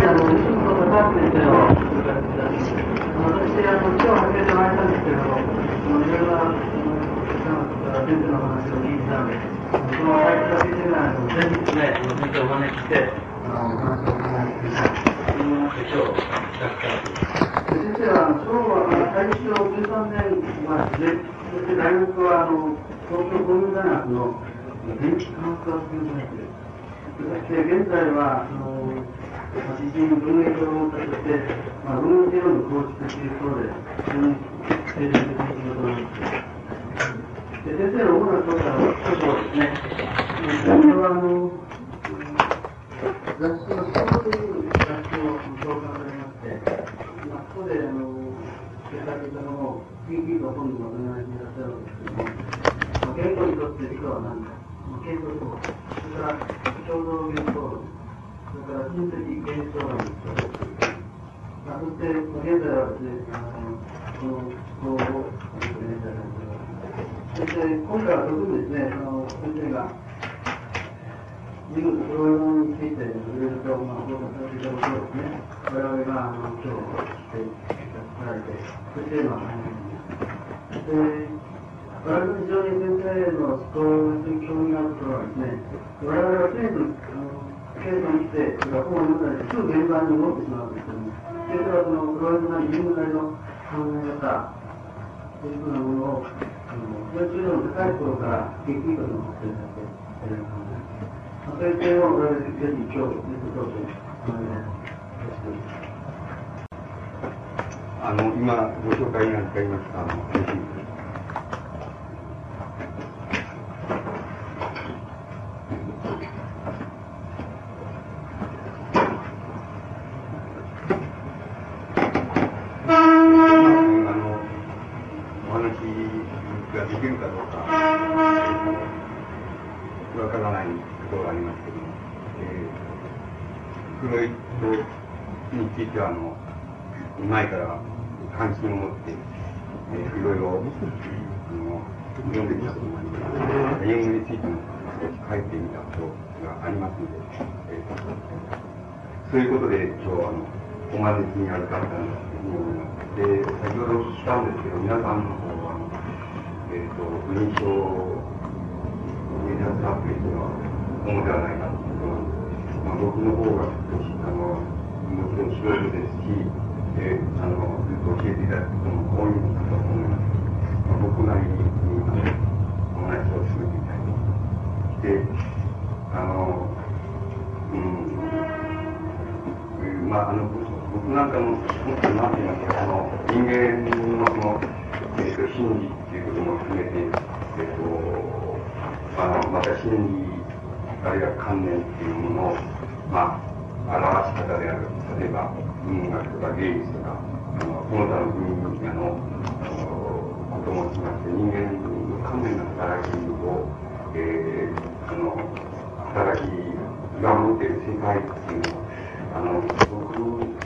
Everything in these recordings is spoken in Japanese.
にあの、西本高橋先生の、私、あの、今日始めてまいったんですけれども、いろいろな、先生の話を聞いてたので、その体育会セミナーの前日ね、先生をお招きして、あの、お話をお伺いして、そういうもので今日、先生は、昭和、大正13年まれで、そして大学は、あの、東京工業大学の電気科学学部に入って、そして現在は、あの、自身文芸評論家として、まあ、文芸理論の構築というところで、非常に精力的な仕事をしてで先生の主な調査の著書ですね、これはあの、雑誌の思考という雑誌を紹介されまして、まあ、ここであの、出されたのを、キーキーと本にまとめられていらっしゃるんですけども、まあ、言語にとって理科は何か、まあ、言語と、それから共同言語論、から親戚現象論そして、現在はですね、あのこの思考を連載されています。そして、今回は特にですね、あの先生が、自分のプログラムについて、いろいろと、まあ、報告されていたことですね、我々があの今日していただいて、そして、まあの、で我々非常に先生の思考に興味があるところはですね、我々は常にあの計算して、それから本を読んだりすぐ現場に戻ってしまうんですけども、それからそのプロレスなり、自分なりの考え方、というふうなものを、あの、非常にの高い頃から研究との発展させている考えそういう点を我々ぜひ今日、見せとうと考えあの、今、ご紹介になっていました、あのぜひ、研究前から関心を持って、えー、いろいろ、あの、読んできたこともあります。英語についても少し書いてみたことがありますので、えー、そういうことで今日はあの、お招きに預かったんだと思います。で、先ほどお聞きしたんですけど、皆さんの方は、えっ、ー、と、文章に携わっている人は主ではないかまあ、僕の方が、あの、もちろん素人ですし、で、あの、ずっと教えていただくことも多いんだと思います。まあ、僕なりに、お話を進めてみたいと。で、あの、うん、まあ、あの、僕なんかも、もっとなんて言いますか、あの、人間のその、えっ、と、心理っていうことも含めて、えっ、ー、と、あの、また心理、あるいは観念っていうものを、まあ、表し方である。例えば、文学とか芸術とか、あの、その他の分野の、こともしまして、人間の関連の働きを、えー、あの、働きが持っている世界っていうのを、あの、僕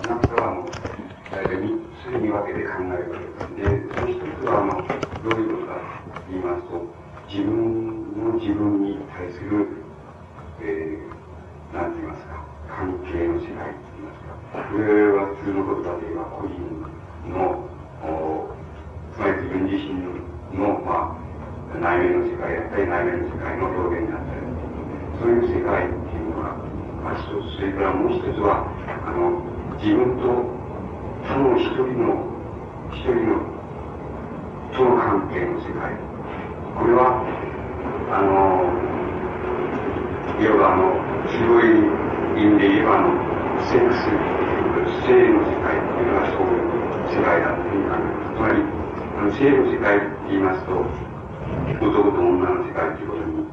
なんかは、あの、大体3つに分けて考えるわけです。で、その一つは、あの、どういうことかと言いますと、自分の自分に対する、えー、なんて言いますか、関係の世界これは普通の言葉で言えば個人の、つまり自分自身の、まあ、内面の世界だったり、内面の世界の表現だったり、そういう世界っていうのが、まあ、一つ、それからもう一つは、あの、自分と他の一人の、一人の、との関係の世界。これは、あの、いわばあの、強い意味で言えば、あの、セックス性の世界っていうのはそういう世界だっていうか、つまり、あの性の世界って言いますと、男と女の世界っていうことに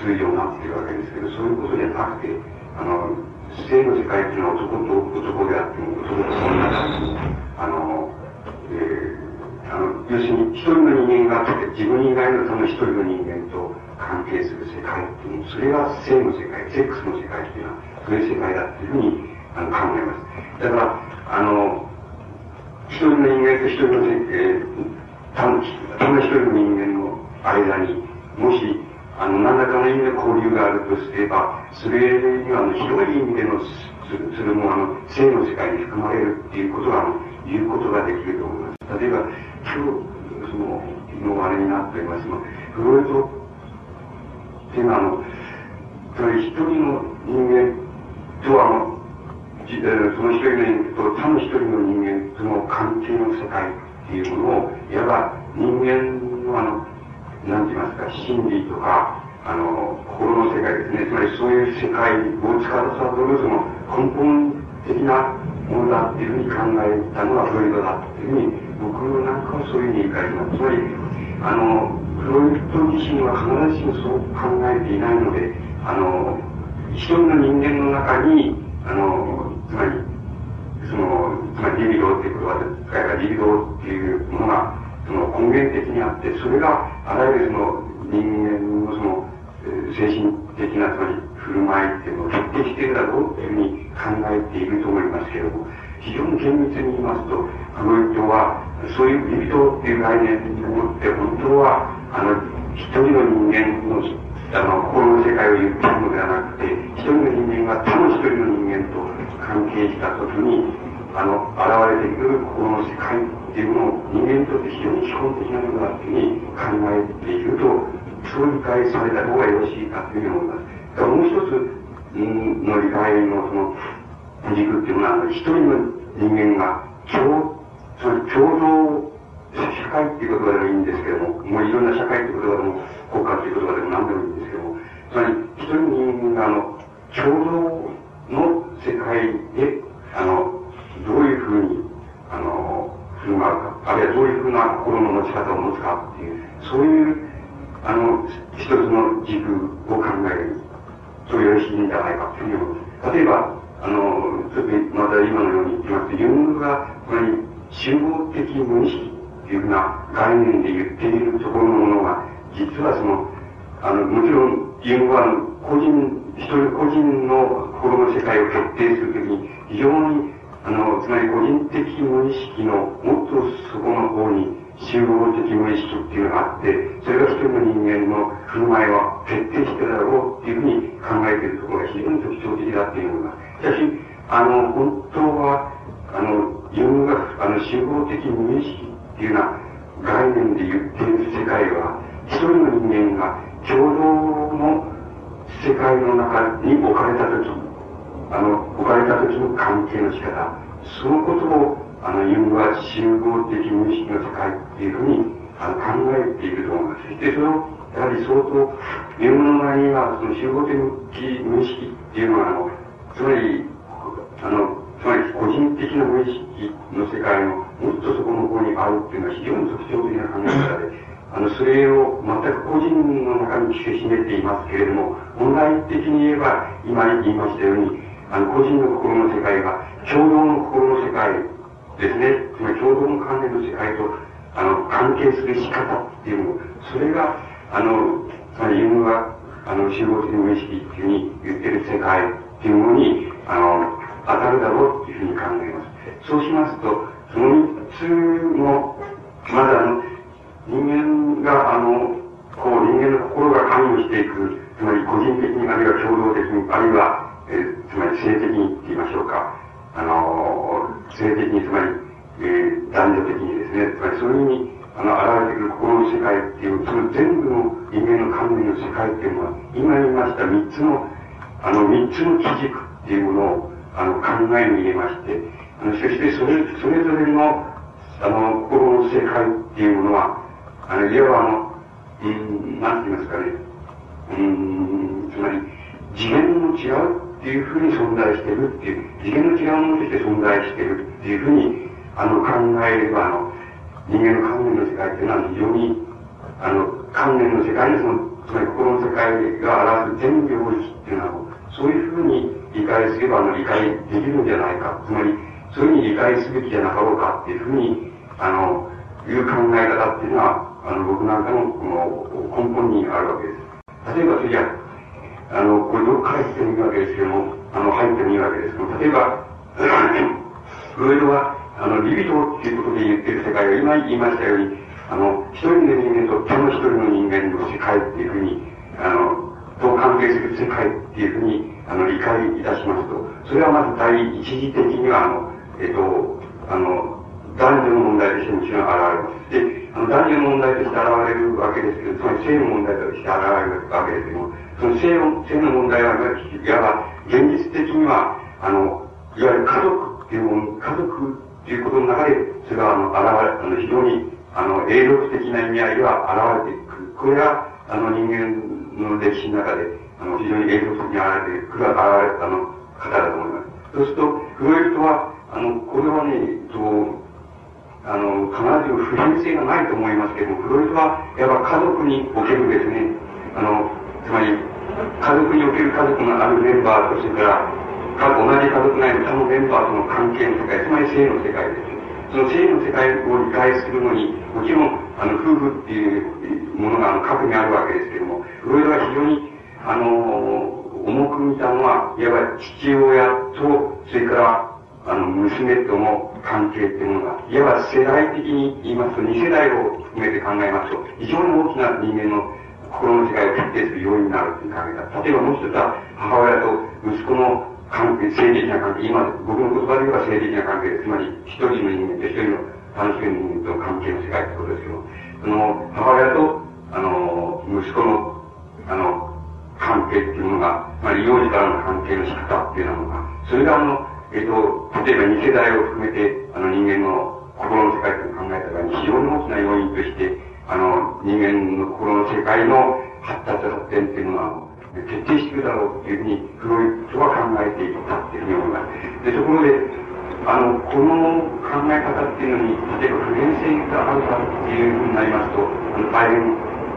通常なっているわけですけど、そういうことじゃなくて、あの、性の世界っていうのは男と男であっても、男と女であっても、あの、えー、あの、要するに一人の人間が、自分以外のその一人の人間と関係する世界っていう、それが性の世界、セックスの世界っていうのは、そういう世界だっていうふうにあの考えます。だから、あの、一人の人間と一人の、えー、他の、他の一人の人間の間に、もし、あの、何らかの意味で交流があるとすれば、それには、あの、広い意味での、それも、あの、性の世界に含まれるっていうことは、言うことができると思います。例えば、今日、その、のあれになっておりますが、フロイトっていうのは、あの、つまり一人の人間と、あの、その一人の人間と他の一人の人間との関係の世界っていうものを、いわば人間のあの、なんて言いますか、心理とか、あの、心の世界ですね。つまりそういう世界を司るその根本的なものだっていうふうに考えたのがフロイトだっていうふうに、僕なんかそういうふうに理解します。つまり、あの、フロイト自身は必ずしもそう考えていないので、あの、一人の人間の中に、あの、つまり、その、つまりリビドーっていう言葉で使えばリビドーっていうものが、その根源的にあって、それがあらゆるその人間のその、精神的な、つまり振る舞いっていうのを徹底しているだろうっていうふうに考えていると思いますけれども、非常に厳密に言いますと、あの人は、そういうリビドーっていう概念を持って、本当は、あの、一人の人間の、あの、心の世界を言っているのではなくて、一人の人間が他の一人の人間と関係したときに、あの、現れてくる心の世界っていうのを人間にとって非常に基本的なものだというふうに考えていると、そう理解された方がよろしいかというふうに思います。もう一つの理解のその軸っていうのは、一人の人間が共、つまり共同社会っていう言葉でもいいんですけども、もういろんな社会っていう言葉でも、国家っていう言葉でも何でもいいんですけども、つまり一人の人間があの、共同の世界で、あの、どういうふうに、あの、振る舞うか、あるいはどういうふうな心の持ち方を持つかっていう、そういう、あの、一つの軸を考えるとよろしいんじゃないかというふうに思います。例えば、あの、また今のように言いますと、ユングが、これに集合的無意識っていうふうな概念で言っているところのものが、実はその、あの、もちろん、ユングは、個人、一人個人の心の世界を決定するときに、非常にあの、つまり個人的無意識のもっと底の方に集合的無意識っていうのがあって、それが一人の人間の振る舞いは徹底してだろうっていうふうに考えているところが非常に特徴的だっていうのが。しかし、あの、本当は、あの、ユングが、あの、集合的無意識っていうような概念で言っている世界は、一人の人間が共同の世界の中に置かれたとき、あの、置かれた時の関係の仕方、そのことを、あの、ユングは集合的無意識の世界っていうふうに、あの、考えていると思います。そしてそれを、やはり相当、ユングの場合には、その集合的無意識っていうのは、あの、つまり、あの、つまり個人的な無意識の世界のもっとそこの方にあるっていうのは非常に特徴的な考え方で、あの、それを全く個人の中に着せしめていますけれども、本来的に言えば、今言いましたように、あの、個人の心の世界が、共同の心の世界ですね。つまり共同の関連の世界と、あの、関係する仕方っていうの、それが、あの、つまりユングが、あの、集合的無意識っていうふうに言ってる世界っていうものに、あの、当たるだろうっていうふうに考えます。そうしますと、その三つの、まだ、人間が、あの、こう、人間の心が関与していく、つまり個人的に、あるいは共同的に、あるいは、えー、つまり性的にって言いましょうか、あのー、性的に、つまり、えー、男女的にですね、つまりそういうふうに、あの、現れてくる心の世界っていう、その全部の人間の関連の世界っていうのは、今言いました三つの、あの、三つの基軸っていうものを、あの、考えに入れまして、あの、そしてそれ、それぞれの、あの、心の世界っていうものは、あの、いわばあの、うん、なんて言いますかね、うん、つまり、次元の違うっていうふうに存在してるっていう、次元の違うものとして存在してるっていうふうに、あの、考えれば、あの、人間の観念の世界っていうのは非常に、あの、観念の世界にその、つまり心の世界が表す全領域っていうのは、そういうふうに理解すれば、あの、理解できるんじゃないか。つまり、そういうふうに理解すべきじゃなかろうかっていうふうに、あの、いう考え方っていうのは、あの、僕なんかの、この、根本にあるわけです。例えば、それじゃあの、これどっから来てもいいわけですけども、あの、入ってもいいわけですけども、例えば、フロイドは、あの、リビドーっていうことで言ってる世界を今言いましたように、あの、一人の人間と他の一人の人間の世界っていうふうに、あの、と関係する世界っていうふうに、あの、理解いたしますと、それはまず第一次的には、あの、えっと、あの、男女の問題としてもちろん現れます。で、あの、男女の問題として現れるわけですけど、つまり性の問題として現れるわけですけども、その性の、性の問題は、いわば、現実的には、あの、いわゆる家族っていうもの、家族っていうことの中で、それは、あの、現れ、あの、非常に、あの、永続的な意味合いでは現れていく。これが、あの、人間の歴史の中で、あの、非常に永続的に現れていく、現れ、あの、方だと思います。そうすると、フロイトは、あの、これはね、と、あの、必ず普遍性がないと思いますけども、フロイトは、やっぱ家族におけるですね、あの、つまり、家族における家族のあるメンバーと、それから、同じ家族内の他のメンバーとの関係の世界、つまり性の世界です。その性の世界を理解するのに、もちろん、あの、夫婦っていうものが、あの、核にあるわけですけども、フロイトは非常に、あの、重く見たのは、いわば父親と、それから、あの、娘との関係っていうものが、いわば世代的に言いますと、二世代を含めて考えますと、非常に大きな人間の心の世界を決定する要因になるという考え方。例えばもう一つは、母親と息子の関係、性的な関係、今、僕の言葉で言えば性的な関係つまり、一人の人間と一人の単身の人間との関係の世界ってことですけど、その、母親と、あの、息子の、あの、関係っていうのが、まあ、幼児からの関係の仕方っていうのが、それがあの、えっ、と、例えば二世代を含めて、あの人間の心の世界というのを考えた場合に非常に大きな要因として、あの、人間の心の世界の発達発展っていうのは、徹底しているだろうっていうふうに、フロイトは考えていたっていうふうに思います。で、ところで、あの、この考え方っていうのに、例えば普遍性があるかっていうふうになりますと、あの大変、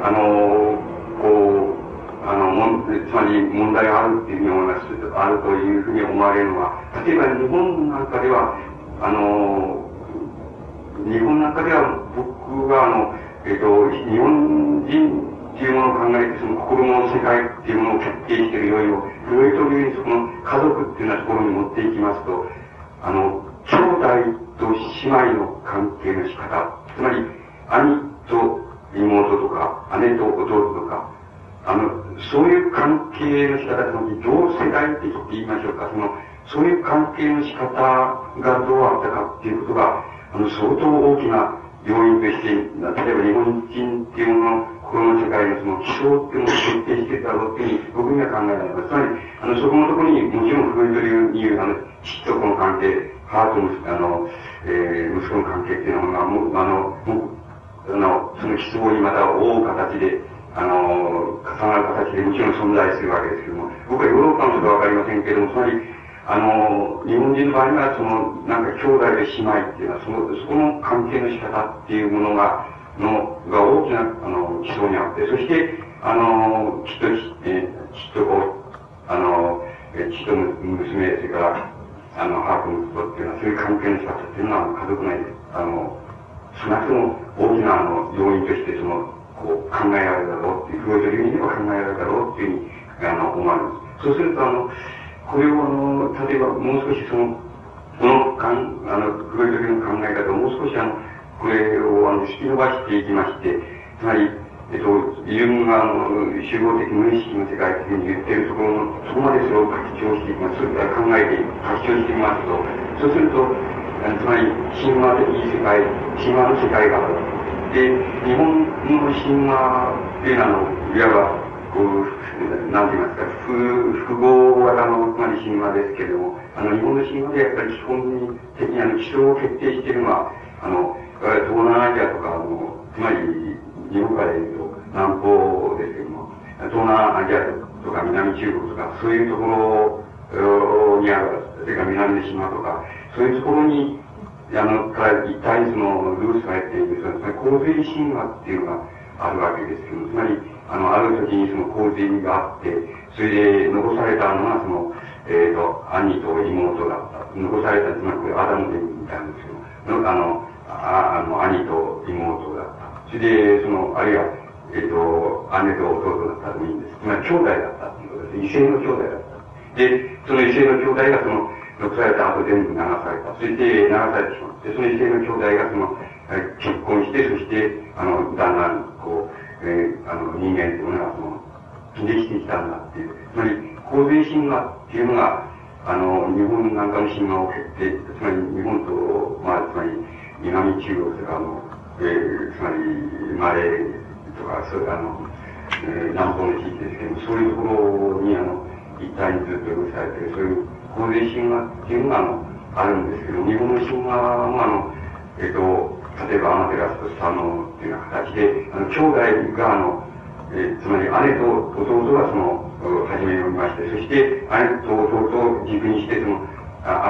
あの、こう、あの、もつまり問題があるっていうふうに思います。あるというふうに思われるのは、例えば日本なんかでは、あの、日本なんかでは僕はあの、えっ、と、日本人っていうものを考えて、その心の世界っていうものを決定しているよりも、フロイト流にその家族っていうようなところに持っていきますと、あの、兄弟と姉妹の関係の仕方、つまり、兄と妹とか、姉と弟とか、あの、そういう関係の仕方、つまり同世代的って言いましょうか、その、そういう関係の仕方がどうあったかっていうことが、あの、相当大きな要因として、例えば日本人っていうものこの世界のその基礎っていうのを設定してたろうっていうふうに僕には考えられます。つまり、あの、そこのところにもちろんフロイト流にあの、父と子の関係、母と息子、あの、えー、息子の関係っていうのが、も、あの、も、あの、その基礎にまた覆う形で、あの、重なる形でもちろん存在するわけですけども、僕はヨーロッパの人はわかりませんけれども、つまり、あの、日本人の場合には、その、なんか兄弟で姉妹っていうのは、その、そこの関係の仕方っていうものが、の、が大きな、あの、基礎にあって、そして、あの、きっと、えきっとこう、あの、えきっと娘、それから、あの、母と息子っていうのは、そういう関係の仕方っていうのは、家族内で、あの、少なくとも大きな、あの、要因として、その、こう、考えられるだろうっていう、フロイト流には考えられるだろうっていうふうに、あの、思われます。そうすると、あの、これを、あの、例えば、もう少しその、このかん、あの、フロイト流の考え方をもう少し、あの、これをあの引き伸ばしていきまして、つまり、えっと、自分があの集合的無意識の世界というふうに言っているところの、そこまでそれを拡張していきます。それから考えて、拡張してみますと、そうすると、つまり、神話的世界、神話の世界がある。で、日本の神話っていうのは、いわば、こう、なんて言いますか、複複合型の、つまり神話ですけれども、あの、日本の神話でやっぱり基本的にあの、基礎を決定しているのは、あの、東南アジアとか、あの、つまり、日本から言うと南方ですけども、東南アジアとか南中国とか、そういうところにある、それから南の島とか、そういうところに、あの、から一体その、ルースがやっている、その洪水神話っていうのがあるわけですけども、つまり、あの、ある時にその洪水があって、それで残されたのは、その、えっ、ー、と、兄と妹だった。残された、つまりこれアダムでみたいなんですけど、のあの、ああの、兄と妹だった。それで、その、あるいは、えっ、ー、と、姉と弟だったともいいんです。つまり兄弟だったっていうことです。異性の兄弟だった。で、その異性の兄弟がその、残された後全部流された。そして流されてしまって、その異性の兄弟がその、結婚して、そして、あの、だんだん、こう、えー、あの、人間っていうのがその、できてきたんだっていう。つまり、洪水神話っていうのが、あの、日本なんかの神話を決定、つまり日本と、まあ、つまり、南中国とか、あの、えー、つまり、マレーとか、そういう、あの、えー、南方の地域ですけども、そういうところに、あの、一体にずっと許されてる、そういう洪水神話っていうのが、あの、あるんですけど、日本の神話も、あの、えっ、ー、と、例えばアマテラスとスタノっていうような形で、あの、兄弟が、あの、えー、つまり姉と弟がその、初めまして、そして姉と弟を軸にして、その、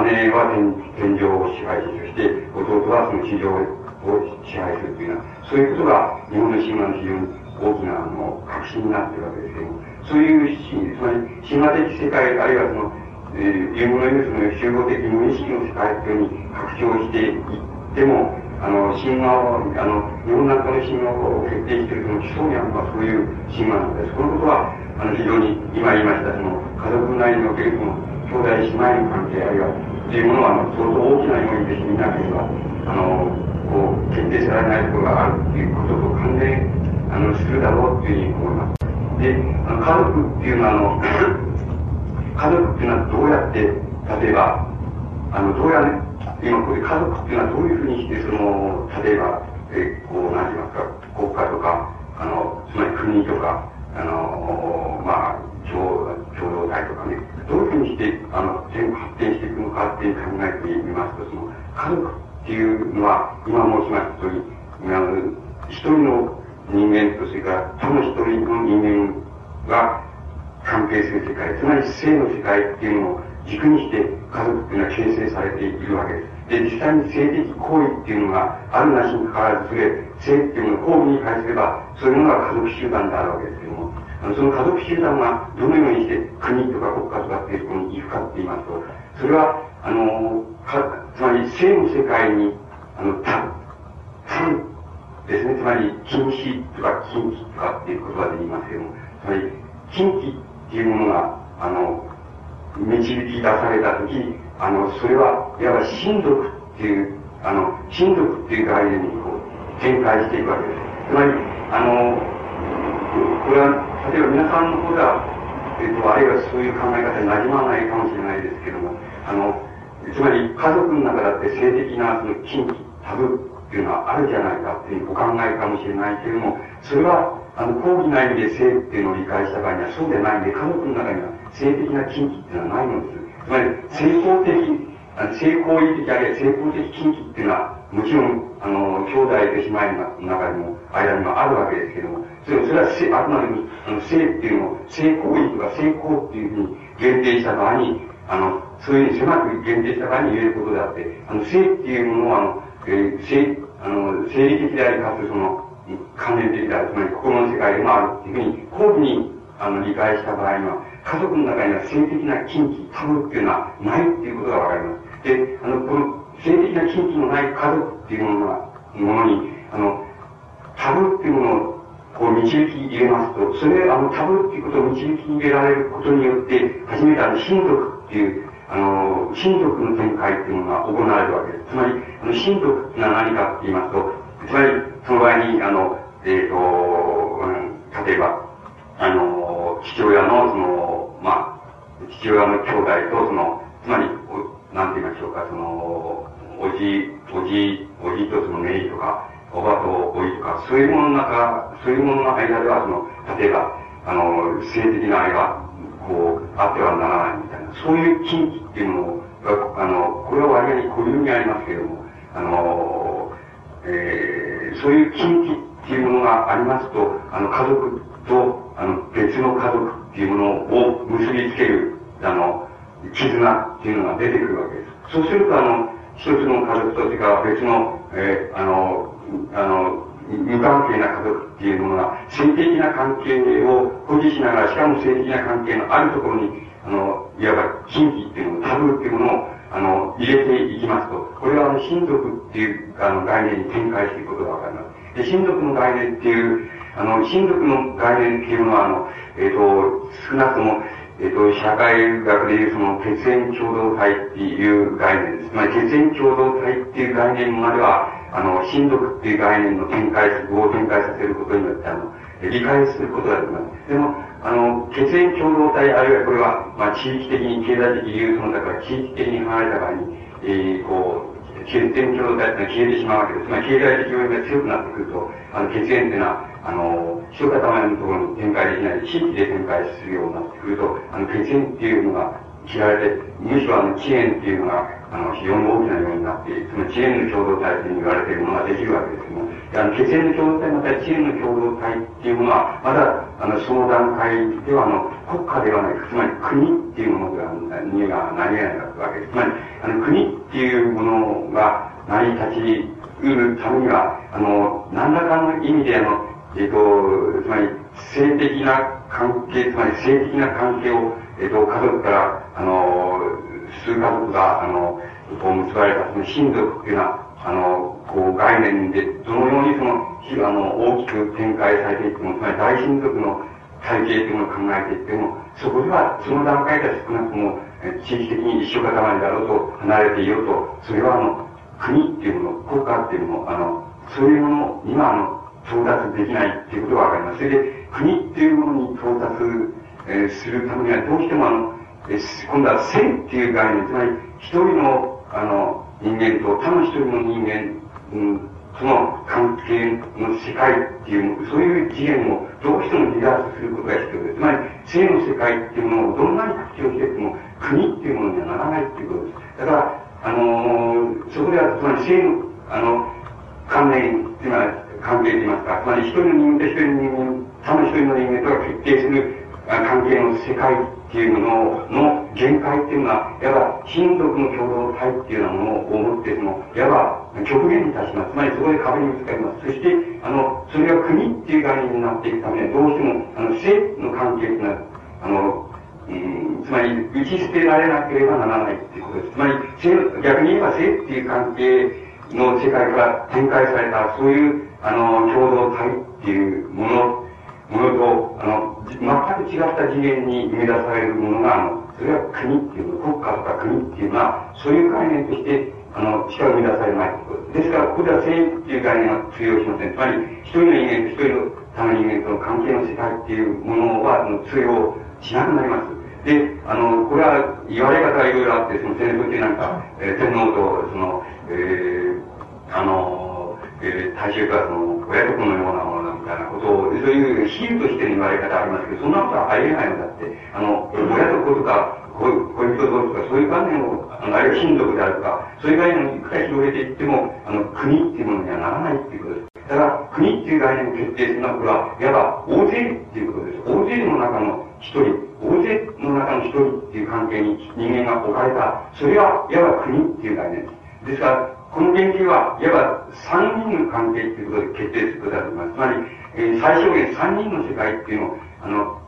姉は天天井を支配し、そして弟はその地上を支配するというような、そういうことが日本の神話の非常に大きなあの革新になっているわけですけども、そういう神つまり神話的世界、あるいはその、えー、言語の意味その集合的無意識の世界というふうに拡張していっても、あの、神話を、あの、日本なんかの神話を決定しているその基礎にあるのはそういう神話なのです。このことは、あの、非常に、今言いました、その、家族内におけるその、兄弟姉妹の関係、あるいは、というものは、あの、相当大きな要因でしてみなければ、あの、こう、決定されないところがあるということと関連、あの、するだろうというふうに思います。で、あの、家族っていうのは、あの、家族っていうのはどうやって、例えば、あの、どうやって、今これ家族っていうのはどういうふうにして、その、例えば、えこう、なんて言いますか、国家とか、あの、つまり国とか、あの、まあ、共共同体とかね、どういうふうにして、あの、全部発展していくのかっていう考えてみますと、その、家族っていうのは、今申しました通り、あの、一人の人間と、それから他の一人の人間が関係する世界、つまり性の世界っていうのを軸にして家族っていうのは形成されているわけです。で、実際に性的行為っていうのがあるなしにかかわらず、それ、性っていうのを公義に返せば、そういうのが家族集団であるわけですけども、あのその家族集団がどのようにして国とか国家とかっていうところに行くかって言いますと、それは、あの、かつまり性の世界に、あの、た、たんですね、つまり、禁止とか禁忌とかっていう言葉で言いますけども、つまり、禁忌っていうものが、あの、導き出されたとき、あの、それは、いわば親族っていう、あの、親族っていう概念にこう、展開していくわけです。つまり、あの、これは、例えば皆さんの方では、えっと、あるいはそういう考え方になじまないかもしれないですけども、あの、つまり家族の中だって性的なその禁忌、タブーっていうのはあるじゃないかっていうお考えかもしれないけれども、それは、あの、講義な意味で性っていうのを理解した場合にはそうでないんで、家族の中には性的な禁忌っていうのはないのです。つまり、成功的、成功意的あるいは成功的禁忌っていうのは、もちろん、あの、兄弟と姉妹の中にも、間にもあるわけですけども、それそれはせ、あくまでも、あの、性っていうのを、成功意とか成功っていうふうに限定した場合に、あの、そういうふうに狭く限定した場合に言えることであって、あの、性っていうものは、あの、えー、性、あの、生理的でありかつ、その、関連的である、つまり心の世界でもあるっていうふうに、交互に、あの、理解した場合には、家族の中には性的な禁忌、タブっていうのはないっていうことがわかります。で、あの、この性的な禁忌のない家族っていうものが、ものに、あの、タブっていうものをこう導き入れますと、それ、あの、タブっていうことを導き入れられることによって、初めてあの、親族っていう、あの、親族の展開っていうのが行われるわけです。つまり、あの、親族っていうのは何かって言いますと、つまり、その場合に、あの、えっ、ー、と、うん、例えば、あの、父親の、その、まあ、父親の兄弟と、その、つまり、なんて言いましょうか、その、おじ、おじ、おじとその姪とか、おばとおいとか、そういうものの中、そういうものの間では、その、例えば、あの、性的な愛が、こう、あってはならないみたいな、そういう禁忌っていうのを、あの、これは割合に固有にありますけれども、あの、えー、そういう禁忌っていうものがありますと、あの、家族と、あの、別の家族っていうものを結びつける、あの、絆っていうのが出てくるわけです。そうすると、あの、一つの家族と、それから別の、えー、あの、あの、無関係な家族っていうものが、性的な関係を保持しながら、しかも性的な関係のあるところに、あの、いわば禁忌っていうのを、タブーっていうものを、あの、入れていきますと、これはあの、親族っていうあの概念に展開していくことがわかります。で、親族の概念っていう、あの、親族の概念っていうのは、あの、えっ、ー、と、少なくとも、えっ、ー、と、社会学でいうその血縁共同体っていう概念です。つまり血縁共同体っていう概念までは、あの、親族っていう概念の展開、を展開させることによって、あの、理解することだと思います。でも、あの、血縁共同体、あるいはこれは、まあ、地域的に経済的理由そのだから地域的に離れた場合に、えー、こう、血縁共同体っていうのは消えてしまうわけです。まり経済的要因が強くなってくると、あの、血縁っていうのは、あの、一塊のところに展開できない、地域で展開するようになってくると、あの、血縁っていうのが切られて、むしろあの、遅延っていうのが、あの、非常に大きな要因になって、その遅延の共同体という言われているものができるわけですけども、あの、血縁の共同体、また遅延の共同体っていうものは、まだ、あの、その段階では、あの、国家ではない、つまり国っていうものが、にはなり得ないわけです。つまり、あの、国っていうものが成り立ち得るためには、あの、何らかの意味で、あの、えっ、と、つまり、性的な関係、つまり性的な関係を、えっ、と、家族から、あの、数家族が、あの、こう結ばれた、その親族っていうのは、あの、こう概念で、どのようにその、あの、大きく展開されていっても、つまり大親族の体系というのを考えていっても、そこでは、その段階では少なくとも、地域的に一生塊だろうと離れていようと、それはあの、国っていうもの、国家っていうもの、あの、そういうものにはあの、到達できないっていうことがわかります。それで、国っていうものに到達、えー、するためには、どうしてもあの、え、今度は性っていう概念、つまり、一人の、あの、人間と他の一人の人間、うん、その関係の世界っていう、そういう次元をどうしても離脱することが必要です。つまり、性の世界っていうものをどんなに活用していても、国っていうものにはならないっていうことです。だから、あのー、そこでは、つまり性の、あの、関連、つまり、関係といいますか、つまり一人の人間と一人の人間、他の一人の人間とが決定する関係の世界っていうものの限界っていうのは、いわば親族の共同体っていうようなものを思って、その、いわば極限に達します。つまりそこで壁にぶつかります。そして、あの、それが国っていう概念になっていくためには、どうしても、あの、性の関係っていうのは、あの、うん、つまり、打ち捨てられなければならないっていうことです。つまり、性、逆に言えば性っていう関係の世界から展開された、そういう、あの、共同体っていうもの、ものと、あの、全く違った次元に生み出されるものが、あの、それは国っていうの、国家とか国っていうのは、そういう概念として、あの、しか生み出されないですから、ここでは性っていう概念が通用しません。つまり、一人の人間と一人の他の人間との関係の世界っていうものは、あの通用しなくなります。で、あの、これは言われ方がいろいろあって、その戦争中なんか、えー、天皇と、その、えー、あの、えー、大衆かその、親と子のようなものだみたいなことを、そういう比喩としての言われ方ありますけど、そんなことはありえないのだって、あの、親と子とか、恋人同士とか、そういう観念を、あの、あるいは親族であるとか、そういう概念をいくら広げていっても、あの、国っていうものにはならないっていうことです。だから、国っていう概念を決定するのは、これは、いわば、大勢っていうことです。大勢の中の一人、大勢の中の一人っていう関係に人間が置かれた、それは、いわば国っていう概念です。ですから、この研究は、いわば三人の関係っていうことで決定することがあります。つまり、えー、最小限三人の世界っていうのを、あの、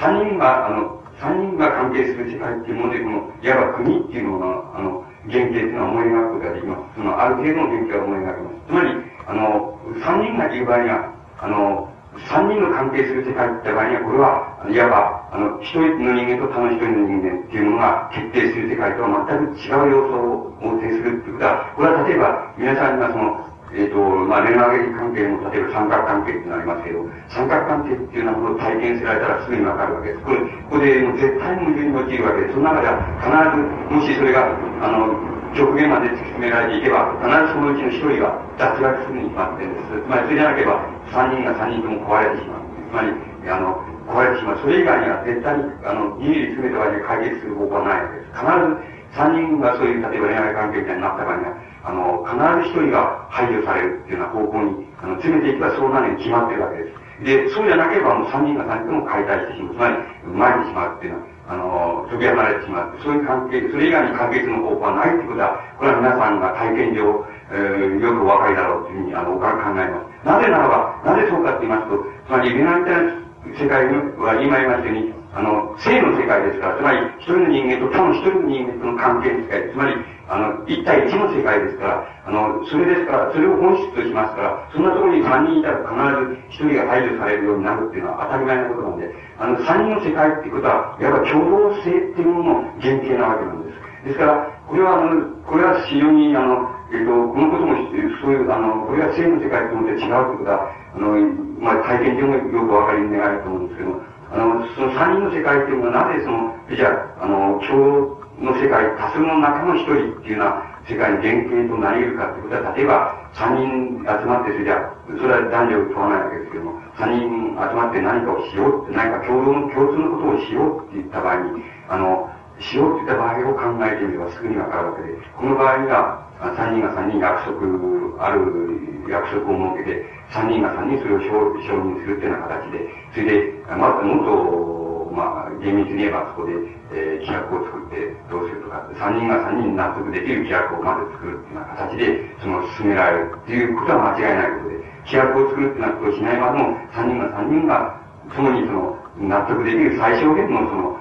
三人が、あの、三人が関係する世界っていうもので、この、いわば国っていうのが、あの、原型っていうのは思い描くことができます。その、ある程度の原型は思い描きます。つまり、あの、三人がいる場合には、あの、三人の関係する世界って場合には、これは、いわば、あの、一人の人間と他の一人の人間っていうものが決定する世界とは全く違う要素を呈するっていうことは、これは例えば、皆さんがその、えっ、ー、と、まあ、恋愛関係も、例えば三角関係っていうのありますけど、三角関係っていうようなことを体験せられたらすぐにわかるわけです。これ、ここでもう絶対に矛盾に陥るわけです、その中では必ず、もしそれが、あの、極限まで突き詰められていけば、必ずそのうちの一人が脱落するに決まってるんです。つまり、それじゃなければ、三人が三人とも壊れてしまう。つまり、あの、壊れてしまう。それ以外には絶対に、あの、ギリギリ詰めた場合に解決する方法はないわけです。必ず、三人がそういう、例えば恋愛関係みたいになった場合には、あの、必ず一人が排除されるっていうような方向に、あの、詰めていけばそうなるに決まってるわけです。で、そうじゃなければもう三人が三人とも解体してしまう。つまり、参ってしまうっていうのは、あの、飛び離れてしまう。そういう関係、それ以外に解決の方法はないってことは、これは皆さんが体験上、えー、よくお分かりだろうというふうに、あの、お考えます。なぜならば、なぜそうかって言いますと、つまり、恋愛って世界は今言いましたように、あの、性の世界ですから、つまり、一人の人間と他の一人の人間との関係の世界、つまり、あの、一対一の世界ですから、あの、それですから、それを本質としますから、そんなところに三人いたら必ず一人が排除されるようになるっていうのは当たり前のことなんで、あの、三人の世界っていうことは、いわば共同性っていうものの原型なわけなんです。ですから、これは、あの、これは非常に、あの、えっ、と、このことも、そういう、あの、これは性の世界と思って違うということは、あの、まあ、体験でもよくお分かりになると思うんですけども、あの、その三人の世界っていうのはなぜその、じゃあ、あの、共の世界、多数の中の一人っていうような世界の原型となり得るかってことは、例えば、三人集まって、それじゃそれは男女問わないわけですけども、三人集まって何かをしようって、何か共同の共通のことをしようって言った場合に、あの、しようって言った場合を考えてみればすぐにわかるわけで、この場合には、三人が三人約束、ある約束を設けて、三人が三人それを承認するっていうような形で、それで、まずもっと、まあ、厳密に言えばそこで、えー、規約を作ってどうするとか、三人が三人納得できる規約をまず作るっていうような形で、その進められるっていうことは間違いないことで、規約を作るっていうようなことをしないまでも、三人が三人が、そのにその、納得できる最小限のその、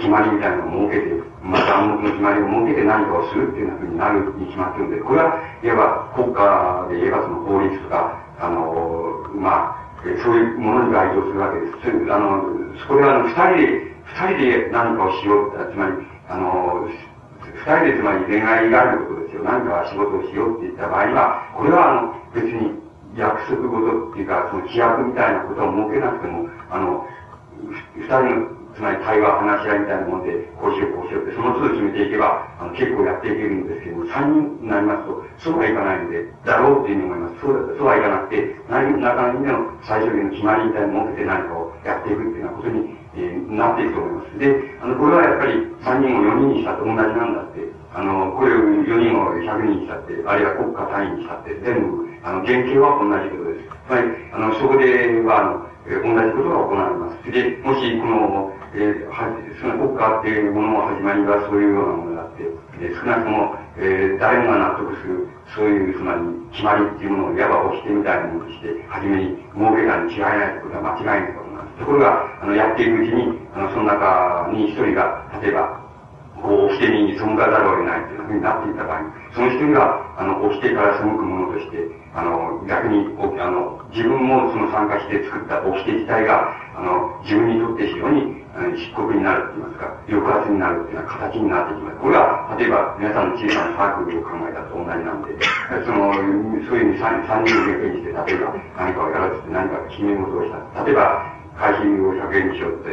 決まりみたいなのを設けて、また暗黙の決まりを設けて何かをするっていうふうになるに決まってるんで、これは、いわば国家で言えばその法律とか、あの、まあ、そういうものに該当するわけです。あの、そこであの、二人で、二人で何かをしよう、つまり、あの、二人でつまり恋愛があることですよ。何か仕事をしようって言った場合は、これはあの、別に約束事っていうか、その規約みたいなことを設けなくても、あの、二人のつまり対話、話し合いみたいなもんで、こうしよう、こうしようって、その都度決めていけば、あの、結構やっていけるんですけども、三人になりますと、そうはいかないので、だろうっていうふうに思います。そう、そうはいかなくて、何、中身での最小限の決まりみたいなもので何かをやっていくっていうようなことに、えー、なっていくと思います。で、あの、これはやっぱり三人を四人にしたって同じなんだって、あの、これを四人を百人にしたって、あるいは国家単位にしたって、全部、あの、原型は同じことです。つまり、あの、そこでは、あの、えー、同じことが行われます。で、もし、この、えー、はその国家っていうものの始まりはそういうようなものがあって、えー、少なくとも、えー、誰もが納得する、そういう、つまり、決まりっていうものをいわば掟みたいなものとして、初めに設けたに違いないということは間違いないことなんです。ところが、あの、やっていくうちに、あの、その中に一人が、例えば、こう、掟に背かざるを得ないというふうになっていた場合、その一人が、あの、掟から背くものとして、あの、逆に、あの、自分もその参加して作った掟自体が、あの、自分にとって非常に、あの漆黒になるって言いますか、抑圧になるっていうような形になってきます。これは、例えば、皆さんの小さなサークルを考えたと同じなんで、その、そういうふうに三人を限定にして、例えば、何かをやろうって何か決め事をした。例えば、会費を100円にしようって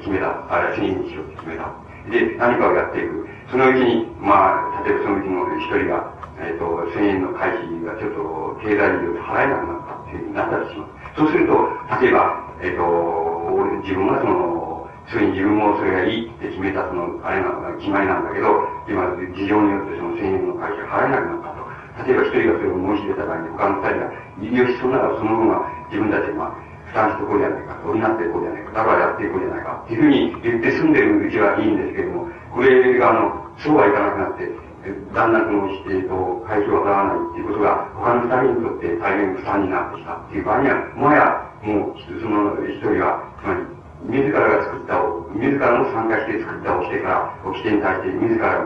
決めた。あるいは1000円にしようって決めた。で、何かをやっていく。そのうちに、まあ、例えばそのうちの一人が、えっ、ー、と、1000円の会費がちょっと経済上で払えなくなったっていうふうになったりします。そうすると、例えば、えっ、ー、と、自分はその、それに自分もそれがいいって決めたその、あれが決まりなんだけど、今、事情によってその1000円の会費が払えなくなったと。例えば一人がそれを申し出た場合に、他の二人が、よし、そんならその分は自分たちが、負担していこうじゃないか、補っていこうじゃないか、だからやっていこうじゃないか、っていうふうに言って住んでるうちはいいんですけども、これがあの、そうはいかなくなって、だんだんこの、えっ、と、会費を払わないっていうことが、他の二人にとって大変負担になってきたっていう場合には、もはや、もう、その一人は、つまり、自らが作ったを、自らも参加して作った掟から、掟に対して自ら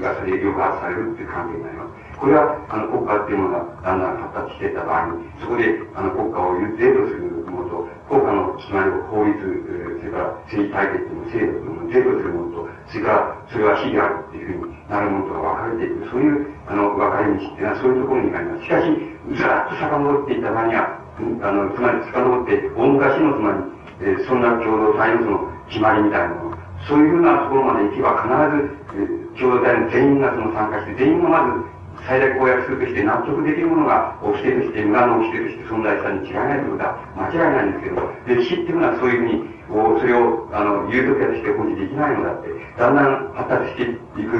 がそれで抑圧されるっていう関係になります。これは、あの、国家っていうものがだんだん発達していった場合に、そこで、あの、国家を税とするものと、国家の決まりを法律、それから政治体系っていうのを制度というものを税とするものと、それから、それは非であるっていうふうになるものとが分かれていく、そういう、あの、分かれ道っていうのはそういうところにあります。しかし、ずらっと遡っていった場合には、あの、つまり遡って、大昔のつまり、えー、そんな共同体のその決まりみたいなもの、そういうふうなところまで行けば必ず、えー、共同体の全員がその参加して、全員がまず最大公約数として納得できるものが掟として、村の掟として存在したに違いないということは間違いないんですけど、歴史っていうのはそういうふうに、それを、あの、ユートピアとして保持できないのだって、だんだん発達していく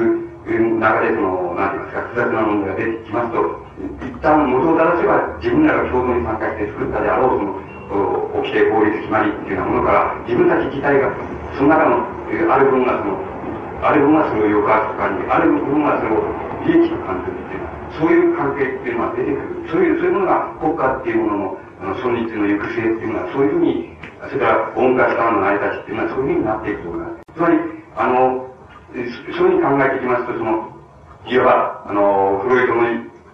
中で、その、なんて言いますか、複雑な問題が出てきますと、一旦元を正せば自分らが共同に参加して作ったであろう、その、掟法律決まりっていうようなものから、自分たち自体が、その中の、ある分がその、ある分がそれを抑圧とかに、ある分がそれを利益と感じるっていうのは、そういう関係っていうのが出てくる。そういう、そういうものが国家っていうものの、あの、存立の行く末っていうのは、そういうふうに、それから音楽家の成り立ちっていうのは、そういうふうになっていくと思います。つまり、あの、そういうふうに考えていきますと、その、いわば、あの、フロイトの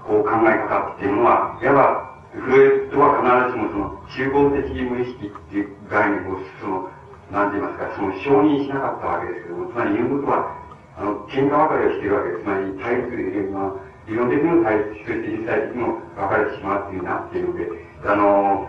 こう考え方っていうのは、いわば、フロイトは必ずしもその、集合的無意識っていう概念を、その、なんて言いますか、その承認しなかったわけですけども、つまり言うことは、あの、喧嘩別れをしているわけです。つまり、対立、まあ、理論的にも対立して、実際的にも分かれてしまうっていうになっているので、あの、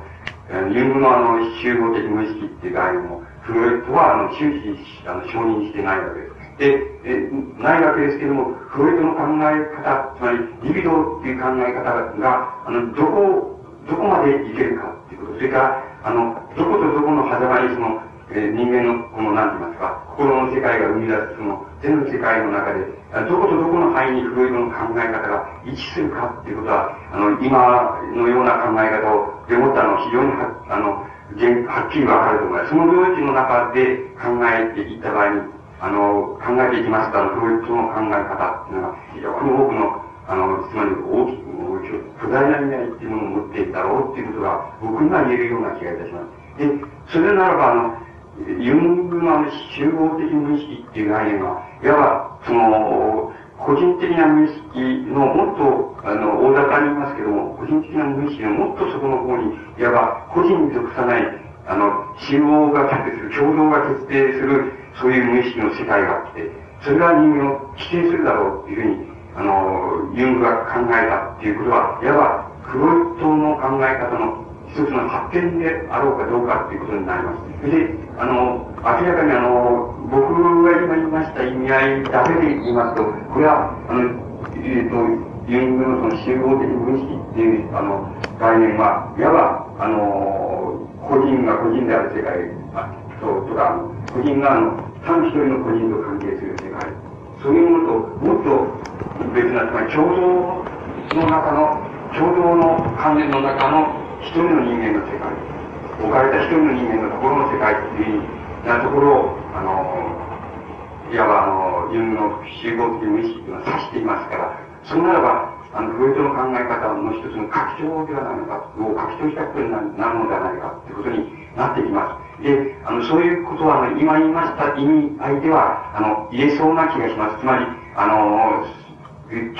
ユングのあの、集合的無意識っていう概念も、フロイトは、あの、終始、あの、承認してないわけです。で、え、ないわけですけども、フロイトの考え方、つまり、リビドっていう考え方が、あの、どこ、どこまでいけるかっていうこと、それから、あの、どことどこの狭間にその、えー、人間の、この、なんて言いますか、心の世界が生み出す、その、全世界の中で、どことどこの範囲にフロイトの考え方が一致するかっていうことは、あの、今のような考え方を、でもったの非常には、あの、はっきりわかると思います。その領域の中で考えていった場合に、あの、考えていきますと、あの、フロイトの考え方っていうのは、非常に多くの、あの、つまり大きく、巨大な意味合いっていうものを持っているだろうっていうことが、僕には言えるような気がいたします。で、それならば、あの、ユングの集合的無意識っていう概念は、いわば、その、個人的な無意識のもっと、あの、大雑把に言いますけども、個人的な無意識のもっとそこの方に、いわば、個人に属さない、あの、集合が決定する、共同が決定する、そういう無意識の世界があって、それが人間を規定するだろうっていうふうに、あの、ユングが考えたっていうことは、いわば、フロイトの考え方の一つの発展であろうかどうかっていうことになります。で、あの、明らかにあの、僕が今言いました意味合いだけで言いますと、これは、あの、えっ、ー、と、ユングのその集合的無意識っていう、あの、概念は、いわば、あの、個人が個人である世界、あと、とか、個人があの、単一人の個人と関係する世界。そういうものと、もっと別な、つまり共同の中の、共同の関連の中の一人の人間の世界、置かれた一人の人間のところの世界っていうなところを、あの、いわばあの、ユンの集合的無意識というのは指していますから、それならば、あの、フロイトの考え方の一つの拡張ではないのか、を拡張したことになるのではないかということになってきます。で、あの、そういうことは、あの、今言いました意味合いでは、あの、言えそうな気がします。つまり、あの、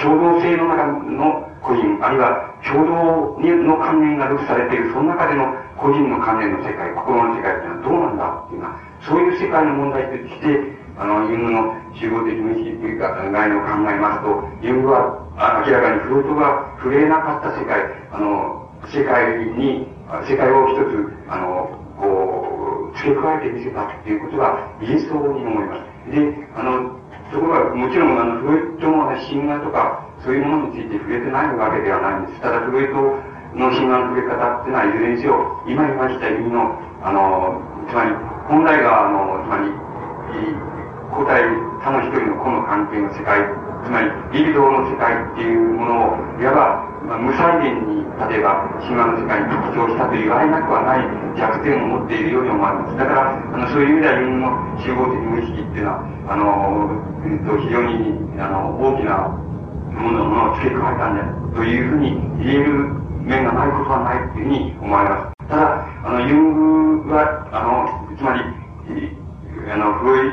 共同性の中の個人、あるいは共同の関連が録されている、その中での個人の関連の世界、心の世界というのはどうなんだ？っていうのは、そういう世界の問題として、あの、ユングの集合的無意識というか、概念を考えますと、ユングは明らかにフロイトが触れなかった世界、あの、世界に、世界を一つ、あの、こう、付け加えてみせたっていうことが言えそうに思います。で、あの、ところが、もちろん、あの、フロイトの神話とか、そういうものについて触れてないわけではないんです。ただ、フロイトの神話の触れ方っていうのは、いずれにせよ、今言いました意味の、あの、つまり、本来が、あの、つまり、個体、他の一人の個の関係の世界、つまり、リビドーの世界っていうものを、いわば、まあ、無再現に、例えば、神話の世界に特徴したと言われなくはない弱点を持っているように思われます。だから、あの、そういう意味では、自分の集合的無意識っていうのは、あの、えっと、非常に、あの、大きなものものを付け加えたんだというふうに言える面がないことはないというふうに思われます。ただ、あの、ユングは、あの、つまり、あの、フロイ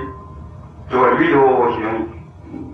トはリードを非常に、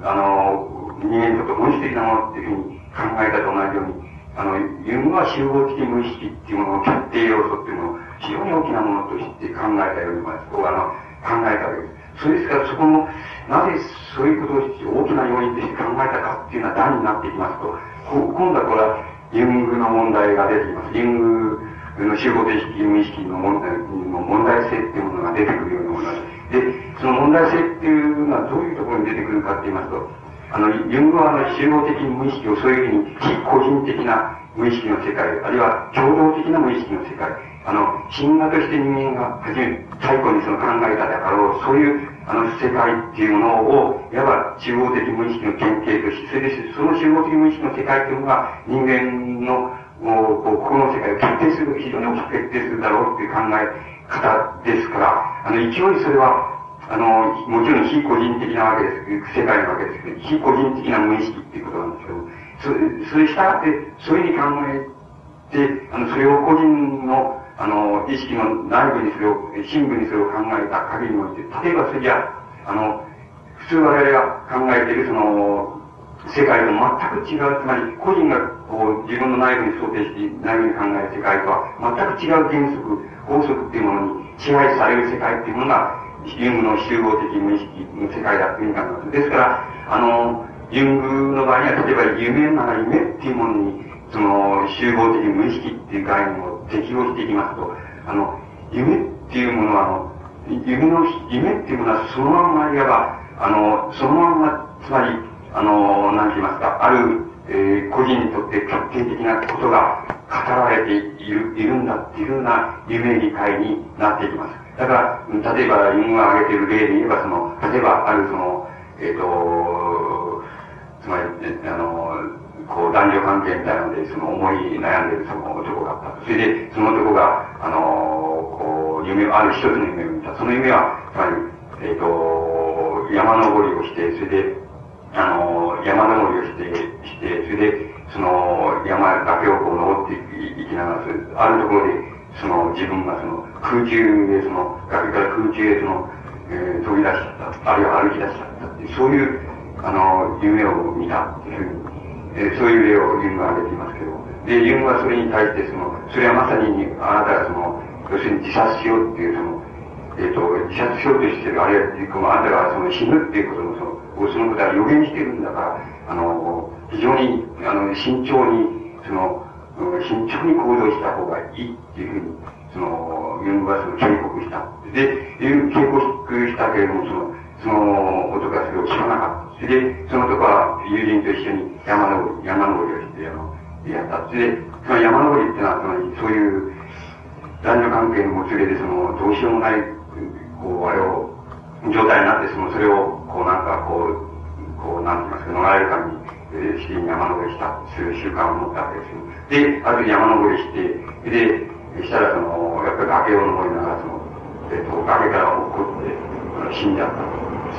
あの、人間にとって本質的なものっていうふうに考えたと同じように、あの、ユングは集合的無意識っていうものの決定要素っていうのを非常に大きなものとして考えたようにます。こうあの、考えたわけです。それですから、そこの、なぜそういうことを大きな要因として考えたかっていうのは段になっていきますと、今度はこれはユングの問題が出てきます。ユングの集合的無意識の問題の問題性っていうものが出てくるように思います。で、その問題性っていうのはどういうところに出てくるかって言いますと、あの、ユングはあの集合的無意識をそういうふうに非個人的な無意識の世界、あるいは共同的な無意識の世界、あの、神話として人間が初め、最古にその考えたであろう、そういう、あの、世界っていうものを、いわば集合的無意識の原型として、それで、その集合的無意識の世界っていうのが、人間の、もう、こう、心の世界を決定する、非常に大きく決定するだろうっていう考え方ですから、あの、勢いそれは、あの、もちろん非個人的なわけです。世界なわけですけど、非個人的な無意識っていうことなんですけど、そそれしたって、そういうふうに考えて、あの、それを個人の、あの、意識の内部にそれを、深部にそれを考えた限りにおいて、例えばそれじゃあ、の、普通我々が考えているその、世界と全く違う、つまり個人がこう自分の内部に想定して、内部に考える世界とは全く違う原則、法則っていうものに支配される世界っていうものが、ユングの集合的無意識の世界だというふうに考えます。ですから、あの、ユングの場合には、例えば夢なら夢っていうものに、その、集合的無意識っていう概念を適用していきますと、あの、夢っていうものは、あの、夢の、夢っていうものはそのまんまいわば、あの、そのまんま、つまり、あの、なんて言いますか、ある、えー、個人にとって決定的なことが語られている、いるんだっていうふうな夢理解になっていきます。だから、例えば、ユンが挙げている例で言えば、その、例えば、あるその、えっ、ー、と、つまり、あの、こう、男女関係みたいなので、その思い悩んでいるその男があった。それで、その男が、あの、こう、夢を、ある一つの夢を見た。その夢は、つまり、えっ、ー、と、山登りをして、それで、あの、山登りをして、して、それで、その、山崖をこう登っていきながら、あるところで、その、自分がその、空中でその、崖から空中へその、えー、飛び出しちゃった、あるいは歩き出しちゃったっていう、そういう、あの、夢を見たっていう、えー、そういう例をユンが挙げていますけど、で、ユンはそれに対して、その、それはまさに、あなたがその、要するに自殺しようっていう、その、えっ、ー、と、自殺しようとしてる、あるいは、あなたがその死ぬっていうことの、その、そのことは予言してるんだから、あの、非常に、あの、慎重に、その、慎重に行動した方がいいっていうふうに、その、ユングはその警告した。で、警告したけれども、その、その男はそれを知らなかった。で、その男は友人と一緒に山登り、山登りをして、あの、やった。それで、その山登りっていうのは、つまり、そういう、男女関係のもつれで、その、どうしようもない、こう、あれを、状態になって、その、それを、こう、なんか、こう、こう、なんて言いますか、逃れるために、して山登りした、する習慣を持ったわけですよ。で、ある時山登りして、で、したらその、やっぱり崖を登りながら、その、えっ、と、崖から落っこって、死んじゃった。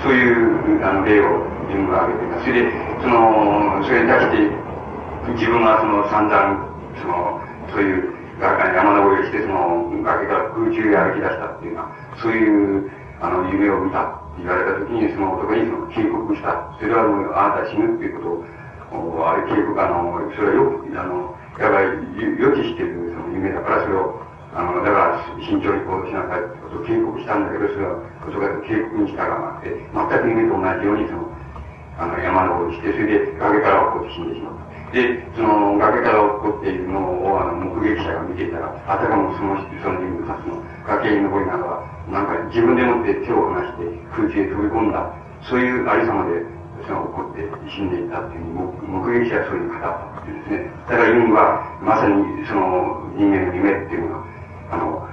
そういう、あの、例を自分が挙げています。それで、その、それに対して、自分はその散々、その、そういう、山登りをして、その、崖から空中へ歩き出したっていうような、そういう、あの、夢を見たって言われたときに、その男にその警告した。それはもう、あなた死ぬっていうことを、あれ警告、あの、それはよく、あの、やばい、予期してるその夢だから、それを、あの、だから慎重に行動しなさいってことを警告したんだけど、それは、それが警告に従わなくて、全く夢と同じように、その、あの、山登りして、それで崖から落っこって死んでしまった。で、その崖から落っこっているのを、あの、目撃者が見ていたら、あたかもその、その人物たちの崖に登りながら、なんか自分でもって手を離して空中へ飛び込んだ、そういうありさまで、の、起こって死んでいったっていう、目撃者はそういうふうに語ったっていうんですね。だからユングは、まさにその人間の夢っていうのは、あの、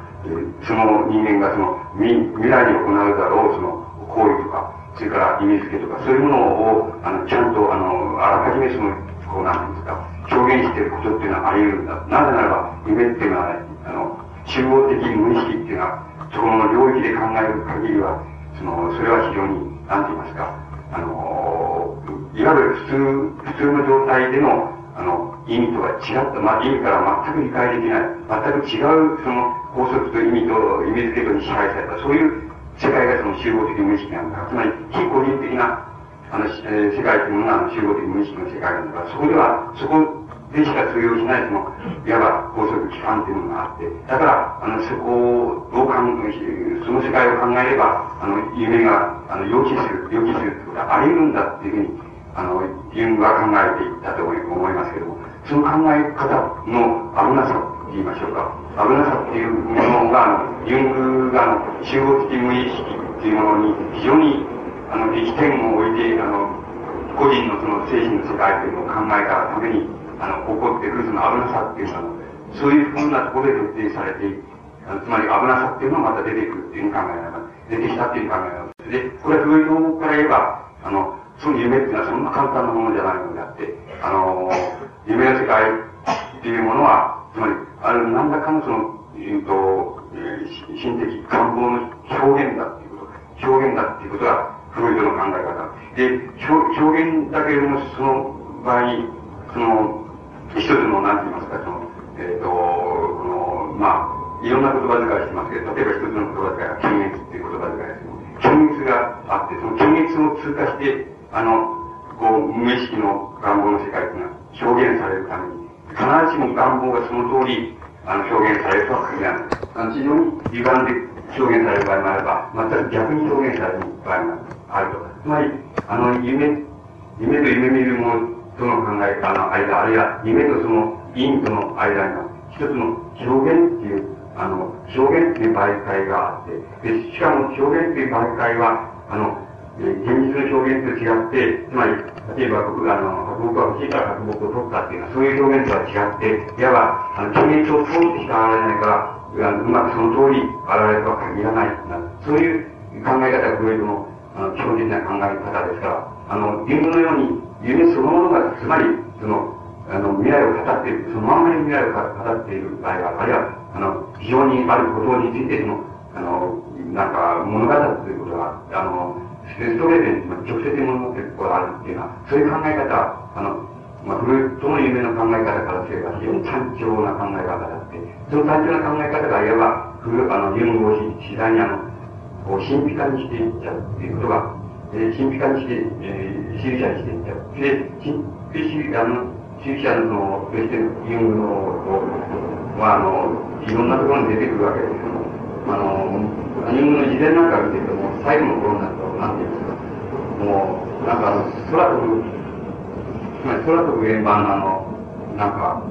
その人間がその未未来に行うだろうその行為とか、それから意味付けとか、そういうものを、あの、ちゃんと、あの、あらかじめその、こう、なんですか、表現していることっていうのはあり得るんだ。なぜならば、夢っていうのは、あの、中央的無意識っていうのは、そこの領域で考える限りは、その、それは非常に、なんて言いますか、あの、いわゆる普通、普通の状態での、あの、意味とは違った、まあ、意味から全く理解できない、全く違う、その、法則と意味と、意味付けとに支配された、そういう世界がその集合的無意識なんだ。つまり、非個人的なあの、えー、世界というものが集合的無意識の世界なんだか、そこでは、そこでしか通用しない、その、いわば法則機関というものがあって、だから、あの、そこをどう考え、その世界を考えれば、あの、夢が、あの、予期する、予期するってことはあり得るんだっていうふうに、あの、ユングは考えていったと思いますけども、その考え方の危なさと言いましょうか。危なさっていうものが、あの、ユングが、あの、集合的無意識っていうものに非常にあの、力点を置いて、あの、個人のその精神の世界というのを考えたために、あの、起こってくるその危なさっていうのは、そういうふうなところで徹底されてあのつまり危なさっていうのがまた出てくるっていうふうに考えながら、出てきたっていう考えながら。で、これはどういう方から言えば、あの、その夢っていうのはそんな簡単なものじゃないのであって、あの、夢の世界っていうものは、つまり、ある何らかのその、えっと、心的願望の表現だっていうこと、表現だっていうことが、フロイドの考え方。で、表現だけれども、その場合、その、一つの、なんて言いますか、その、えっ、ー、と、この、まあ、いろんな言葉遣いしてますけど、例えば一つの言葉遣いは、検閲っていう言葉遣いですけど、検閲があって、その検閲を通過して、あの、こう、無意識の願望の世界っていうのは表現されるために、必ずしも願望がその通り、あの、表現されるとは限らない。あの、非常に歪んで表現される場合もあれば、全く逆に表現される場合もあると。つまり、あの、夢、夢と夢見るものとの考え方の間、あるいは夢とその因との間には、一つの表現っていう、あの、表現っていう媒介があって、で、しかも表現っていう媒介は、あの、現実の表現と違って、つまり、例えば僕が、あの、白木は欲しいから白木を取ったっていうのは、そういう表現とは違って、いわば、あの、現実を通ってしか現れないから、うまくその通り現れるとは限らない。そういう考え方がフロイドの、あの、基本的な考え方ですから、あの、リンゴのように、夢そのものが、つまり、その、あの、未来を語っている、そのままに未来を語っている場合は、あるいは、あの、非常にあることについて、その、あの、なんか、物語ということが、あの、ストレートに直接物っていうことがあるっていうのは、そういう考え方、あの、まあ、フルートの夢の考え方からすれば非常に単調な考え方だって、その単調な考え方がいわば、フルあの、ユングを次第にあの、こう、神秘化にしていっちゃうっていうことが、えー、神秘化にして、えー、支持者にしていっちゃう。で、神秘、あの、支持者のそ、してユングの、は、あの、いろんなところに出てくるわけですけども、あの、ユングの事前なんか見てると、も最後の頃になると、なんていうんですか、もう、なんか、空飛ぶ、つまり空飛ぶ円盤のあの、なんか、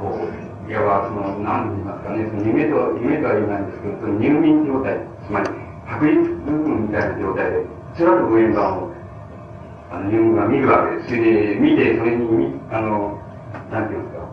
こう、いわばその、何て言いますかね、その夢と、夢とは言えないんですけど、その入眠状態、つまり、白日部分みたいな状態で、空飛ぶ円盤を、あの、ユングが見るわけです。それで、見て、それに、あの、なんて言うんですか、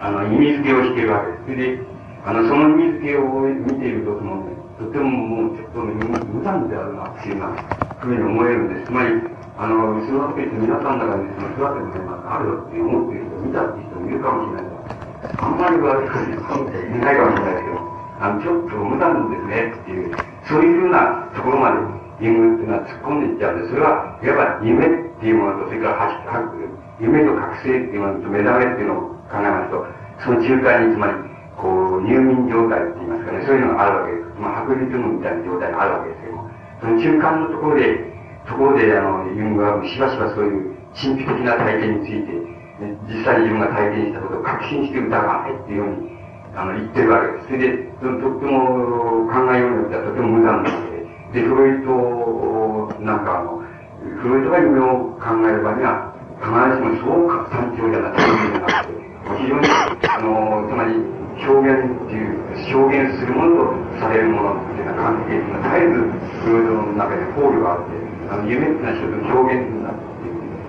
あの、意味付けをしているわけです。それで、あの、その意味付けを見ていると、その、ね、とてももうちょっと、無残であるなっていうようなふうに思えるんです。つまり、あの、後ろの時って皆さんの中にその育ての現場があるよって思っている人、見た。って人もいるかもしれないけど、あんまり悪い人いないかもしれないけど、あの、ちょっと無残ですねっていう、そういうふうなところまで、言語っていうのは突っ込んでいっちゃうんで、それは、いわば夢っていうものと、それから夢と覚醒っていうものと目覚めっていうのを考えますと、その中間につまり、こう、入眠状態って言いますかね、そういうのがあるわけです。まあ、白日夢みたいな状態があるわけですけども、その中間のところで、ところで、あの、ユングはしばしばそういう神秘的な体験について、実際に自分が体験したことを確信して疑わないっていうように、あの、言ってるわけです。それで、とっても考えようによってはとても無残なので、で、フロイト、なんかあの、フロイトが夢を考える場合には、必ずしもそう単調じゃなくて、非常に、あの、つまり、表現っていう、表現するものとされるものっていうような関係っていうのは絶えず、フロイドの中で考慮があって、あの、夢っていうのは一つの表現になって。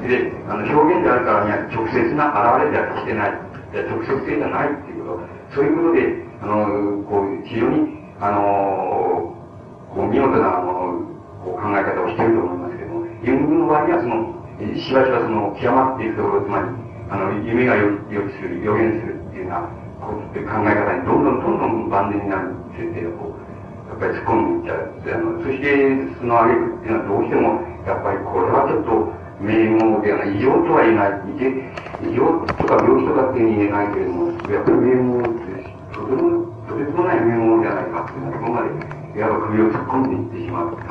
で、あの、表現であるからには直接な現れではしてない。直接性じゃないっていうこと。そういうことで、あの、こう、非常に、あの、こう、見事な、あの、こう考え方をしていると思いますけども、ユングの場合にはその、しばしばその、極まっているところ、つまり、あの、夢が予期する、予言するっていうような、こういう考え方にどんどんどんどん万年になる設定をこう、やっぱり突っ込んでいっちゃう。あのそして、その挙句っていうのはどうしても、やっぱりこれはちょっと、名門ではない、異常とは言えない。異常とか病気とかって言えないけれども、やっぱり名門って、とても、とてつもない名門じゃないかっていうのは、ここまで、いわば首を突っ込んでいってしまうよう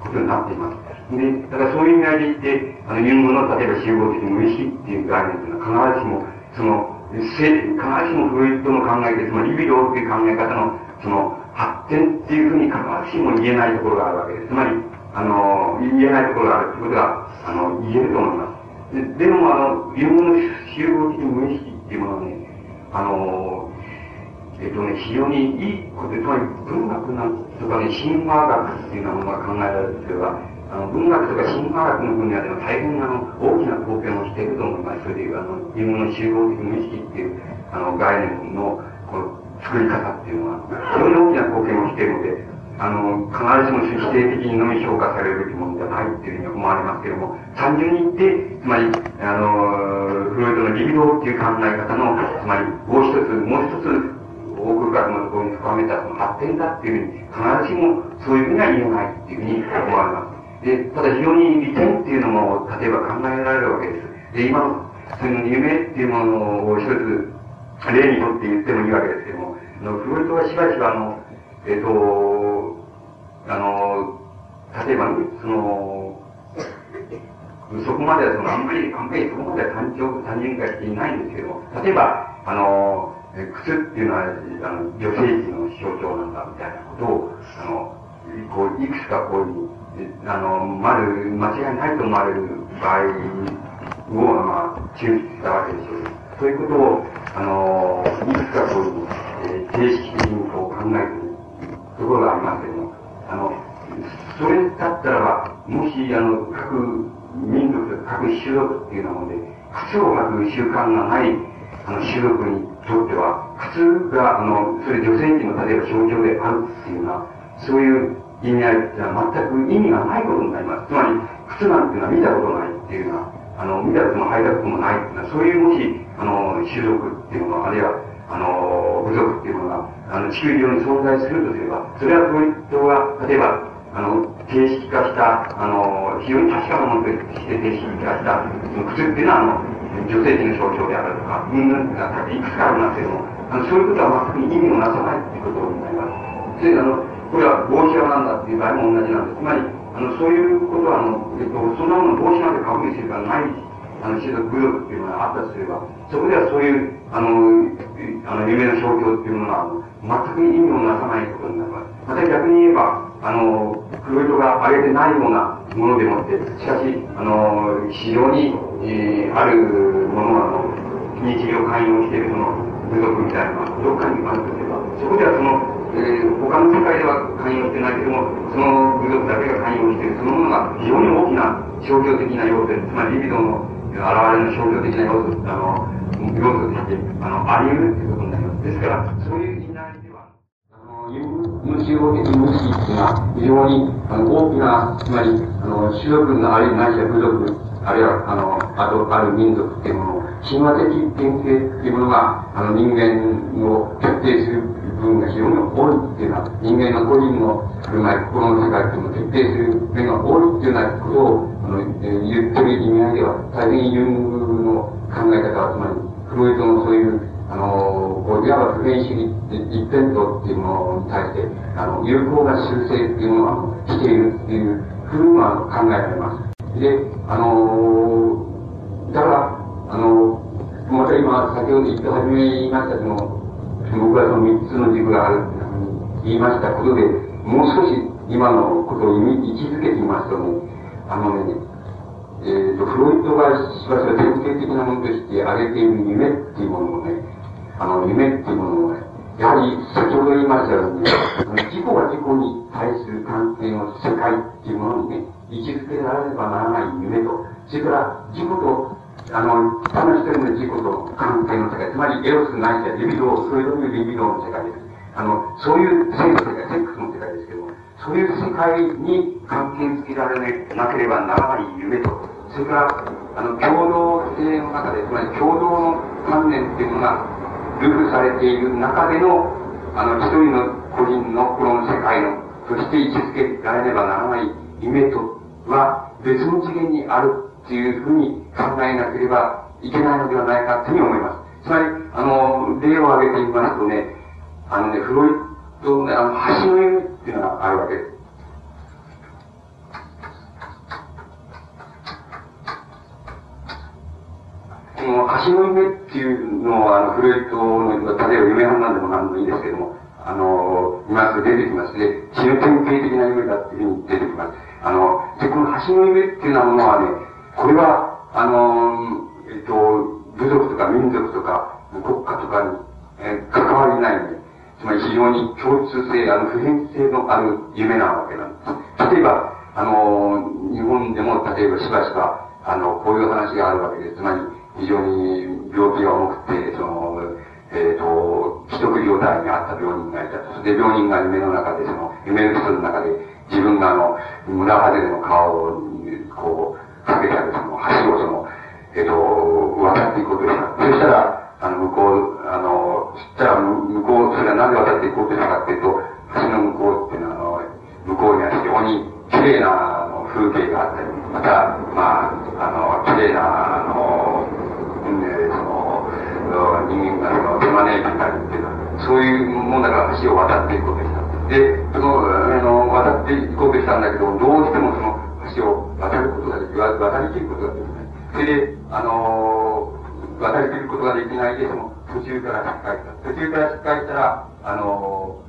ことになっています。で、だからそういう意味合いで言って、あの、入門の、例えば集合的無意識っていう概念っていうのは必ずしも、その、必ずしもフロイトの考えで、つまりリビドーっていう考え方の、その、発展っていうふうに必ずしも言えないところがあるわけです。つまり、あの、言えないところがあるということが、あの、言えると思います。ででも、あの、日本の集合的無意識っていうものはね、あの、えっとね、非常にいいことで、つまり文学なんとかね、神話学っていうようなものが考えられるとすれば、あの、文学とか神話学の分野でも大変あの、大きな貢献をしていると思います。それで、あの、日本の集合的無意識っていう、あの、概念の、この、作り方っていうのは、非常に大きな貢献をしているので、あの、必ずしも否定的にのみ評価されるべきものじゃないっていうふうに思われますけれども、単純に言って、つまり、あの、フロイトのリビドっていう考え方の、つまり、もう一つ、もう一つ、多くからのところに深めたその発展だっていうふうに、必ずしもそういうふうには言えないっていうふうに思われます。で、ただ非常に利点っていうのも、例えば考えられるわけです。で、今の、その夢っていうものを一つ、例にとって言ってもいいわけですけども、あのフロイトはしばしばあの、えっ、と、あの、例えば、その、そこまではその、あんまり、あんまりそこまでは単調、単純化していないんですけども、例えば、あの、靴っていうのは、あの、女性器の象徴なんだ、みたいなことを、あの、こう、いくつかこういうあの、まず、間違いないと思われる場合を、まあ、抽出したわけでしょう。そういうことを、あの、いくつかこう、えー、定式的にこう考えているところがありますけども、あの、それだったらば、もし、あの、各民族、各種族っていうようなもので、靴を履く習慣がない、あの、種族にとっては、靴が、あの、それ女性器の例えば象徴であるっていうような、そういう意味合いっていうのは全く意味がないことになります。つまり、靴なんていうのは見たことないっていうのは、あの、見たことも履いたこともないっていうのは、そういうもし、あの、種族っていうもの、あるいは、あの、部族っていうものが、あの、地球上に存在するとすれば、それはそういう人が、例えば、あの、形式化した、あの、非常に確かなものとして形式化した、その靴っていうのは、あの、女性人の象徴であるとか、みんながいくつかありますけども、あの、そういうことは全く意味をなさないっていうことになります。それあの、これは帽子屋なんだっていう場合も同じなんです。つまり、あの、そういうことは、あの、えっと、そんなもの帽子なんてかぶりするからない、あの、種族、部族っていうのがあったとすれば、そこではそういう、あの、あの、夢の象徴っていうものは、全く意味をなさないことになります。また逆に言えば、あの、黒糸が上げてないようなものでもって、しかし、あの、非常に、えー、あるものは、あの、日常寛容しているその部族みたいなのがどっかにあるとすれば、そこではその、えー、他の世界では関与してないけども、その部族だけが関与している、そのものが非常に大きな象徴的な要素、つまりリビドの現れの象徴的な要素、あの、要素として、あの、あり得るということになります。ですから、そういう意味では、あの、無視を的無視っていうのは、非常に、あの、大きな、つまり、あの、種族のあるいはないしは部族、あるいは、あの、あと、ある民族っていうものを、神話的典型っていうものが、あの、人間を決定する分が非常に多いっていうのは、人間の個人の振る舞い、心の世界っていうのを徹底する面が多いっていうようなことを、あの、言ってる意味合いでは、大変ユングの考え方は、つまり、フロイトのそういう、あの、こういわば普遍主義一辺倒っていうものに対して、あの、有効な修正っていうのをしているっていうふうには考えられます。で、あの、だから、あの、また今、先ほど言って初め言いましたけど僕はその三つの軸があるって言いましたことで、もう少し今のことを位置づけてみますとね、あのね、えっ、ー、と、フロイトがしばしば典型的なものとして挙げている夢っていうものをね、あの、夢っていうものをね、やはり先ほど言いましたように、ね自己が自己に対する関係の世界っていうものにね、位置づけられればならない夢と、それから自己とあの、他の一人の自己と関係の世界、つまりエロスないしはリビドー、そういうリビドーの世界です。あの、そういう性の世界、セックスの世界ですけども、そういう世界に関係づけられなければならない夢と、それから、あの、共同性の中で、つまり共同の観念っていうのが、ルフされている中での、あの、一人の個人の心の世界の、として位置づけられればならない夢とは、別の次元にあるっていうふうに考えなければいけないのではないかというふうに思います。つまり、あの、例を挙げてみますとね、あのね、フロイトのね、あの、橋の夢っていうのがあるわけです。この橋の夢っていうのは、あの、フロイトの、例えば夢判断でも何でもいいですけども、あの、今すぐ出てきます。で、死ぬ典型的な夢だっていうふうに出てきます。あの、で、この橋の夢っていうようなものはね、これは、あの、えっと、部族とか民族とか国家とかに、えー、関わりないで、つまり非常に共通性、あの、普遍性のある夢なわけなんです。例えば、あの、日本でも例えばしばしば、あの、こういう話があるわけです。つまり、非常に病気が重くて、その、えっ、ー、と、既得状態にあった病人がいたと。で、病人が夢の中で、その、夢の人の中で、自分があの、村外れの顔を、こう、かけたその橋をその、えっ、と、渡っていこうとした。そしたら、あの、向こう、あの、そしたら、向こう、それはなぜ渡っていこうとしたかっていうと、橋の向こうっていうのは、あの、向こうには非常に綺麗なあの風景があったり、また、まあ、あの、綺麗な、あの、ね、その、人間がその手招いてたりっていうのは、そういうもんだから橋を渡っていこうとした。で、その、あの、渡っていこうとしたんだけど、どうしてもその、橋を渡ることができ、渡りきることができない。それで、あのー、渡りきることができないで、その途中から失敗した。途中から失敗したら、あの、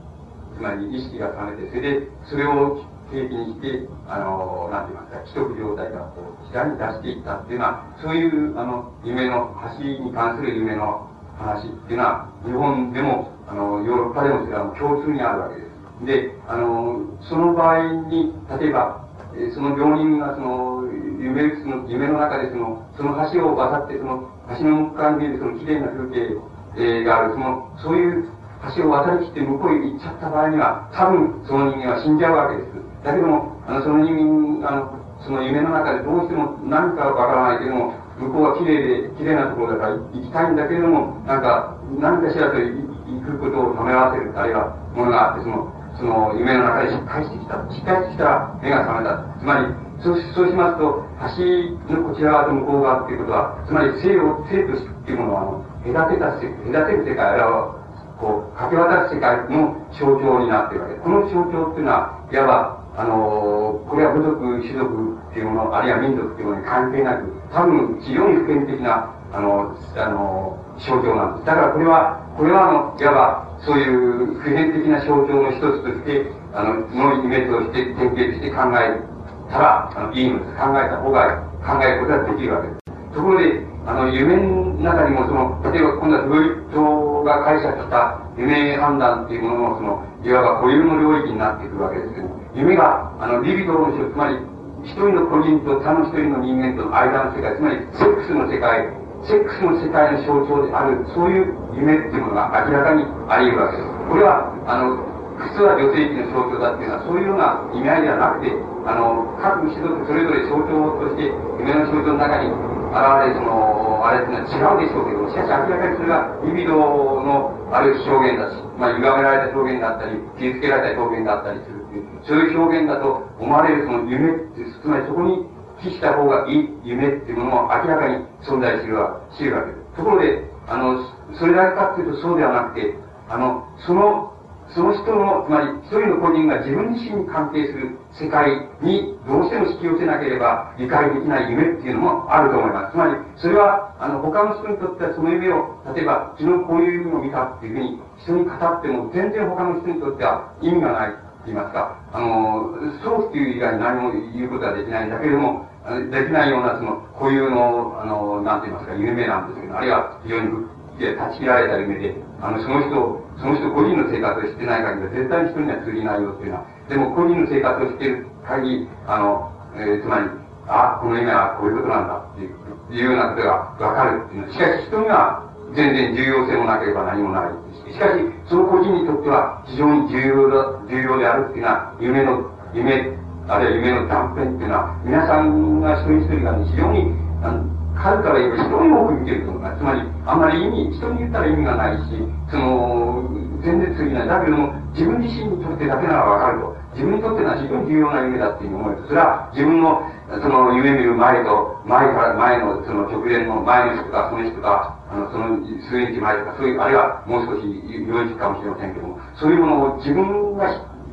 つまり意識が覚めて、それで、それを経験して、あの、なんて言いますか、既得状態からこう、下に出していったっていうのは、そういう、あの、夢の、橋に関する夢の話っていうのは、日本でも、あの、ヨーロッパでもそれは共通にあるわけです。で、あの、その場合に、例えば、その病人がその、夢、その夢の中でその、その橋を渡って、その、橋の向かいに見えるその綺麗な風景、え、がある、その、そういう橋を渡りきって向こうへ行っちゃった場合には、多分その人間は死んじゃうわけです。だけども、あの、その人間、あの、その夢の中でどうしても何かわからないけども、向こうは綺麗で、綺麗なところだから行きたいんだけれども、なんか、何かしらと行くことをため合わせる、あるいはものがあって、その、その夢の中でしっかりしてきた。しっかりしてきた目が覚めた。つまり、そうそうしますと、橋のこちら側と向こう側っていうことは、つまり生を、生と死っていうものは、あの、隔てた、隔てる世界、あるいは、こう、かけ渡す世界の象徴になっているわけです。この象徴っていうのは、いわば、あのこれは部族、種族っていうもの、あるいは民族っていうものに関係なく、多分非常に普遍的な、あの、あの、象徴なんです。だからこれは、これはあの、いわば、そういう普遍的な象徴の一つとして、あの、のイメージとして、典型して考えたら、あの、いいのです。考えた方が、考えることができるわけです。ところで、あの、夢の中にも、その、例えば今度はフロイトが解釈した夢判断っていうものも、その、いわば固有の領域になっていくわけですけど、夢が、あの、リビドの人、つまり、一人の個人と他の一人の人間との間の世界、つまり、セックスの世界、セックスの世界の象徴である、そういう夢っていうものが明らかにあり得るわけです。これは、あの、普通は女性器の象徴だっていうのは、そういうような意味合いではなくて、あの、各種族それぞれ象徴として、夢の象徴の中に現れ、その、あれっていうのは違うでしょうけど、しかし明らかにそれが、リビドの、ある表現だし、まあ、歪められた表現だったり、傷つけられた表現だったりするっていう、そういう表現だと思われるその夢って、つまりそこに帰した方がいい夢っていうものも明らかに存在するわするわけです。ところで、あの、それだけかっていうとそうではなくて、あの、その、その人の、つまり一人の個人が自分自身に関係する世界にどうしても引き寄せなければ理解できない夢っていうのもあると思います。つまり、それは、あの、他の人にとってはその夢を、例えば、昨日こういう夢を見たっていうふうに人に語っても、全然他の人にとっては意味がない言いますか、あの、そうっていう以外に何も言うことはできないんだけれども、できないような、その、固有の、あの、なんて言いますか、夢なんですけど、あるいは非常に断ち切られた夢で、あの、その人、その人個人の生活をしてない限りは絶対に人には通じないよっていうのは、でも個人の生活をしている限り、あの、えー、つまり、あ、この夢はこういうことなんだっていう、いうようなことがわかるっていうのは、しかし人には全然重要性もなければ何もないし。かし、その個人にとっては非常に重要だ、重要であるっていうのは、夢の、夢あるいは夢の断片っていうのは、皆さんが一人一人が、ね、非常に、あの彼から言えば人に多く見てると思います。つまり、あんまり意味、人に言ったら意味がないし、その、全然通じない。だけども、自分自身にとってだけならわかると。自分にとってのは非常に重要な夢だっていう思いと、それは自分の、その夢見る前と、前から、前の、その直前の前の人とか、その人か、あの、その数日前とか、そういう、あるいはもう少し良い時かもしれませんけども、そういうものを自分が、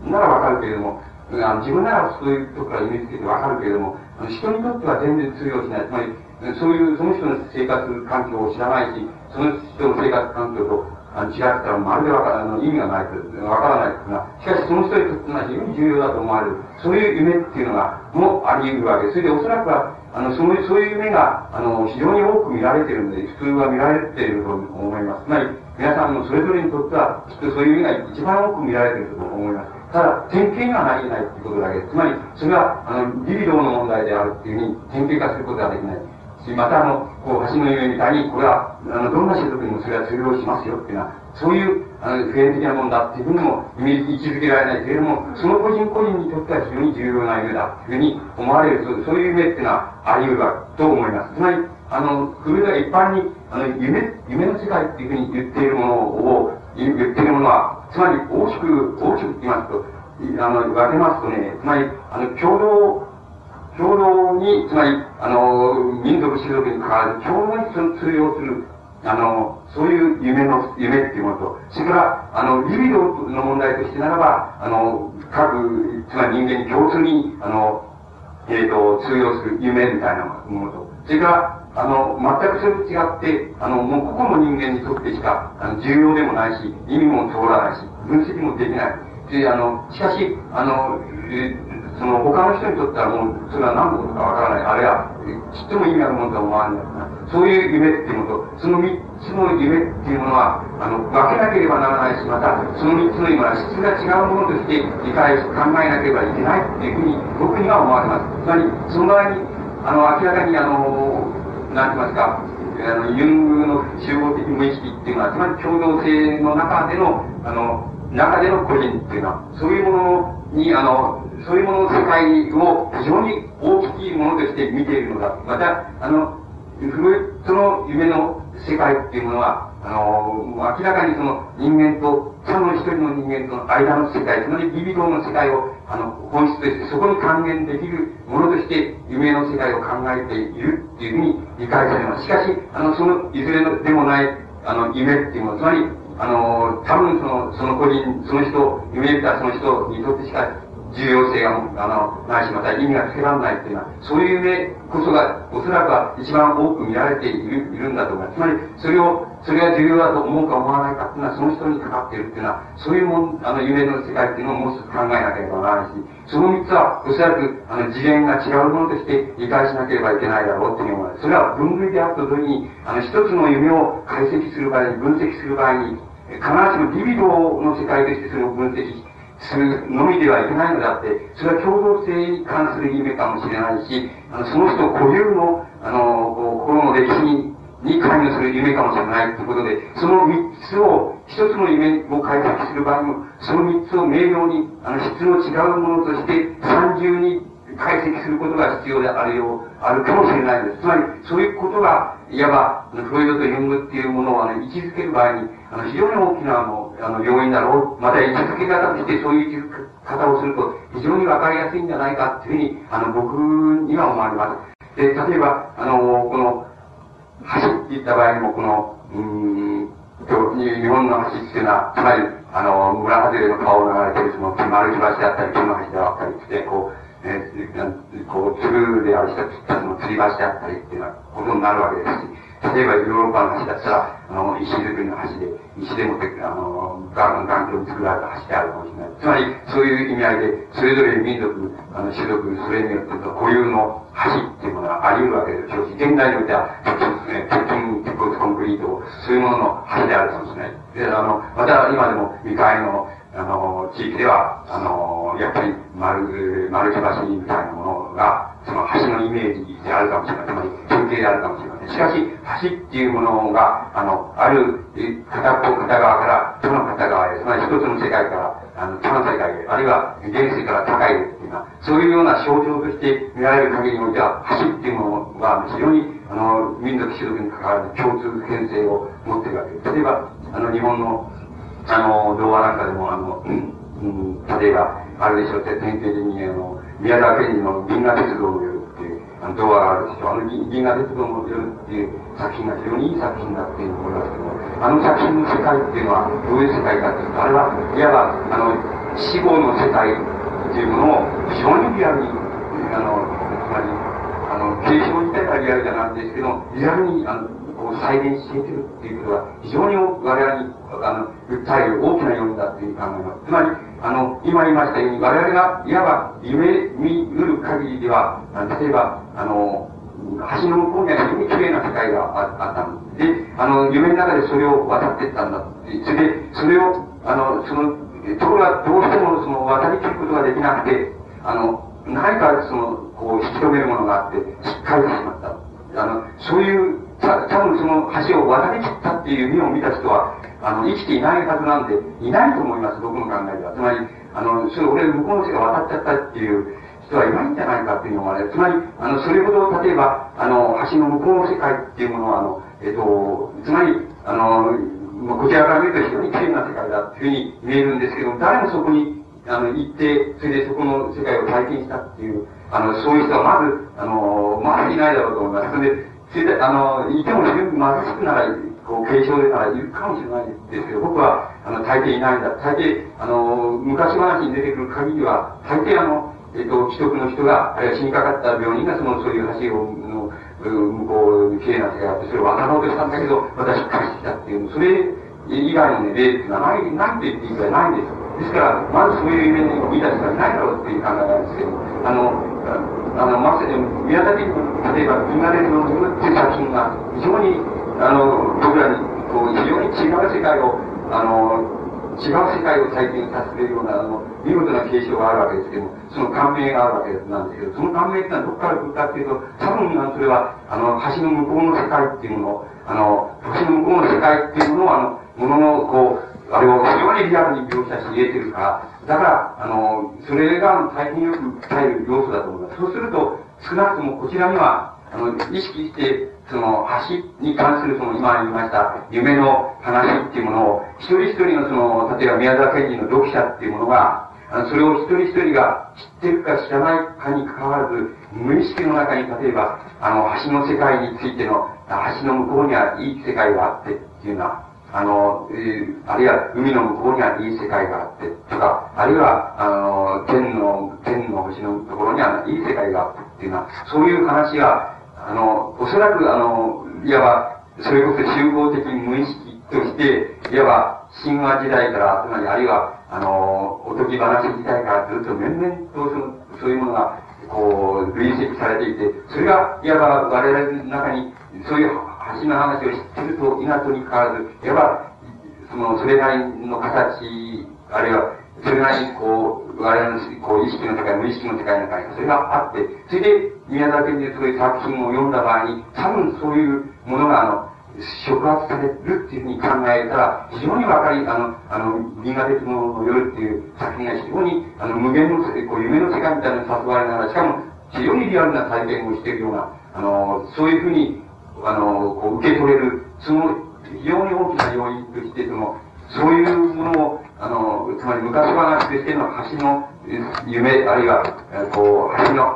ならわかるけれども、あの自分ならそういうとこから意味つけてわかるけれども、人にとっては全然通用しない。つまり、そういう、その人の生活環境を知らないし、その人の生活環境と違ったらまるでわからない、意味がないと、わからないというのは、しかしその人にとっては非常に重要だと思われる。そういう夢っていうのが、もあり得るわけですそれでおそらくは、あの、そういう、そういう夢が、あの、非常に多く見られているので、普通は見られていると思います。つまり、皆さんのそれぞれにとっては、きっとそういう夢が一番多く見られていると思います。ただ、典型にはなり得ないということだけです。つまり、それは、あの、リビドーの問題であるっていうふうに典型化することができない。また、あの、こう、橋の夢みたいに、これは、あの、どんな種族にもそれは通用しますよっていうのは、そういう、あの、普遍的なものだっていうふうにも位置づけられないけれども、その個人個人にとっては非常に重要な夢だっていうふうに思われる、そういう夢っていうのはあり得るわと思います。つまり、あの、それが一般に、あの、夢、夢の世界っていうふうに言っているものを、言っているものは、つまり大きく、大きく言いますと、あの、分けますとね、つまり、あの、共同、共同に、つまり、あの、民族種族に関わる共同に通用する、あの、そういう夢の、夢っていうものと、それから、あの、リビドの問題としてならば、あの、各、つまり人間に共通に、あの、えっ、ー、と、通用する夢みたいなものと、それから、あの、全くそれと違って、あの、もう個々の人間にとってしか、あの、重要でもないし、意味も通らないし、分析もできない。で、あの、しかし、あの、えその、他の人にとってはもう、それは何のことかわからない。あれは、ちっとも意味あるものとは思わないな。そういう夢っていうのと、その三つの夢っていうものは、あの、分けなければならないし、また、その三つの夢は質が違うものとして理解し、考えなければいけないっていうふうに、僕には思われます。つまり、その場合に、あの、明らかに、あの、なんて言いますか、あの、ユングの集合的無意識っていうのは、つまり共同性の中での、あの、中での個人っていうのは、そういうものに、あの、そういうものの世界を非常に大きいものとして見ているのだ。また、あの、その夢の世界っていうものは、あの、明らかにその人間と、その一人の人間との間の世界、つまりビビドの世界を、あの、本質として、そこに還元できるものとして、夢の世界を考えているっていうふうに理解されます。しかし、あの、その、いずれのでもない、あの、夢っていうもの、つまり、あの、多分その、その個人、その人、夢見たその人にとってしか重要性が、あの、ないし、また意味がつけられないっていうのは、そういう夢こそが、おそらくは一番多く見られている、いるんだと思います。つまり、それを、それが重要だと思うか思わないかっていうのは、その人にかかっているっていうのは、そういうもん、あの、夢の世界っていうのをもう一つ考えなければならないし、その三つは、おそらく、あの、次元が違うものとして理解しなければいけないだろうっていうのは、それは分類であると同時に、あの、一つの夢を解析する場合に、分析する場合に、必ずしもビビドの世界としてそれを分析してするのみではいけないのであって、それは共同性に関する夢かもしれないし、あのその人固有の、あの、心の歴史に、に関与する夢かもしれないということで、その三つを、一つの夢を解析する場合も、その三つを明瞭に、あの、質の違うものとして、三重に解析することが必要であるよう、あるかもしれないです。つまり、そういうことが、いわば、フロイドとユングっていうものを、ね、位置づける場合に、あの、非常に大きな、あの、あの、要因だろう。また、位置づけ方としてそういう位置づけ方をすると、非常にわかりやすいんじゃないかっていうふうに、あの、僕には思われます。で、例えば、あの、この、橋って言った場合も、この、うん、日本の橋っていうのは、つまり、あの、村外れの川を流れてる、その、丸木橋であったり、木の橋であったりして、こう、えー、こう、鶴である人たちの吊り橋であったりっていうようなことになるわけですし、例えばヨーロッパの橋だったら、あの、石造りの橋で、石でもって、あの、環境に作られた橋であるかもしれない。つまり、そういう意味合いで、それぞれ民族、あの、種族、それによって固有の橋っていうものがあり得るわけでしょうし、現代においては、鉄筋、鉄骨コンクリート、そういうものの橋であるかもしれない。で、あの、また今でも未開の、あの、地域では、あの、やっぱり丸、丸木橋みたいなものが、その橋のイメージであるかもしれない。つまり、典型であるかもしれません。しかし、橋っていうものが、あの、ある、片っぽ片側から、他の片側へ、つまり一つの世界から、あの、他の世界へ、あるいは現世から高いへっていうのは、そういうような象徴として見られる限りにおいては、橋っていうものは非常に、あの、民族種族に関わる共通編成を持っているわけです。例えば、あの、日本の、あの、童話なんかでも、あの、うん、例えば、あるでしょう、典型的に、あの、宮沢賢治の銀河鉄道の夜っていう、あの、童話があるでしょ。あの、銀河鉄道の夜っていう作品が非常にいい作品だっていう思いますけども、あの作品の世界っていうのは、どういう世界かっていうと、あれは、いわば、あの、死後の世界っていうものを非常にリアルに、あの、つまり、あの、継承自体はリアルじゃないんですけど、リアルに、あの、こう再現しているっていうことは、非常に我々に、あの、訴える大きな要因だというふうに考えます。つまり、あの、今言いましたように、我々が、いわば、夢見る限りでは、例えば、あの、橋の向こうには非常に綺麗な世界があったんです。で、あの、夢の中でそれを渡っていったんだ。それで、それを、あの、その、ところがどうしてもその渡りきることができなくて、あの、何かその、こう、引き止めるものがあって、しっかりしてしまった。あの、そういうた多分その橋を渡り切ったっていう夢を見た人は、あの、生きていないはずなんで、いないと思います、僕の考えでは。つまり、あの、それ俺向こうの人が渡っちゃったっていう人はいないんじゃないかっていうのがね、つまり、あの、それほど、例えば、あの、橋の向こうの世界っていうものは、あの、えっと、つまり、あの、こちらから見ると非常に綺麗な世界だっていうふうに見えるんですけど、誰もそこに、あの、行って、それでそこの世界を体験したっていう、あの、そういう人はまず、あの、まずいないだろうと思います。それで、それで、あの、いても十分貧しくなら、こう、継承でならいるかもしれないですけど、僕は、あの、大抵いないんだ。大抵、あの、昔話に出てくる限りは、大抵あの、えっ、と、既得の人が、あるいは死にかかった病人が、その、そういう橋を、の、向こう、綺麗な世界があって、それを渡ろうとしたんだけど、またしっかりしてきたっていう、それ以外のね、例っていうのはない、ないって言っていいかないんです。ですから、まずそういう夢に見た人はいないだろうっていう考えなんですけど、あの、あの、まさに、宮崎、例えば、銀河連のずっていう作品が、非常に、あの、僕らに、こう、非常に違う世界を、あの、違う世界を体験させるような、あの、見事な継承があるわけですけども、その感銘があるわけなんですけど、その感銘ってのはどこから来るかっていうと、多分、それは、あの、橋の向こうの世界っていうものを、あの、橋の向こうの世界っていうものを、あの、ものの、こう、あれを非常にリアルに描写し入れてるから、だから、あの、それが大変よく伝える要素だと思います。そうすると、少なくともこちらには、あの、意識して、その、橋に関するその、今言いました、夢の話っていうものを、一人一人のその、例えば宮沢賢治の読者っていうものが、あの、それを一人一人が知ってるか知らないかに関わらず、無意識の中に例えば、あの、橋の世界についての、橋の向こうにはいい世界があってっていうような、あの、あるいは海の向こうにはいい世界があって、とか、あるいは、あの、天の、天の星のところにはいい世界があってっていうのは、そういう話が、あの、おそらく、あの、いわば、それこそ集合的無意識として、いわば、神話時代から、つまり、あるいは、あの、おとぎ話時代からずっと面々とそ、そういうものが、こう、累積されていて、それが、いわば我々の中に、そういう橋の話を知ってると、稲とにかかわらず、いわば、その、それなりの形、あるいは、それなりにこう、我々のこう意識の世界、無意識の世界の中にそれがあって、それで宮沢賢治でそういう作品を読んだ場合に、多分そういうものが、あの、触発されるっていうふうに考えたら、非常にわかり、あの、あの、銀河鉄道の夜っていう作品が非常に、あの、無限の、こう、夢の世界みたいなのに誘われながら、しかも、非常にリアルな体験をしているような、あの、そういうふうにあの、こう受け取れる、その非常に大きな要因として、その、そういうものを、あの、つまり昔話としての橋の夢、あるいは、こう、橋の、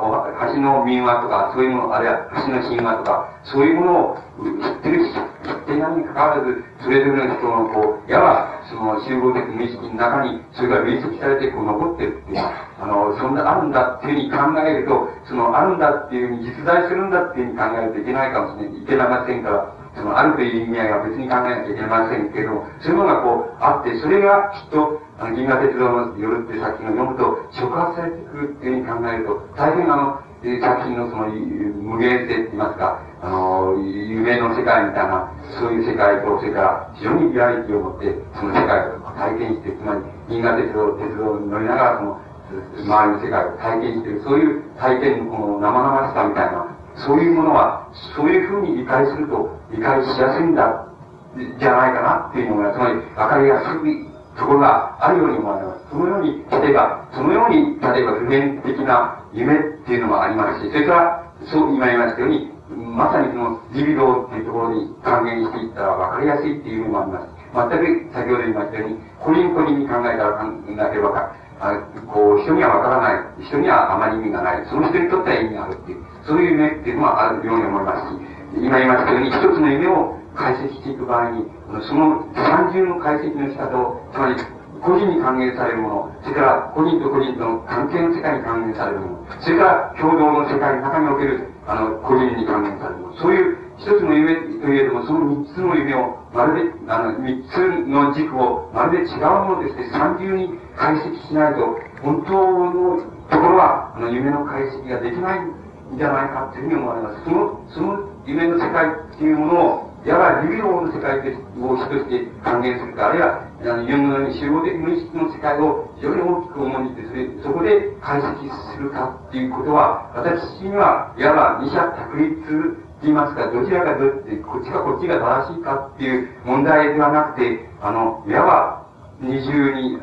橋の民話とか、そういうもの、あるいは橋の神話とか、そういうものを知ってるし、知っていなにかかわらず、それぞれの人の、こう、やは、その集合的無意識の中に、それが累積されて、こう、残ってるっていう、あの、そんな、あるんだっていうふうに考えると、その、あるんだっていうふうに実在するんだっていうふうに考えるといけないかもしれない、いけませんから、その、あるという意味合いは別に考えなきゃいけませんけれども、そういうものがこう、あって、それがきっと、あの、銀河鉄道の夜って作品を読むと、触発されてくるっていうふうに考えると、大変あの、作品のその無限性って言いますか、あの、夢の世界みたいな、そういう世界と、それから非常にリアリティを持って、その世界を体験して、つまり銀河鉄道、鉄道に乗りながら、その、周りの世界を体験している、そういう体験のこの生々しさみたいな、そういうものは、そういうふうに理解すると、理解しやすいんだ、じゃないかなっていうのが、つまり分かりやすいとこがあるように思われます。そのように、例えば、そのように、例えば普遍的な夢っていうのもありますし、それから、そう今言いましたように、まさにその、リビドーっていうところに還元していったら分かりやすいっていう意味もあります。全く先ほど言いましたように、個人個人に考えたら考なければか、あこう、人には分からない、人にはあまり意味がない、その人にとっては意味があるっていう、そういう夢っていうのはあるように思いますし、今言いましたように、一つの夢を解析していく場合に、その三重の解析の仕方を、つまり、個人に還元されるもの、それから個人と個人との関係の世界に還元されるもの、それから共同の世界の中における、あの、個人に還元されるもの、そういう一つの夢といえども、その三つの夢を、まるで、あの、三つの軸を、まるで違うものとして三重に解析しないと、本当のところは、あの、夢の解析ができない。じゃないかというふうに思われます。その、その夢の世界っていうものを、やはり理論の世界を主として還元するか、あるいは、あの、ユングのように集合的無意識の世界を非常に大きく重んじて、それ、そこで解析するかっていうことは、私には、いわば二者択一と言いますか、どちらかどって、こっちかこっちが正しいかっていう問題ではなくて、あの、いわば二重に、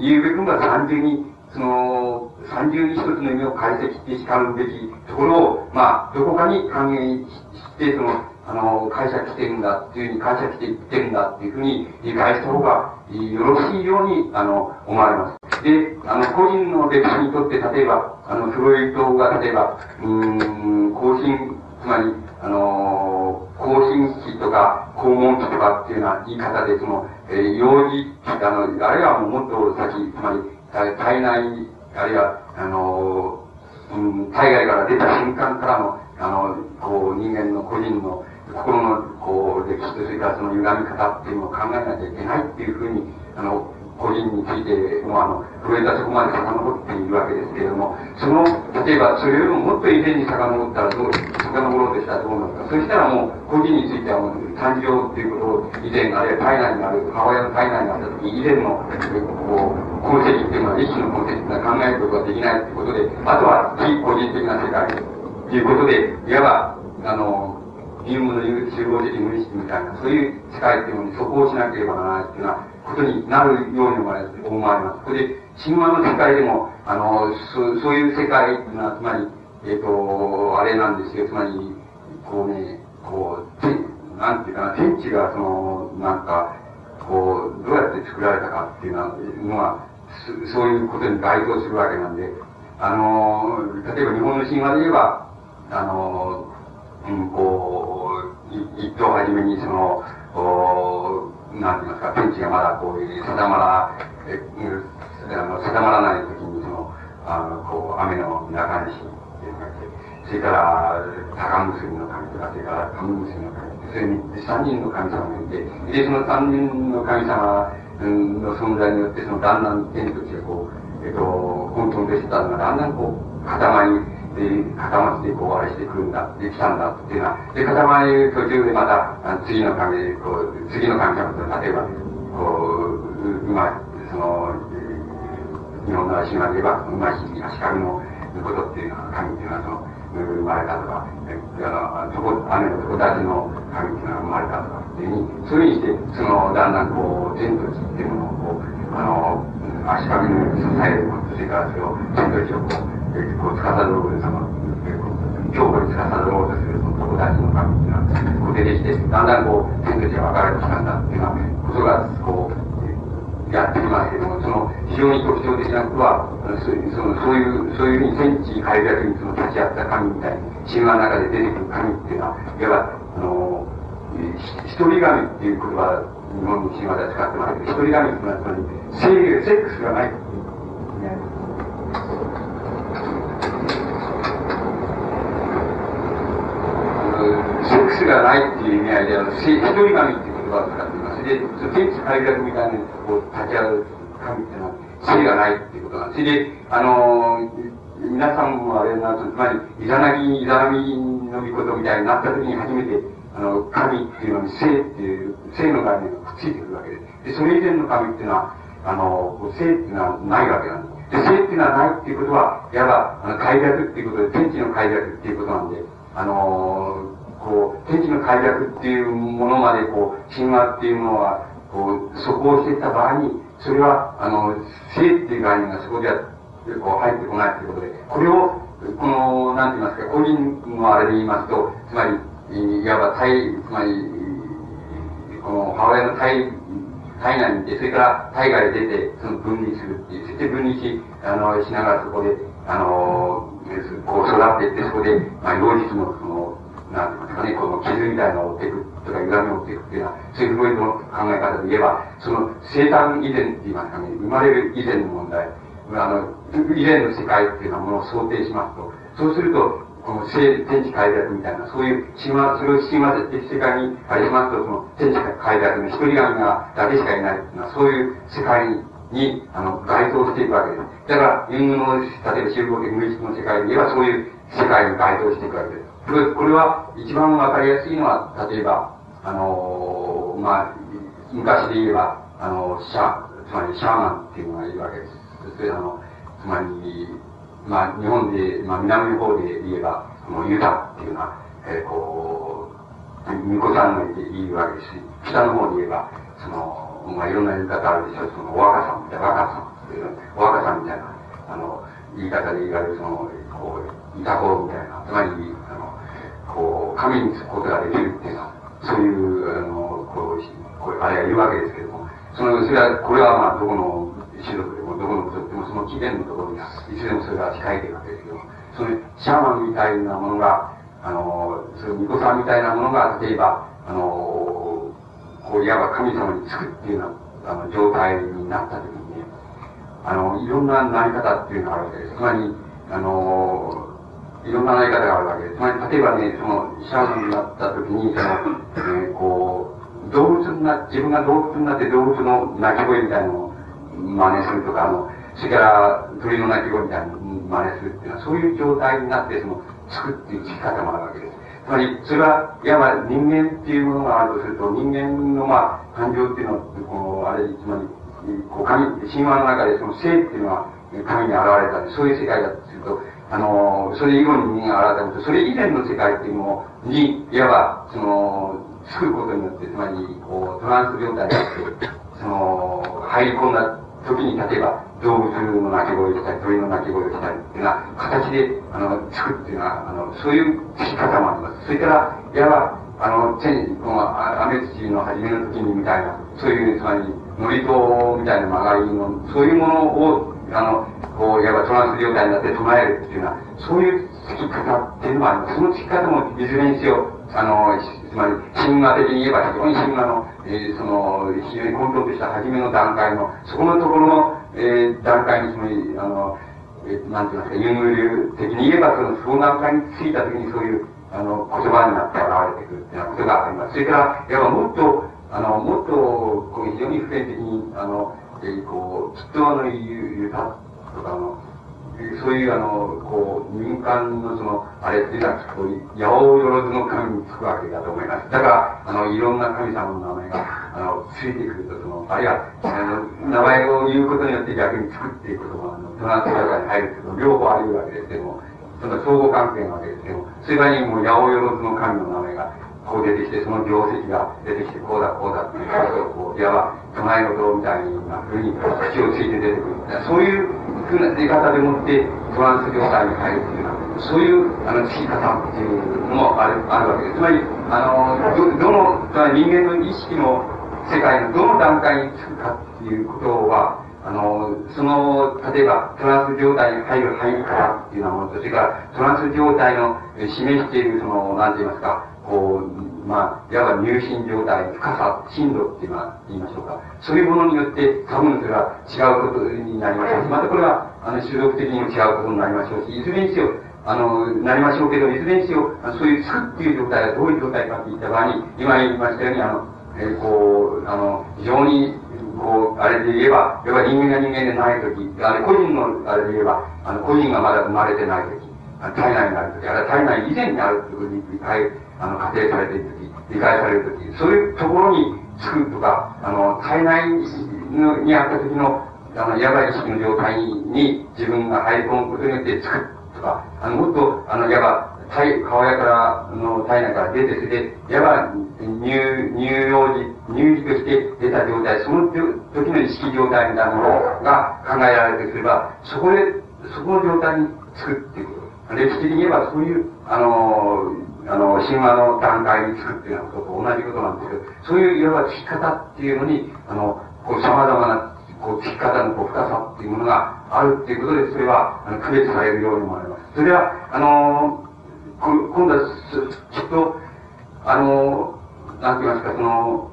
言うべくが三重に、その、三重に一つの意味を解析して叱るべきところを、まあ、どこかに還元して、その、あの、解釈してるんだっていうふうに解釈していってるんだっていうふうに理解した方がよろしいように、あの、思われます。で、あの、個人の歴史にとって、例えば、あの、フロイトが、例えば、うん、更新、つまり、あの、更新期とか、肛門期とかっていうような言い方で、その、えー、幼児期、あの、あるいはもっと先、つまり、体内、あるいは、あの、うん、体外から出た瞬間からの、あの、こう、人間の個人の心の、こう、歴史と、それからその歪み方っていうのを考えなきゃいけないっていうふうに、あの、個人についても、あの、増えたそこまで遡っているわけですけれども、その、例えば、それよりももっと以前に遡ったらどう、遡ろうとしたらどうなるか？そしたらもう、個人についてはもう、誕生っていうことを以前、あるいは体内にある、母親の体内にあった時、以前の、こう、痕跡っていうのは、意識の痕跡っていうのは考えることができないっていうことで、あとは、非個人的な世界ということで、いわば、あの、自分の集合的無意識みたいな、そういう世界っていうものにそこをしなければならないっていうようなことになるように思われます。それで、神話の世界でも、あの、そそういう世界っていうのは、つまり、えっ、ー、と、あれなんですよ、つまり、こうね、こう、天、なんていうかな、天地がその、なんか、こう、どうやって作られたかっていうのは、そういうことに該当するわけなんで、あの、例えば日本の神話で言えば、あの、うん、こう、一等初めにその、おなんて言いますか、天地がまだこう、定まら、え、あの、定まらない時にその、あの、こう、雨の中西っていうのがいて、それから、高結びの神とか、それから神結びの神、それに三人の神様がいて、で、その三人の神様の存在によって、そのだんだん天と地がこう、えっと、混沌としたのが、だんだんこう、固まりで、固まってこう、あれしてくるんだ、できたんだっていうのは、で、固まり途中でまた、次の神、こう、次の神様と、例えば、こう、まあ、その、日本の神話で言えば、うまい足利のことっていうのは、神っていうのは、その、生まれたとか、あの、そこ、雨の底立ちの神っていうのが生まれたとかっていうふうに、そういうふうにして、その、だんだんこう、天と地っていうものを、こう、あの、足利の支えること、それからそれを、天と地をこう、えこう、司る様、強固に司ろうとする、その友達の神っていうのは、こう出てきて、だんだんこう、天と地が分かれてきたんだっていうようなことが、こう、やってきますけども、その、非常に特徴的なことは、そのそういう、そういうふうに天地海略にその立ち会った神みたいに、神話の中で出てくる神っていうのは、いわば、あの、一人神っていう言葉、日本の神話では使ってますけど、一人神っていうのは、つまり、性、セックスがない。スがないっていう意味合いで、あの、一人神っていう言葉を使っています。で、天地開拓みたいなこう立ち会う神っていうのは、性がないっていうことなんです。それで、あの皆さんもあれなと、つまり、イザナギ、イザナミの御事みたいになった時に初めて、あの、神っていうのに性っていう、性の概念がくっついてくるわけです。で、それ以前の神っていうのは、あの、性っていうのはないわけなんです。で、性っていうのはないっていうことは、いわば、あの、快楽っていうことで、天地の快楽っていうことなんで、あのこう、天地の快楽っていうものまで、こう、神話っていうものは、こう、そこをしていった場合に、それは、あの、性っていう概念がそこでは、こう、入ってこないということで、これを、この、なんて言いますか、個人のあれで言いますと、つまり、いわば体、つまり、この母親の体、体内にいて、それから体外で出て、その分離するっていう、そして分離し、あの、しながらそこで、あの、こう育っていって、そこで、まあ、幼児の、その、なんですかね、この傷みたいなのを追っていくとか、歪みを追っていくっていうのは、そういうフロイトの考え方で言えば、その生誕以前って言いますかね、生まれる以前の問題、あの、以前の世界っていうようなものを想定しますと、そうすると、この生、天地快楽みたいな、そういう神話、それを神話的世界にありますと、その天地快楽の一人神がだけしかいないっていうのは、そういう世界にに、あの、該当していくわけです。だから、ユングの、例えば集合的無意識の世界で言えば、そういう世界に該当していくわけです。これこれは一番わかりやすいのは、例えば、あのー、まあ、昔で言えば、あの、シャ、つまりシャーマンっていうのがいるわけです。そしてあの、つまり、まあ、日本で、まあ、南の方で言えば、このユダっていうのは、えー、こう、巫女さんがいるわけですし、北の方で言えば、その、まあ、いろんな言い方あるでしょう。その、お若さんみたいな、若さんっていう、お若さんみたいな、あの、言い方で言われる、その、こう、いたこみたいな、つまり、あのこう、神につくことができるっていうのは、そういう、あの、こう、こうあれがいるわけですけども、その、それは、これはまあ、どこの種族でも、どこの部族でも、その起源のところに、いつでもそれが控えているわけですけども、その、シャーマンみたいなものが、あの、その、巫女さんみたいなものが、例えば、あの、こう、いわば神様につくっていうような、あの、状態になったときにね、あの、いろんななり方っていうのがあるわけです。つまり、あの、いろんななり方があるわけです。つまり、例えばね、その、シャーになった時に、その、えー、こう、動物にな、自分が動物になって動物の鳴き声みたいなのを真似するとか、あの、それから鳥の鳴き声みたいなのを真似するっていうのは、そういう状態になって、その、作っていう生き方もあるわけです。つまり、それは、いわば人間っていうものがあるとすると、人間の、まあ、誕生っていうのは、この、あれ、つまり、こう神、神話の中でその生っていうのは神に現れたそういう世界だとすると、あの、それ以後に人間が現れたと、それ以前の世界っていうのに、いわば、その、作ることによって、つまり、こう、トランス状態になって、その、入り込んだ時に、例えば、動物の鳴き声をしたり、鳥の鳴き声をしたりっていうような形で、あの、作るっていうのは、あの、そういう聞き方もあります。それから、いわば、あの、天、この、雨土の初めの時にみたいな、そういう、つまり、祝詞みたいな曲がりの、そういうものを、あの、こう、いわばトランス状態になって唱えるっていうのは、そういう聞き方っていうのはあります。その聞き方もいずれにせよ、あの、つまり、神話的に言えば非常に神話の、えー、その、非常に混沌とした初めの段階の、そこのところの、えー、段階に、つまり、あの、えー、なんて言いますか、ユング流的に言えば、その、その段階についた時にそういう、あの、言葉になって現れてくるっていうようなことがあります。それから、いわばもっと、あの、もっと、こう、非常に普遍的に、あの、えー、こう、きっとあの、言う、たとか、あの、そういうあの、こう、民間のその、あれっていうのは、こう、八百万の神につくわけだと思います。だから、あの、いろんな神様の名前が、あの、ついてくると、その、あるいは、あの、名前を言うことによって逆に作っていくことも、あの、トランス社会に入るけど、両方あり得るわけですけども、その相互関係なわけですけども、それ場にもう八百万の神の名前が、こう出てきて、その業績が出てきて、こうだ、こうだっていうことを、こう、いわば、唱え事みたいなふうに口をついて出てくる。そういうふうな出方でもって、トランス状態に入るっていうのは、そういう、あの、聞き方っていうのもある、あるわけです。つまり、あの、ど、どの、つまり人間の意識の世界のどの段階につくかっていうことは、あの、その、例えば、トランス状態に入る入り方っていうようなものと、それから、トランス状態の示している、その、なんて言いますか、こう、まあ、いわば入信状態、深さ、深度って言いましょうか。そういうものによって、多分それは違うことになりましょうし、またこれは、あの、種族的にも違うことになりましょうし、いずれにせよ、あの、なりましょうけど、いずれにせよ、そういう作っていう状態はどういう状態かって言った場合に、今言いましたように、あの、えー、こう、あの、非常に、こう、あれで言えば、要は人間が人間でないとき、あれ、個人の、あれで言えば、あの、個人がまだ生まれてないとき、体内になるとき、あれ、体内以前にあるというふうにあの、仮定されているとき、理解されるとき、そういうところに作るとか、あの、体内にあったときの、あの、やばい意識の状態に自分が入り込むことによって作るとか、あの、もっと、あの、やば、体、顔やから、の体内から出て、それで、やば、乳、乳幼児、乳児として出た状態、その時の意識状態みたいなものが考えられるとすれば、そこで、そこの状態に作っていく。歴史的に言えばそういう、あの、あの、神話の段階に作っていうようなことと同じことなんですけど、そういういわば聞き方っていうのに、あの、こう様々な、こう聞き方のこう深さっていうものがあるっていうことで、それは、あの、区別されるように思われます。それは、あの、今度は、きっと、あの、なんて言いますか、その、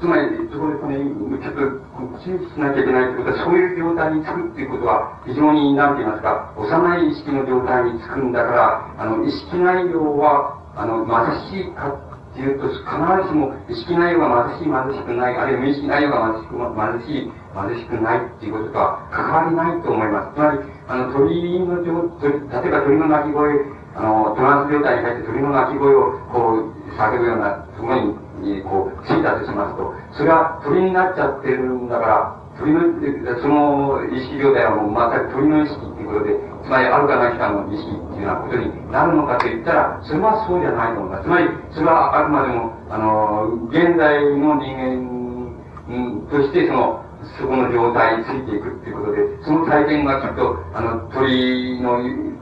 つまり、そこでこれ、ちょっと、注意しなきゃいけないということは、そういう状態につくっていうことは、非常に、なんて言いますか、幼い意識の状態につくんだから、あの、意識内容は、あの、貧しいかっていうと、必ずしも、意識内容が貧しい、貧しくない、あるいは無意識内容が貧しく、貧しい、貧しくないっていうこととは関わりないと思います。つまり、あの、鳥の状、例えば鳥の鳴き声、あの、トランス状態に入って鳥の鳴き声を、こう、叫ぶような、そこ、にこう、ついたとしますと、それは鳥になっちゃってるんだから、鳥の、その意識状態はもう全く鳥の意識っていうことで、つまりあるかないかの意識っていうようなことになるのかと言ったら、それはそうじゃないと思います。つまり、それはあくまでも、あの、現代の人間として、その、そこの状態についていくっていうことで、その体験がきっと、あの、鳥の、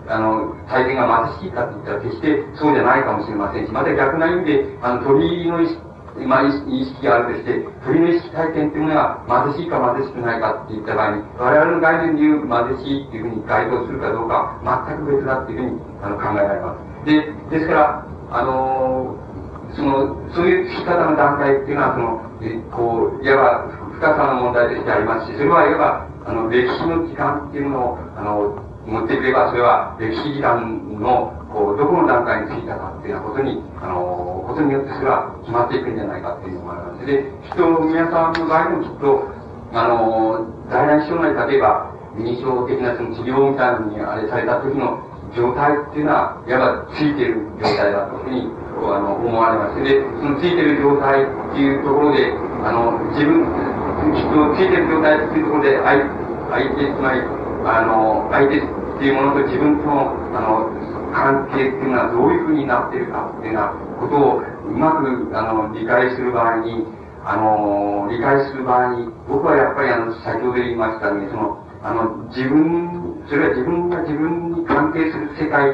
あの、体験が貧しいかって言ったら決してそうじゃないかもしれませんし、また逆な意味で、あの、鳥の意識まあ、意識があるとして、鳥の意識体験っていうのが貧しいか貧しくないかって言った場合に、我々の概念で言う貧しいっていうふうに該当するかどうか、全く別だっていうふうにあの考えられます。で、ですから、あのー、その、そういう聞き方の段階っていうのは、その、えこう、いわば深さの問題としてありますし、それはいわば、あの、歴史の時間っていうのを、あの、持ってくれば、それは歴史時間の、こう、どこの段階についたかっていうようなことに、あの、ことによってそれは決まっていくんじゃないかっていうのもあります。で、きっと皆さんの場合もきっと、あの、在来障害、例えば、認証的なその治療みたいなのにあれされた時の状態っていうのは、いわばついてる状態だというふうに、あの、思われます。で、そのついてる状態っていうところで、あの、自分、きっとついてる状態っていうところで、相相手、つまり、あの、相手っていうものと自分との、あの、関係っていうのはどういうふうになってるかっていうようなことをうまく、あの、理解する場合に、あの、理解する場合に、僕はやっぱりあの、先ほど言いましたように、その、あの、自分、それは自分が自分に関係する世界、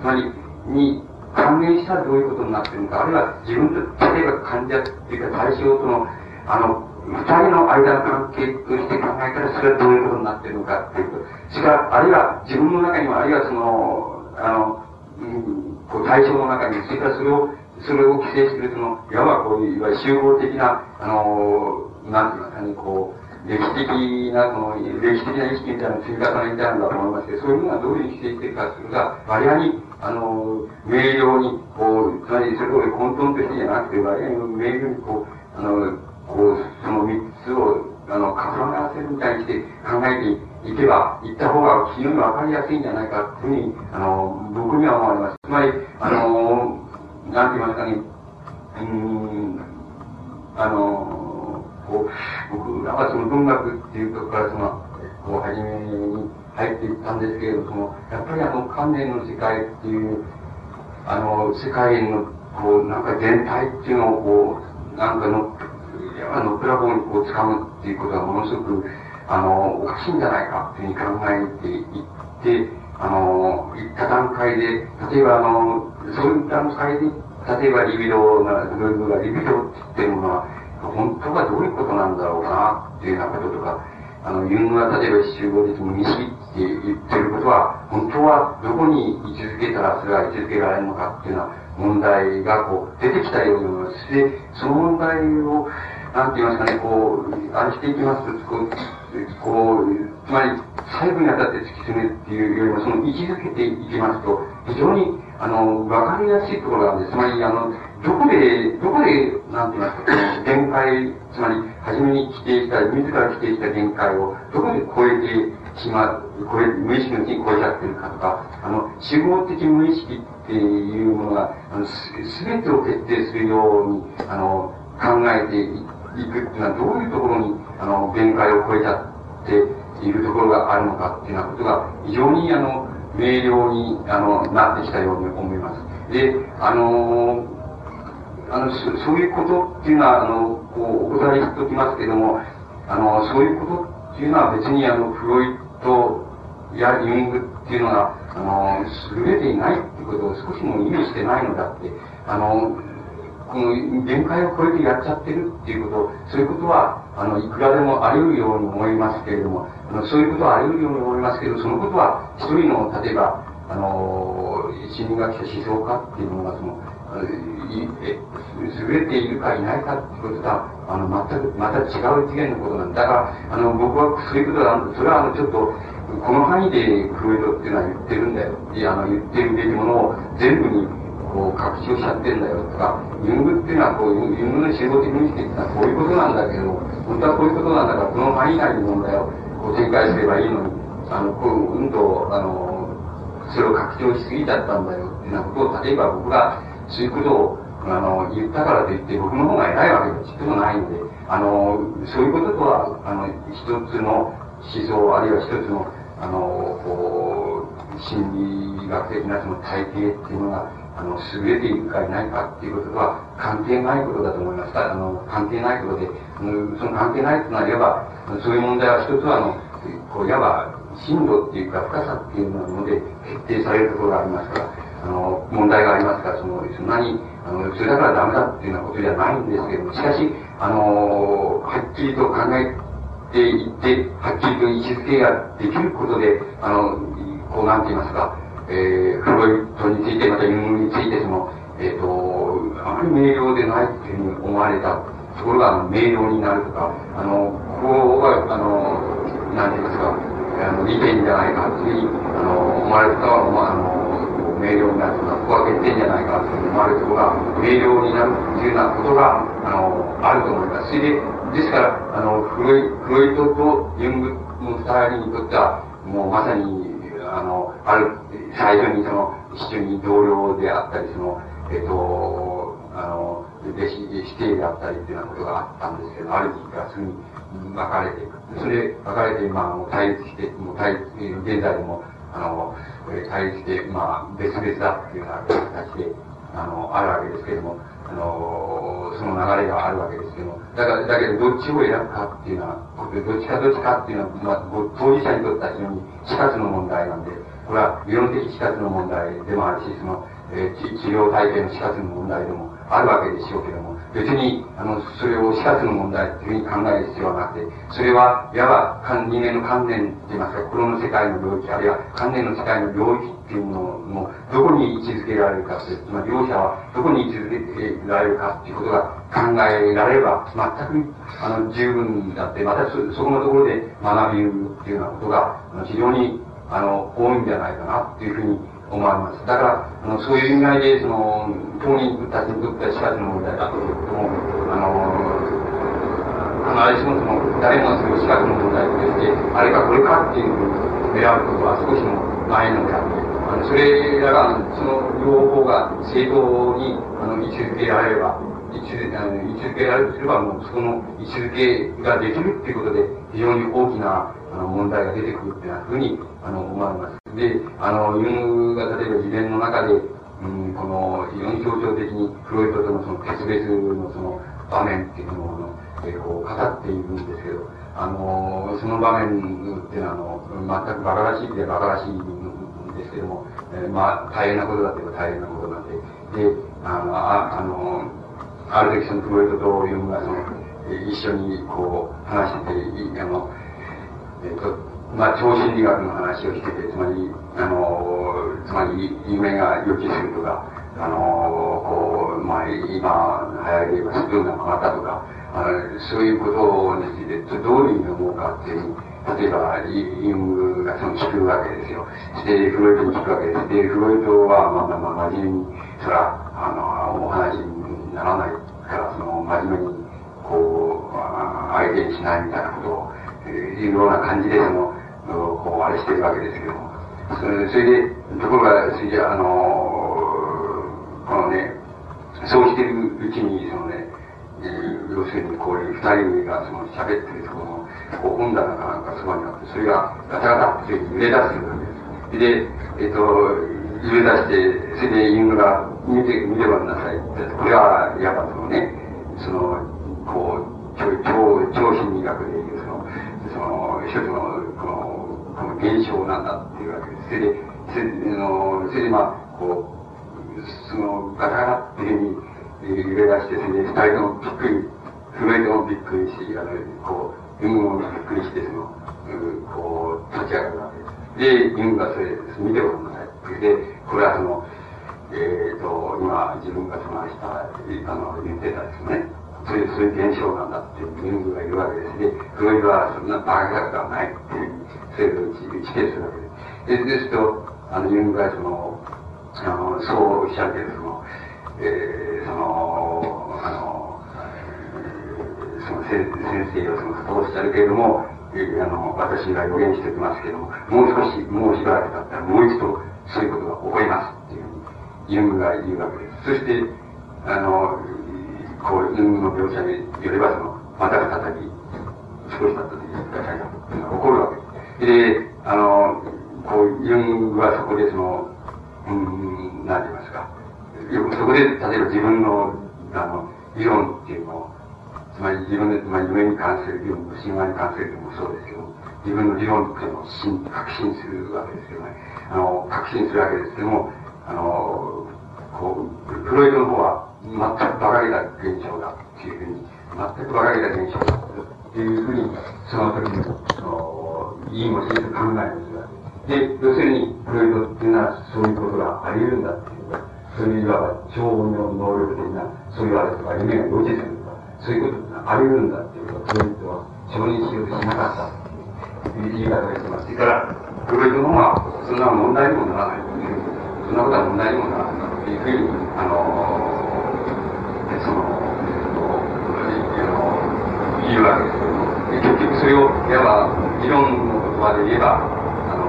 つまり、に関連したらどういうことになってるのか、あるいは自分と、例えば患者っていうか対象との、あの、二人の間の関係として考えたら、それはどういうことになっているのかっていうこと。それから、あるいは自分の中にも、あるいはその、あの、うん、こう対象の中に、それからそれを、それを規制する、その、いわばこういう、いわゆる集合的な、あの、なんて言いますかね、こう、歴史的な、その、歴史的な意識みたいな積み重ねみたいなのだと思いますけど、そういうものがどういう規制していくかというのが、割合に、あの、明瞭に、こう、つまりそれこそ混沌としてじゃなくて、割合に明瞭に、こう、あの、こう、その三つを、あの、重ね合わせるみたいにして考えていけば、いった方が非常にわかりやすいんじゃないかというふうに、あの、僕には思われます。つまり、あの、なんて言いますかね、うん、あの、こう、僕らはその文学っていうところからその、こう、初めに入っていったんですけれど、その、やっぱりあの、観念の世界っていう、あの、世界の、こう、なんか全体っていうのをこう、なんかの、あの、プラボにこう掴むっていうことはものすごく、あの、おかしいんじゃないかっていうふうに考えていって、あの、いった段階で、例えばあの、そういった段階で、例えばリビドな、ルールがリビドっていうものは、本当はどういうことなんだろうな、っていうようなこととか、あの、ユングが例えば集合的無意識って言ってることは、本当はどこに位置づけたらそれは位置づけられるのかっていうような問題がこう出てきたように思います。で、その問題を、なんて言いますかね、こう、あれしていきますと、こう、こうつまり、細部にあたって突き詰めっていうよりも、その位置づけていきますと、非常に、あの、わかりやすいところがあるんです。つまり、あの、どこで、どこで、なんていますか、その限界、つまり、初めに規定した、自ら規定した限界を、どこで超えてしまう、超え、無意識のうちに超えちゃってるかとか、あの、集合的無意識っていうものが、あの、すべてを決定するように、あの、考えていくっていうのはどういうところに、あの、限界を超えちゃっているところがあるのかっていうようなことが、非常に、あの、明瞭に、あの、なってきたように思います。で、あのあのそ、そういうことっていうのは、あの、こう、お答えしておきますけども、あの、そういうことっていうのは別に、あの、フロイトやユングっていうのが、あの、優れていないってことを少しも意味してないのだって、あの、この限界を超えてやっちゃってるっていうこと、そういうことは、あの、いくらでもあり得るように思いますけれども、あのそういうことはあり得るように思いますけど、そのことは、一人の、例えば、あの、心理学者、思想家っていうものが、その、優れているかいないかっていうこととは、あの、全く、また違う次元のことなんだ。だから、あの、僕はそういうことは、それはあの、ちょっと、この範囲でクロイドっていうのは言ってるんだよ。あの、言ってるべきものを全部にこう、拡張しちゃってんだよとか、ユングっていうのは、こう、ユングの集合的にしてってこういうことなんだけど、本当はこういうことなんだから、この範囲内の問題をこう展開すればいいのに、あの、こう、うんと、あの、それを拡張しすぎちゃったんだよっていうようなことを、例えば僕が、そういうことを、あの、言ったからといって、僕の方が偉いわけでちっともないので、あの、そういうこととは、あの、一つの思想、あるいは一つの、あの、こう、心理学的なその体系っていうのが、あの、優れているかいないかっていうこととは関係ないことだと思いました。あの、関係ないことで、その関係ないというのは、いわば、そういう問題は一つは、あの、こう、いわば、深度っていうか深さっていうもので決定されるところがありますから、あの、問題がありますから、その、そんなに、あの、それだからダメだっていうようなことじゃないんですけども、しかし、あの、はっきりと考えていって、はっきりと位置づけができることで、あの、こう、なんて言いますか、えー、フロイトについて、またユングについて、その、えっ、ー、と、あまり明瞭でないというふうに思われたところが、明瞭になるとか、あの、ここが、あの、なんて言いますか、あの、利点じゃないかというふうに、あの、思われたかは、まあ、あの、明瞭になるとか、ここは欠点じゃないかと思われるところが明瞭になるというようなことが、あの、あると思います。それで、ですから、あの、フロイフロイトとユングの二人にとっては、もうまさに、あの、ある、最初にその、一緒に同僚であったり、その、えっ、と、あの、弟子、指定であったりっていうようなことがあったんですけど、ある時からすぐに分かれていく。それで分かれて、まあ、もう対立して、もう対立、現在でも、あの、対立して、まあ、別々だっていうような形で、あの、あるわけですけども、あの、その流れがあるわけですけども、だから、だけど、どっちを選ぶかっていうのは、どっちかどっちかっていうのは、まあ、当事者にとっては非常に死活の問題なんで、これは理論的死活の問題でもあるし、その、えー、治療体系の死活の問題でもあるわけでしょうけども、別に、あの、それを死活の問題というふうに考える必要はなくて、それは、いわば、人間の観念といいますか、心の世界の領域、あるいは観念の世界の領域っていうのの、どこに位置づけられるかという、つまり両者はどこに位置づけられるかということが考えられれば、全く、あの、十分だって、またそ、そこのところで学びるっていうようなことが、非常に、あの、多いんじゃないかなっていうふうに思われます。だから、あのそういう意味合いで、その、当人たちにとっては死活の問題だということも、あの、必ずしもその、誰もがそれを死活の問題として、あれかこれかっていうふうに選ぶことは少しもないのであって、あのそれらが、その両方が正当にあの位置づけられれば、位置あの位置づけられれば、もうそこの位置づけができるっていうことで、非常に大きなあの問題が出てくるっていうふうにあの思われます。で、あの、ユングが例えば自伝の中で、うん、この、非常に象徴的にフロイトとのその決別のその場面っていうのを、え、こう語っているんですけど、あの、その場面っていうのは、あの、全く馬鹿らしいで馬鹿らしいんですけども、えー、まあ、大変なことだといえば大変なことなんで、で、あの、ああの、ある時そのフロイトとユングがその、一緒にこう話して、あの、えっ、と、まあ、超心理学の話をしてて、つまり、あの、つまり、夢が予知するとか、あの、こう、まあ、今、流行りばスプーンが曲がったとか、あの、そういうことについて、どういうふうに思うかっていう、例えば、ユングがその聞くわけですよ。で、フロイトに聞くわけです。で、フロイトは、まあまあまあ、真面目に、そら、あの、お話にならないから、その、真面目に、こう、相手にしないみたいなことを、いうような感じで、その、こう、あれしてるわけですけども。それで、ところが、それで、あの、このね、そうしてるうちに、そのね、要するにこういう二人がその喋ってるところの、こう本棚かなんかそばにあって、それがガタガタって揺れ出すわけです。で、えっ、と、揺れ出して、それでユングが見て、見てごらんなさいって、これは、やっぱそのね、その、こう、超、超心理学でいう、その、その、一つのこの、この現象なんだっていうわけです。それで、それで、のそれでまあ、こう、その、ガタガタっていうふうに揺れ出して、それで二人ともびっくり、震えてもびっくりし、あの、こう、ユングもびっくりして、その、うこう、立ち上がるわけです。で、ユンがそれ、見てごらんなさい。で、これはその、えっ、ー、と、今、自分がその明日、あの、言ってたですね。そういう、そういう現象なんだっていうユングが言うわけです。で、フロイドはそんなバカがないっていう制度を一致すわけです。で、すと、あの、ユングがその、あの、そうおっしゃるけど、その、えー、その、あの、その先生をそのことをおっしゃるけれども、あの、私が予言しておきますけれども、もう少し、もうしばらく経ったら、もう一度、そういうことが起こりますっていうふうに、ユングが言うわけです。そして、あの、こう、ユングの描写によれば、その、また再び、少し経った時に、起こるわけです。で、あの、こう、ユンはそこでその、うん、なんて言いますか、そこで、例えば自分の、あの、理論っていうのを、つまり自分で、まり夢に関する理論、神話に関する理論もそうですけど、自分の理論っていうのを信確信するわけですけどね、あの、確信するわけですけども、あの、こう、フロイトの方は、全く馬鹿げた現象だっていうふうに、全く馬鹿げた現象だっていうふうに、その時に、その、いいもしいと考えるんですが、で、要するに、フロイドっていうのはそういうことがあり得るんだっていうか、そういういわば超能能力的な、そういうあれとか、夢が予知するとか、そういうことがあり得るんだっていうことを、フロイドは承認しようとしなかったっていう言い方をしてます。それから、フロイドの方は、そんな問題にもならないという、そんなことは問題にもならないというふうに、あの、その、えっと、言うわけですけども、結局それを、いわば、理論の言葉で言えば、あの、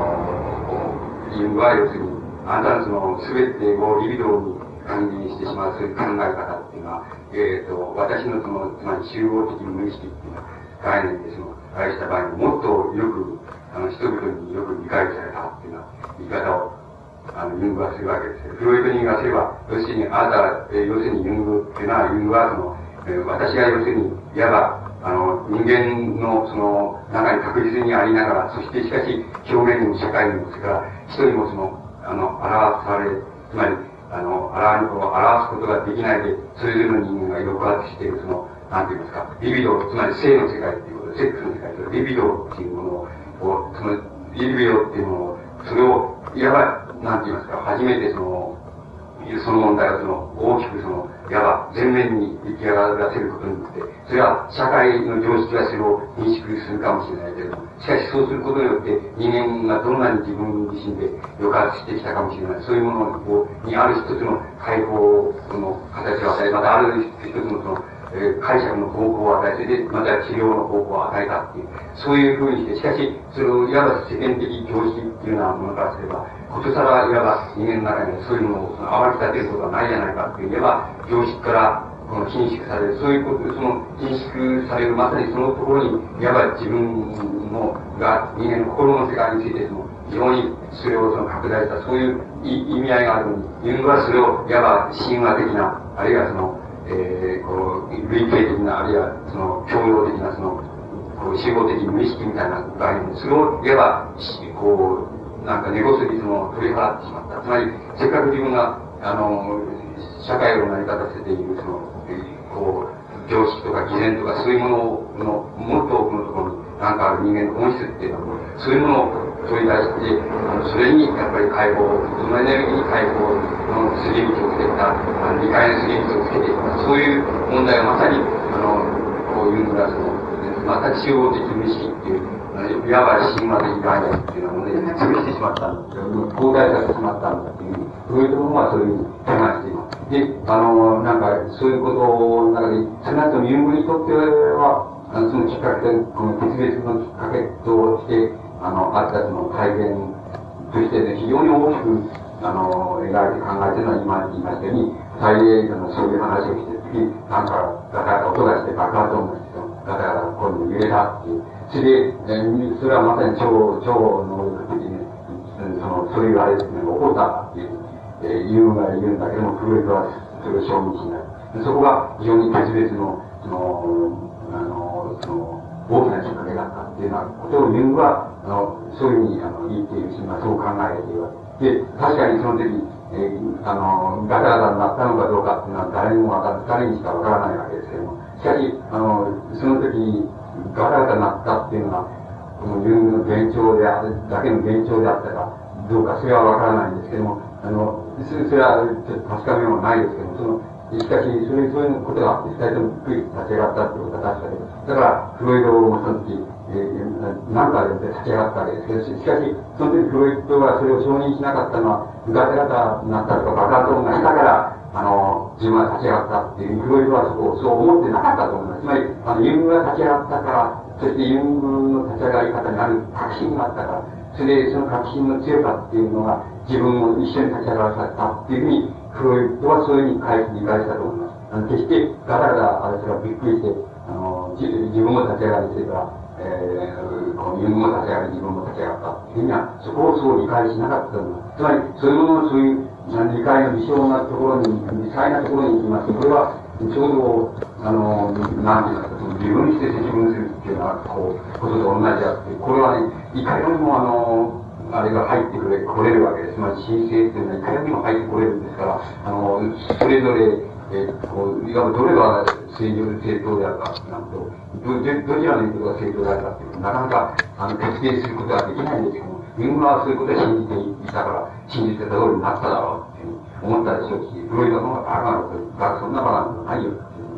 ユングは要するに、あなたのその、すべてをリビドに還元してしまう、そういう考え方っていうのは、えっ、と、私のその、つまり集合的無意識っていうのは、概念でその、あれした場合にもっとよく、あの、人々によく理解されたっていうような言い方を、あの、ユングはするわけですよ。フロイトに言わせれば、要するに、あなた、えー、要するにユングっていうのは、ユングはその、え、私が要するに、いわば、あの、人間のその中に確実にありながら、そしてしかし、表現にも社会にも、それから人にもその、あの、表され、つまり、あの、表すことができないで、それぞれの人間が抑圧している、その、なんて言いますか、リビド、つまり性の世界っていうこと、セックスの世界とリビドっていうものを、その、リビドっていうものを、それを、いわば、なんて言いますか、初めてその、その問題をその、大きくその、いわば前面に出来上がらせることによって、それは社会の常識はそれを認識するかもしれないけれども、しかしそうすることによって人間がどんなに自分自身で抑圧してきたかもしれない、そういうものにある一つの解放の形を与え、また。ある一つのその、え、解釈の方向を与えて、また治療の方向を与えたっていう、そういうふうにして、しかし、それをいわば世間的常識っていうようなものからすれば、ことさらいわば人間の中にそういうのを暴き立てることはないじゃないかって言えば、常識からこの貧縮される、そういうこと、その貧縮される、まさにそのところに、いわば自分のが人間の心の世界についてその、非常にそれをその拡大した、そういう意味合いがあるのに、ユングはそれを、いわば神話的な、あるいはその、えー、こう、類型的な、あるいはその、共用的な、その、こう、集合的無意識みたいな概念、それを、いわば、こう、なんか根こそぎその取り払ってしまった。つまり、せっかく自分が、あの、社会を成り立たせている、その、こう、常識とか偽善とかそういうものの、もっと多くのところに、なんかある人間の本質っていうのは、そういうものを取り出して、あのそれにやっぱり解放、そのエネルギーに解放のすり道をつけた、あの理解のすり道をつけていた、そういう問題はまさに、あの、こういうのが、その、また集合的無意識っていう、いわば神話的概念っていうのをね、潰してしまったんですよ。広大化してしまったんだっていう、そういうところはそういうふうに話しています。で、あの、なんか、そういうことの中で、少なくともユングにとっては、あのそのきっかけで、この決別のきっかけとして、あの、あったその体験としてね、非常に大きく、あの、描いて考えてるのは今言いましたように、大英のそういう話をしてる時、なんか、ガタガタ音がして爆発音がして、ガタガタこういうの揺れたっていう。それで、えそれはまさに超、超能力的に、その、そういうあれですね、起こったっていう、えー、言うが言うんだけども、フロイトはそれを証明しない。そこが非常に別々の、その、あの、その、大きなきっかけだったっていうようなことをユングは、の、そういうふうにあの言っているし、まあそう考えているわけで、確かにその時、えー、あの、ガタガタになったのかどうかっていうのは誰にもわか誰にしかわからないわけですけども、しかし、あの、その時、ガタガタなったっていうのは、この自分の幻聴である、だけの幻聴であったか、どうか、それはわからないんですけども、あの、それはちょっと確かめようがないですけども、その、しかし、そういう、そういうことがあって、二人ともゆっくり立ち上がったってことは確かで、だから、フロイドもその時、なんかで立ち上がったわけですけど、しかし、その時フロイトがそれを承認しなかったのは、ガタガタになったとか爆発音がしたから、あの、自分は立ち上がったっていう、フロイトはそこそう思ってなかったと思います。つまり、あの、ユングが立ち上がったから、そしてユングの立ち上がり方にある確信があったから、それでその確信の強さっていうのが、自分を一緒に立ち上がらせたっていうふうに、フロイトはそういうふうに返理解したと思います。あの、決してガタガタ、あれすがびっくりして、あの、自分も立ち上がりしてから、えー、このユングも立ち上がり、自分も立ち上がったっていうふうには、そこをそう理解しなかったと思います。つまり、そういうものをそういう理解の微小なところに、微細なところに行きますと、これは、ちょうど、あの、なんていうか、自分して自分するっていうのは、こう、ことと同じであって、これはね、いかよりもあの、あれが入ってくれ、来れるわけです。つまり神聖っていうのは、いかよりも入ってこれるんですから、あの、それぞれ、えー、こう、いわばどれが正常、正当であるか、なんと、ど、どちらの言うことが正当であるかっていうなかなか、あの、決定することはできないんですけども、ユングはそういうことを信じていたから、信じてた通りになっただろうっていう思ったでしょうし、フロイトの方がバカなこと、バカ、そんなバカなことないよっていう。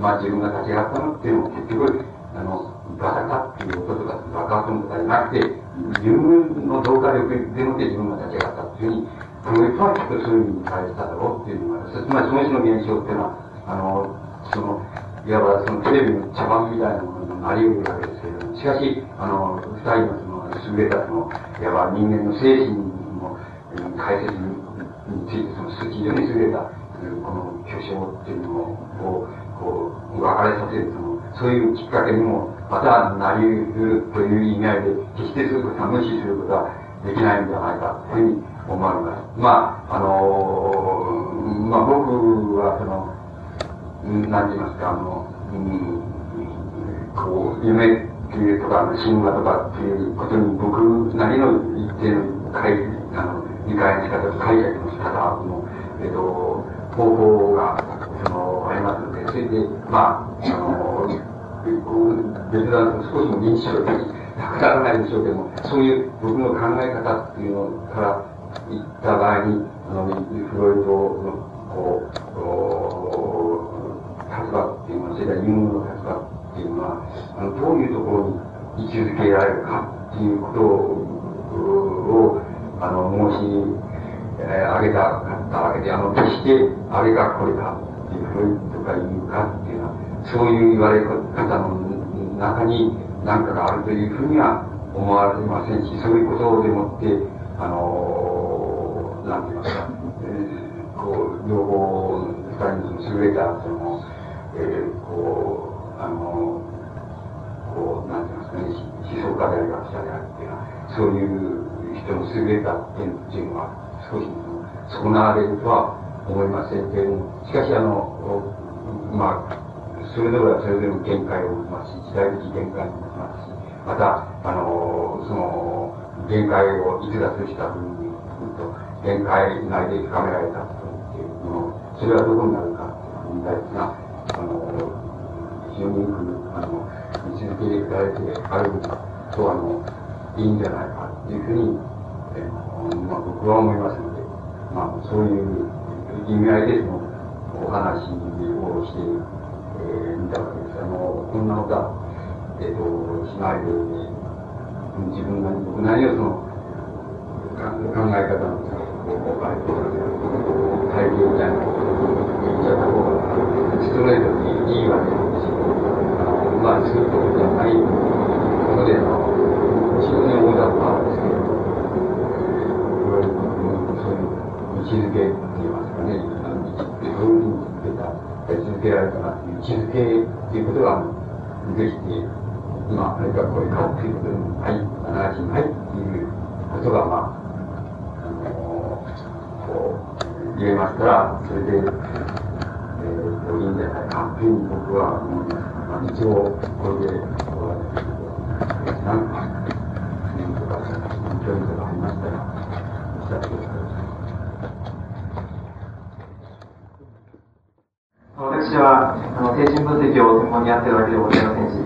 まあ自分が立ち上がったのっていうのも結局、あの、バカかっていうこととか、爆発音とかじゃなくて、自分の動化力でもって自分が立ち上がったっていうふうに、プロレスはきっとそういうふうに返しただろうっていうのが、つまりその種の現象っていうのは、あの、その、いわばそのテレビの茶番みたいなものになり得るわけですけれども、しかし、あの、二人のその優れたその、いわば人間の精神の解説について、その非常に優れた、この巨匠っていうのを、こう、分かれさせる、その、そういうきっかけにも、またなり得るという意味合いで、決してそういうことは無視することはできないん。じゃないかというふうに思われます。まあ、あのまあ僕はその、なんて言いますか、あの、うん、こう、夢っていうとか、神話とかっていうことに僕なりの一定の解、あの、理解の仕方解釈の仕方の、えっと、方法が、その、ありますので、それで、まあ、あの、別段少しも認知症的なくならないでしょうけども、そういう僕の考え方っていうのから言った場合に、あの、フロイトの、こう、立場っていうのは、それからユンの立場っていうのは、あの、どういうところに位置づけられるかっていうことを、あの、申しえー、あげたかったわけで、あの、決してあれがこれかっていう、フロイトが言うかっていうのは、そういう言われ方の中に何かがあるというふうには思われませんし、そういうことでもって、あの、なんていますか、えー、こう、両方、二人の優れた、その、えー、こう、あの、こう、なんて言いますかね、思想家であり学者であるっていうのは、そういう人の優れた点っていうのは、少し損なわれるとは思いませんけれども、しかし、あの、まあ、それぞれはそれぞれの限界を持ちますし、時代的限界を持ちますし、また、あの、その、限界を逸脱した部分にと、限界内で深められたことっていうのそれはどこになるかっていう問題が、あの、非常によく、あの、見続けていただいてあると、あの、いいんじゃないかっていうふうに、えまあ、僕は思いますので、まあ、そういう意味合いでそのお話をしているえー、見たわけです。あの、こんなことは、えっ、ー、と、しないで、自分なり、僕なりのその、考え方の、こう、あれとかね、体系みたいなこと言っちゃった方が、ストレートにいいわけですし、あの、まあ、作ることじゃないことで、あの、非常に思いだったんですけど、いわゆる、そういう位置づけって言いますかね、あの、そういうふうに言ってた。続けられたなっていう位置づけっていうことができて、まあ、何かこれかっていうことに、はい、必ずしないっていうことが、ま、あのこう、言えましたら、それで、えー、いいんじゃないかというふうに僕は思います。まあ、一応、これで、こうやって、なんか、年とか、距離とかありましたら、おっしゃってください。私はあの精神分析を専門にやってるわけでございませんし、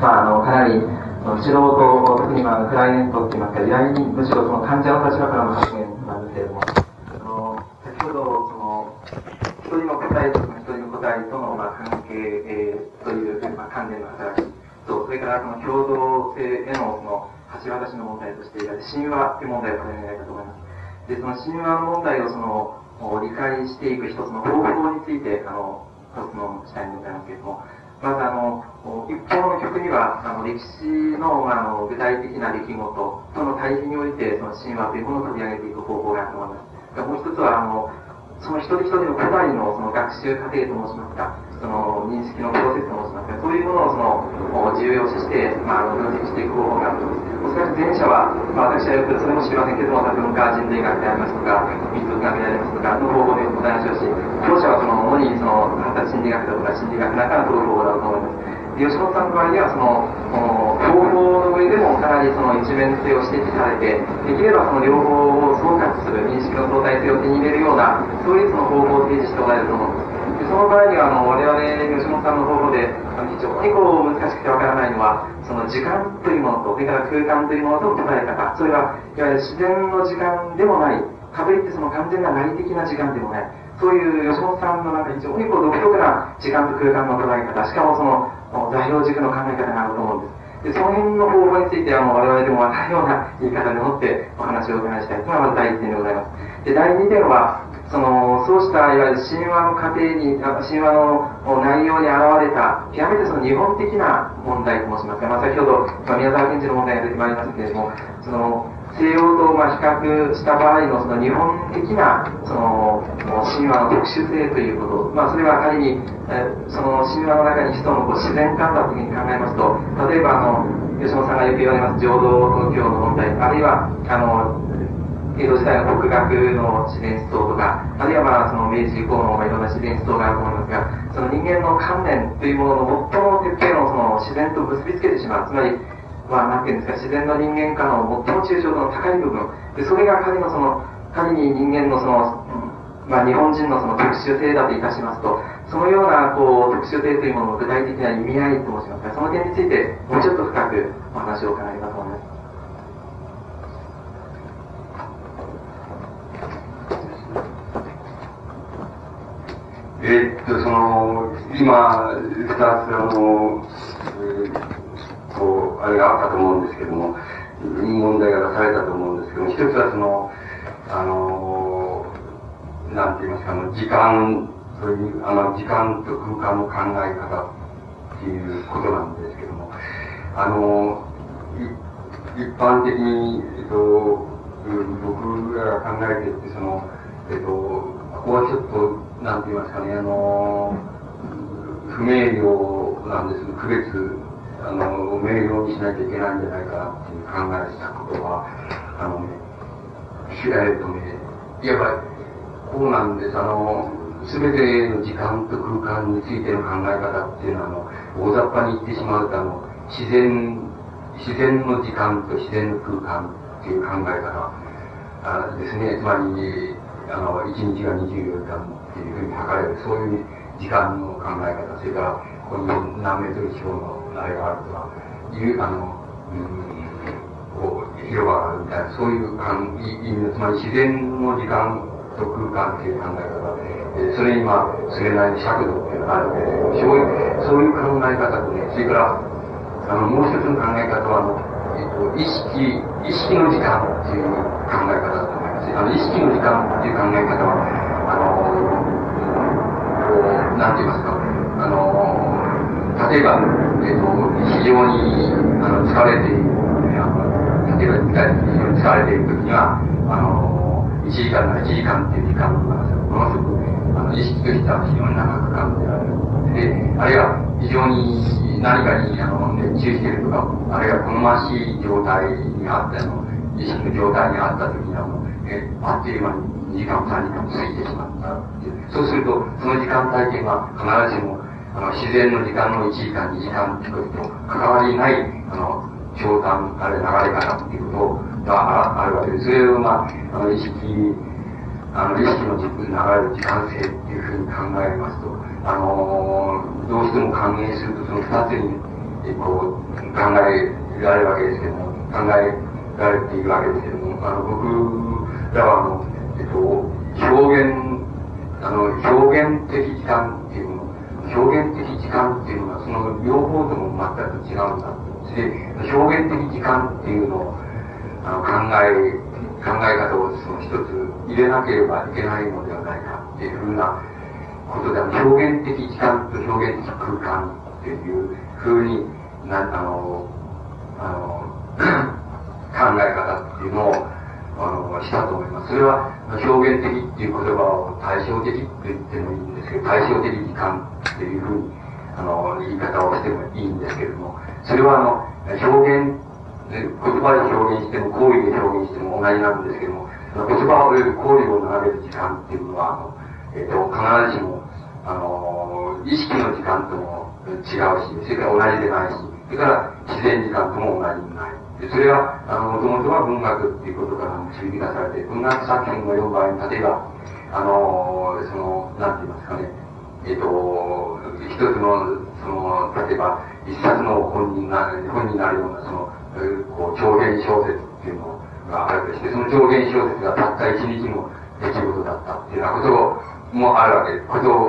まあ、あのかなり素人、特にまあクライアントっていいますか、依頼人、むしろその患者の立場からの発えー、という、まあ、関連の働きと、それからその共同性へのその橋渡しの問題として神話という問題を考えないと思います。で、その神話の問題をその、理解していく一つの方法について、あの、一つのしたいんでございますけれども、まずあの、一方の曲には、あの、歴史の、あの、具体的な出来事との対比において、その神話というものを取り上げていく方法があると思います。もう一つは、あの、その一人一人の個体のその学習過程と申しますか、その認識のプロセスと申しますか、そういうものをその重要視して、まあ、分析していく方法があると。おそらく前者は、まあ、私はよくそれも知りませんけども、多文化人類学でありますとか、民族学でありますとか、の方法でございましょうし、後者はその主にその発達心理学だとか心理学の中の方法だと思います。吉本さんの場合にはその方法の上でもかなりその一面性を指摘されてできればその両方を総括する認識の相対性を手に入れるようなそういうその方法を提示しておられると思うんですその場合にはあの我々吉本さんの方法で非常にこう難しくてわからないのはその時間というものとそれから空間というものと捉え方それはいわゆる自然の時間でもないかぶってその完全な内的な時間でもないそういう吉本さんのなんか非常にこう独特な時間と空間の捉え方しかもその材料軸の考え方があると思うんですでその辺の方法についてはもう我々でも分かるような言い方でもってお話をお伺いしたいというのがまず第一点でございます。で、第2点は、その、そうしたいわゆる神話の過程に、神話の内容に現れた、極めてその日本的な問題と申しますか、まあ、先ほど、まあ、宮沢賢治の問題が出てまいりましたけれども、その、西洋とまあ比較した場合のその日本的なその神話の特殊性ということ、まあ、それは仮に、その神話の中に潜むこう自然観だというふうに考えますと、例えばあの吉本さんがよく言われます浄土教の問題、あるいはあの江戸時代の国学の自然思想とか、あるいはまあその明治以降のいろんな自然思想があると思いますが、その人間の観念というものの最も徹底のその自然と結びつけてしまう。つまりまあ、なんていうんですか、自然の人間観の最も抽象度の高い部分。で、それが仮のその、仮に人間のその、まあ、日本人のその特殊性だといたしますと、そのような、こう、特殊性というものの具体的な意味合いと申しますか、その点について、もうちょっと深くお話を伺います。えー、っと、その、今、二つ、あの、えーこう、あれがあったと思うんですけども、問題が出されたと思うんですけども、一つはその、あの、なんて言いますか、あの、時間、そういう、あの、時間と空間の考え方っていうことなんですけども、あの、一般的に、えっと、僕らが考えていて、その、えっと、ここはちょっと、なんて言いますかね、あの、不明瞭なんです区別あの、明瞭にしなきゃいけないんじゃないかなっていう考えしたことは、あのね、えっとね、いわば、こうなんです。あの、すべての時間と空間についての考え方っていうのは、あの、大雑把に言ってしまうと、あの、自然、自然の時間と自然の空間っていう考え方あですね。つまり、あの、1日が24時間っていうふうに測れる、そういう時間の考え方、それから、この何メートル四方のあれがあるとか、いう、あの、うん、こう、広場があるみたいな、そういう感意味の、つまり自然の時間と空間っていう考え方で、それにまあ、それなりに尺度っていうのがあるわけで、そういう、そういう考え方とね、それから、あの、もう一つの考え方は、えっと、意識、意識の時間っていう考え方。あの、意識の時間っていう考え方は、あの、こう、なんて言いますか、あの、例えば、えっ、ー、と、非常に、あの、疲れている、例えば、疲れているときには、あの、1時間なら1時間っていう時間が、ものすごく、あの、意識としては非常に長く感じられる。で、あるいは、非常に何かに、あの、熱中しているとか、あるいは好ましい状態にあったの、意識の状態にあったときには、もう、あっという間に2時間も3時間も過ぎてしまった。そうすると、その時間帯っていうのは必ずしもあの、自然の時間の1時間、2時間っていうことと関わりない、あの、長短、あれ、流れ方っていうことがあるわけです。それを、まあ、あの、意識、あの、意識の流れる時間性っていうふうに考えますと、あの、どうしても還元すると、その二つに、えこう、考えられるわけですけども、考えられているわけですけども、あの、僕だから、あの、えっと、表現、あの、表現的時間っていうの表現的時間っていうのは、その両方とも全く違うんだ。で、表現的時間っていうのを、あの、考え、考え方をその一つ入れなければいけないのではないかっていうふうなことで、表現的時間と表現的空間っていうふうにな、あの、あの、考え方っていうのを、あの、したと思います。それは表現的っていう言葉を対照的って言ってもいいんですけど、対照的時間っていうふうに、あの、言い方をしてもいいんですけれども、それはあの、表現、言葉で表現しても、行為で表現しても同じなんですけども、言葉をより行為を並べる時間っていうのは、あの、えっ、ー、と、必ずしも、あの、意識の時間とも違うし、それから同じでないし、それから自然時間とも同じでない。それは、あの、もともとは文学っていうことから導き出されて、文学作品の読む場合に、例えば、あの、その、なんて言いますかね、えっ、と、一つの、その、例えば、一冊の本になる、本になるような、その、こう、長編小説っていうのがあるとして、その長編小説がたった一日の出来事だったっていうようなこともあるわけです。こと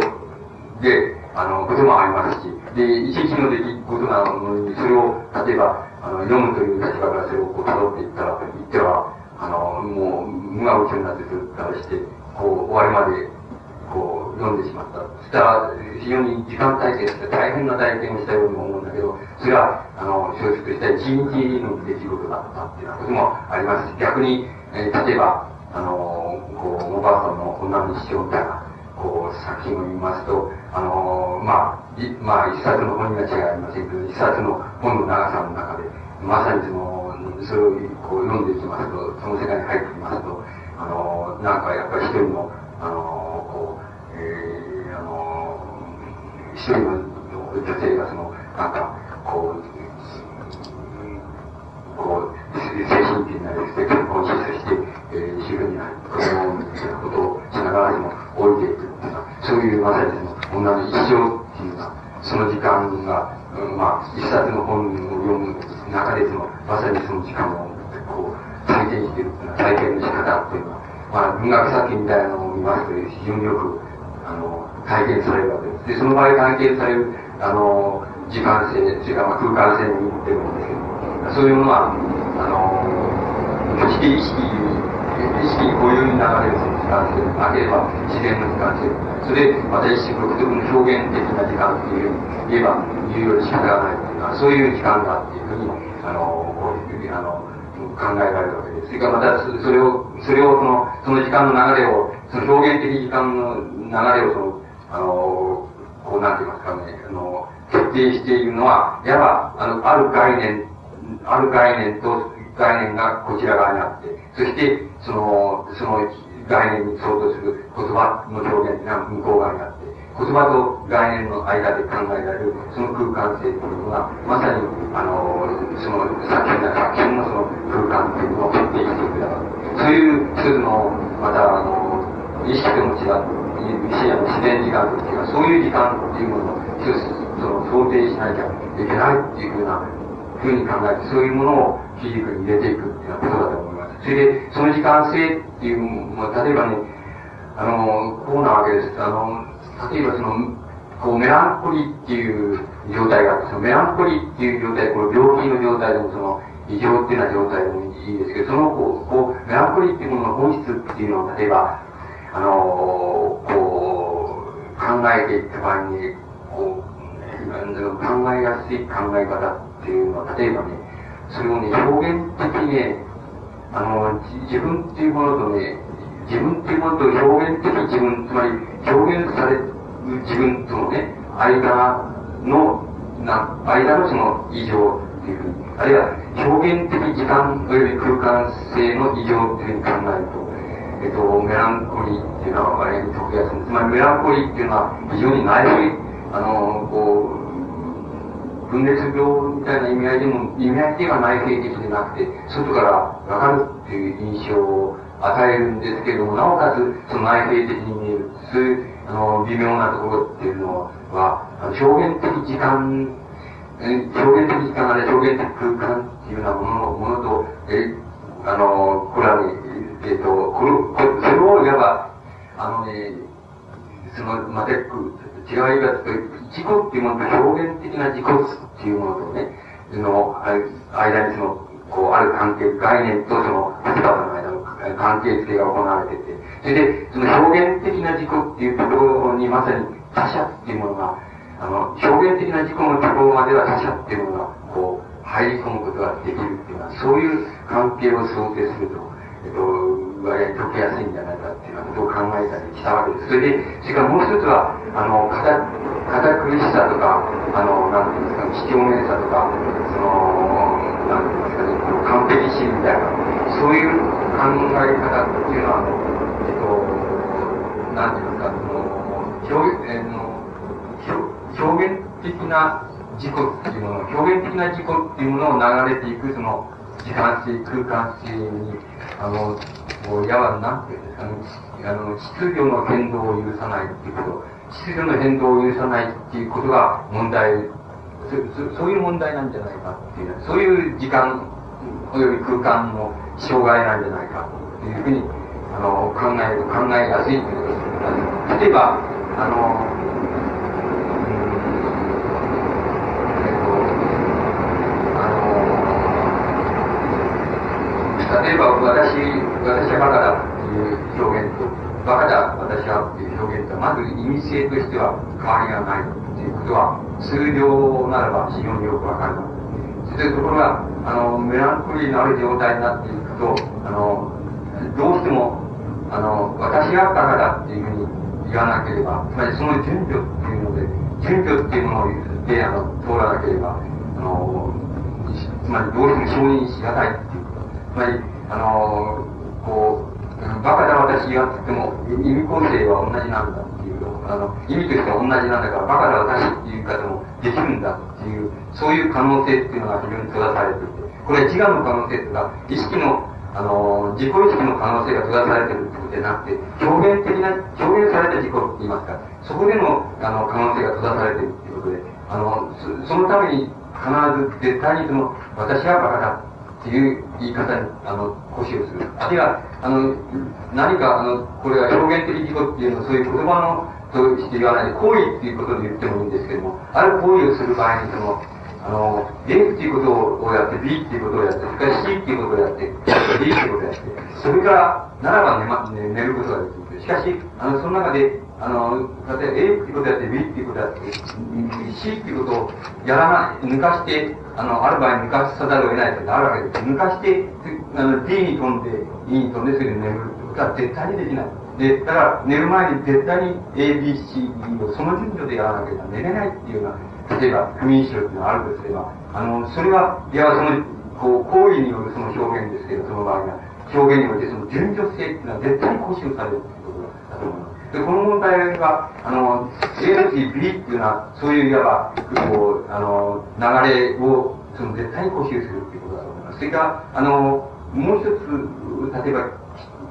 で、あの、こともありますし、で、一日の出来事なのに、それを、例えば、あの、読むという立場からそれをこう辿っていったら、言っては、あの、もう、無我夢中になってずっとして、こう、終わりまで、こう、読んでしまった。そしたら、非常に時間体験って大変な体験をしたように思うんだけど、それは、あの、小説として一日の出来事だったっていうようなこともありますし、逆に、えー、例えば、あの、こう、おばあさんの女の一生みたいな、こう、作品を見ますと、あの、まあ、いまあ、一冊の本には違いませんけど、一冊の本の長さの中で、まさにその、それをこう読んでいきますと、その世界に入ってきますと、あの、なんかやっぱり一人の、あの、こう、えー、あの、一人の女性がその、なんか、こう、こう、精神的な結婚しして、えー、主婦になる、子供を産むみたいなことをしながらでも置いていく、そういうまさに女の一生っていうのは、その時間が、まあ、一冊の本を読む中でその、まさにその時間を、こう、体験してるっていうのは、体験の仕方っていうのは、まあ、文学作品みたいなのを見ますと、非常によく、あの、体験されるわけです。で、その場合体験される、あの、時間性、それからまあ空間性に言ってるんですけど、そういうものは、あの、決して意識意識にこういう流れる時間性なければ自然の時間性。それで、また一種独特の表現的な時間っていうふうに言えば、言うより仕方がないっていうのは、そういう時間だっていうふうに、あの、こういう、あの、考えられるわけです。それからまた、それを、それをその、その時間の流れを、その表現的時間の流れを、その、あの、こうなんて言いますかね、あの、決定しているのは、いわば、あの、ある概念、ある概念と概念がこちら側にあって、そして、その、その概念に相当する言葉の表現が向こう側にあって、言葉と概念の間で考えられるその空間性というのが、まさに、あの、その作品な作品のその空間というのを決定していくだろう。そういう一つの、また、あの、意識とも違う、自然時間というか、そういう時間っていうものを、その、想定しなきゃいけないっていうふうな、ふうに考えて、そういうものを基軸に入れていくっていうようなことだと思います。それで、その時間性っていう、まあ、例えばね、あの、こうなわけです。あの、例えばその、こうメランコリーっていう状態があって、そのメランコリーっていう状態、この病気の状態でもその、異常っていうような状態でもいいですけど、そのこう、こうメランコリーっていうものの本質っていうのを、例えば、あのこう、考えていった場合に、こう、考えやすい考え方っていうのは、例えばね、それをね、表現的にね、あの、自分っていうものとね、自分っていうものと表現的自分、つまり表現される自分とのね、間の、な、間のその異常っていうふうに、あるいは表現的時間及び空間性の異常っていうふうに考えると、えっと、メランコリーっていうのは割に解きやすつまりメランコリーっていうのは非常に内部、あの、こう、分裂病みたいな意味合いでも、意味合いでは内省的でなくて、外からわかるっていう印象を与えるんですけれども、なおかつ、その内省的に見える、そういう、あの、微妙なところっていうのは、表現的時間、表現的時間あれ表現的空間っていうようなものものと、え、あの、これはね、えっ、と、これ、こそれをいわば、あのね、その、また、違いが、自己っていうものと表現的な自己っていうものとね、その、間にその、こう、ある関係、概念とその、立場の間の関係付けが行われてて、それで、その表現的な自己っていうところにまさに他者っていうものが、あの、表現的な自己のところまでは他者っていうものが、こう、入り込むことができるっていうのは、そういう関係を想定すると、えっと、割合解けやすいんじゃないかっていうようなことを考えたりしたわけです。それで、それからもう一つは、あの、堅苦しさとか、あの、なんていうんですか、几帳面さとか、その、なんていうんですかね、完璧心みたいな、そういう考え方っていうのは、あの、えっと、なんていうんですか、その、表現、えー、の表現的な自己っていうもの、表現的な自己っていうものを流れていく、その、時間性、空間性に、あの、こう、やわ、なんていうんですか、あの、秩序の変動を許さないっていうこと、秩序の変動を許さないっていうことが問題、そそういう問題なんじゃないかっていう、そういう時間および空間の障害なんじゃないかというふうに、あの、考え、考えやすいということです。例えば、あの、例えば私私はバカだっていう表現と、バカだ私はっていう表現と、まず意味性としては変わりがないっていうことは、数量ならば非常によくわかる。それところが、あの、メランコリーのある状態になっていくと、あの、どうしても、あの、私がバカだっていうふうに言わなければ、つまりその順序っていうので、順序っていうもので、あの、通らなければ、あの、つまりどうしても承認しがたいっていうこと。つまり、あの、こう、バカだ私がって言っても、意味構成は同じなんだ。っていう、あの、意味としては同じなんだから、バカだ私っていう言い方もできるんだっていう、そういう可能性っていうのが非常に閉ざされていて、これは自我の可能性とか、意識のあの、自己意識の可能性が閉ざされてるってことじゃなくて、表現的な、表現された自己って言いますか、そこでの、あの、可能性が閉ざされてるっていうことで、あの、そのために必ず絶対にその、私はバカだっていう言い方に、あの、腰をする。あるいは、あの、何か、あの、これは表現的自己っていうのは、そういう言葉の、として言わないで、行為っていうことで言ってもいいんですけども、ある行為をする場合に、その、あの、A っていうことをやって、B っていうことをやって、それから C っていうことをやって、D っていうことをやって、それからならば寝,、ま、寝寝ることができる。しかし、あの、その中で、あの、例えば A っていうことやって、B っていうことやって、C っていうことをやらない、抜かして、あの、ある場合抜かさざるを得ないことがあるわけです。抜かして、あの、D に飛んで、E に飛んで、それで眠るってことは絶対にできない。で、だから寝る前に絶対に A、B、C、D をその順序でやらなければ寝れないっていうような例えば、不眠症っていうのがあるとすれば、あの、それは、いや、その、こう、行為によるその表現ですけど、その場合が、表現においてその順序性っていうのは絶対に更新されるで、この問題が、あの、A の次 B っていうのは、そういういわば、こう、あの、流れを、その絶対に固執するっていうことだと思います。それから、あの、もう一つ、例えば、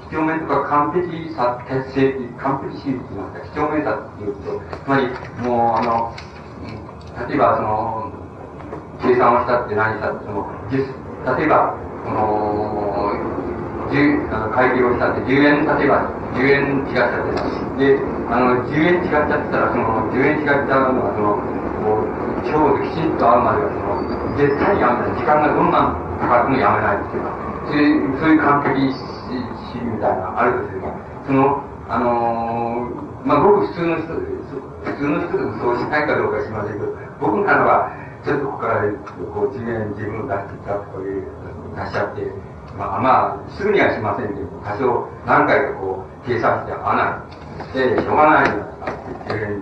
几帳面とか完璧さ、達成、完璧主義って言いますか、几帳面さっていうと、つまり、もう、あの、例えばその、計算をしたって何したって、その、例えば、この、あの会計をしたって10円、例えば10円違っちゃってで、あの、10円違っちゃったら、その、10円違っちゃうのは、その、こう、今日きちんと会うまでは、その、絶対にやめない。時間がどんなかかってもやめないっていうか、そういう、そういう完璧主義みたいなあるとすれば、その、あのー、まあ、ごく普通の人、普通の人でもそうしないかどうかしませんけど、僕ならば、ちょっとここから、こう、地面自分を出してきたという、出しちゃって、まあ、まあ、すぐにはしませんけど、多少何回かこう、計算して合わない。で、しょうがないじゃないですか。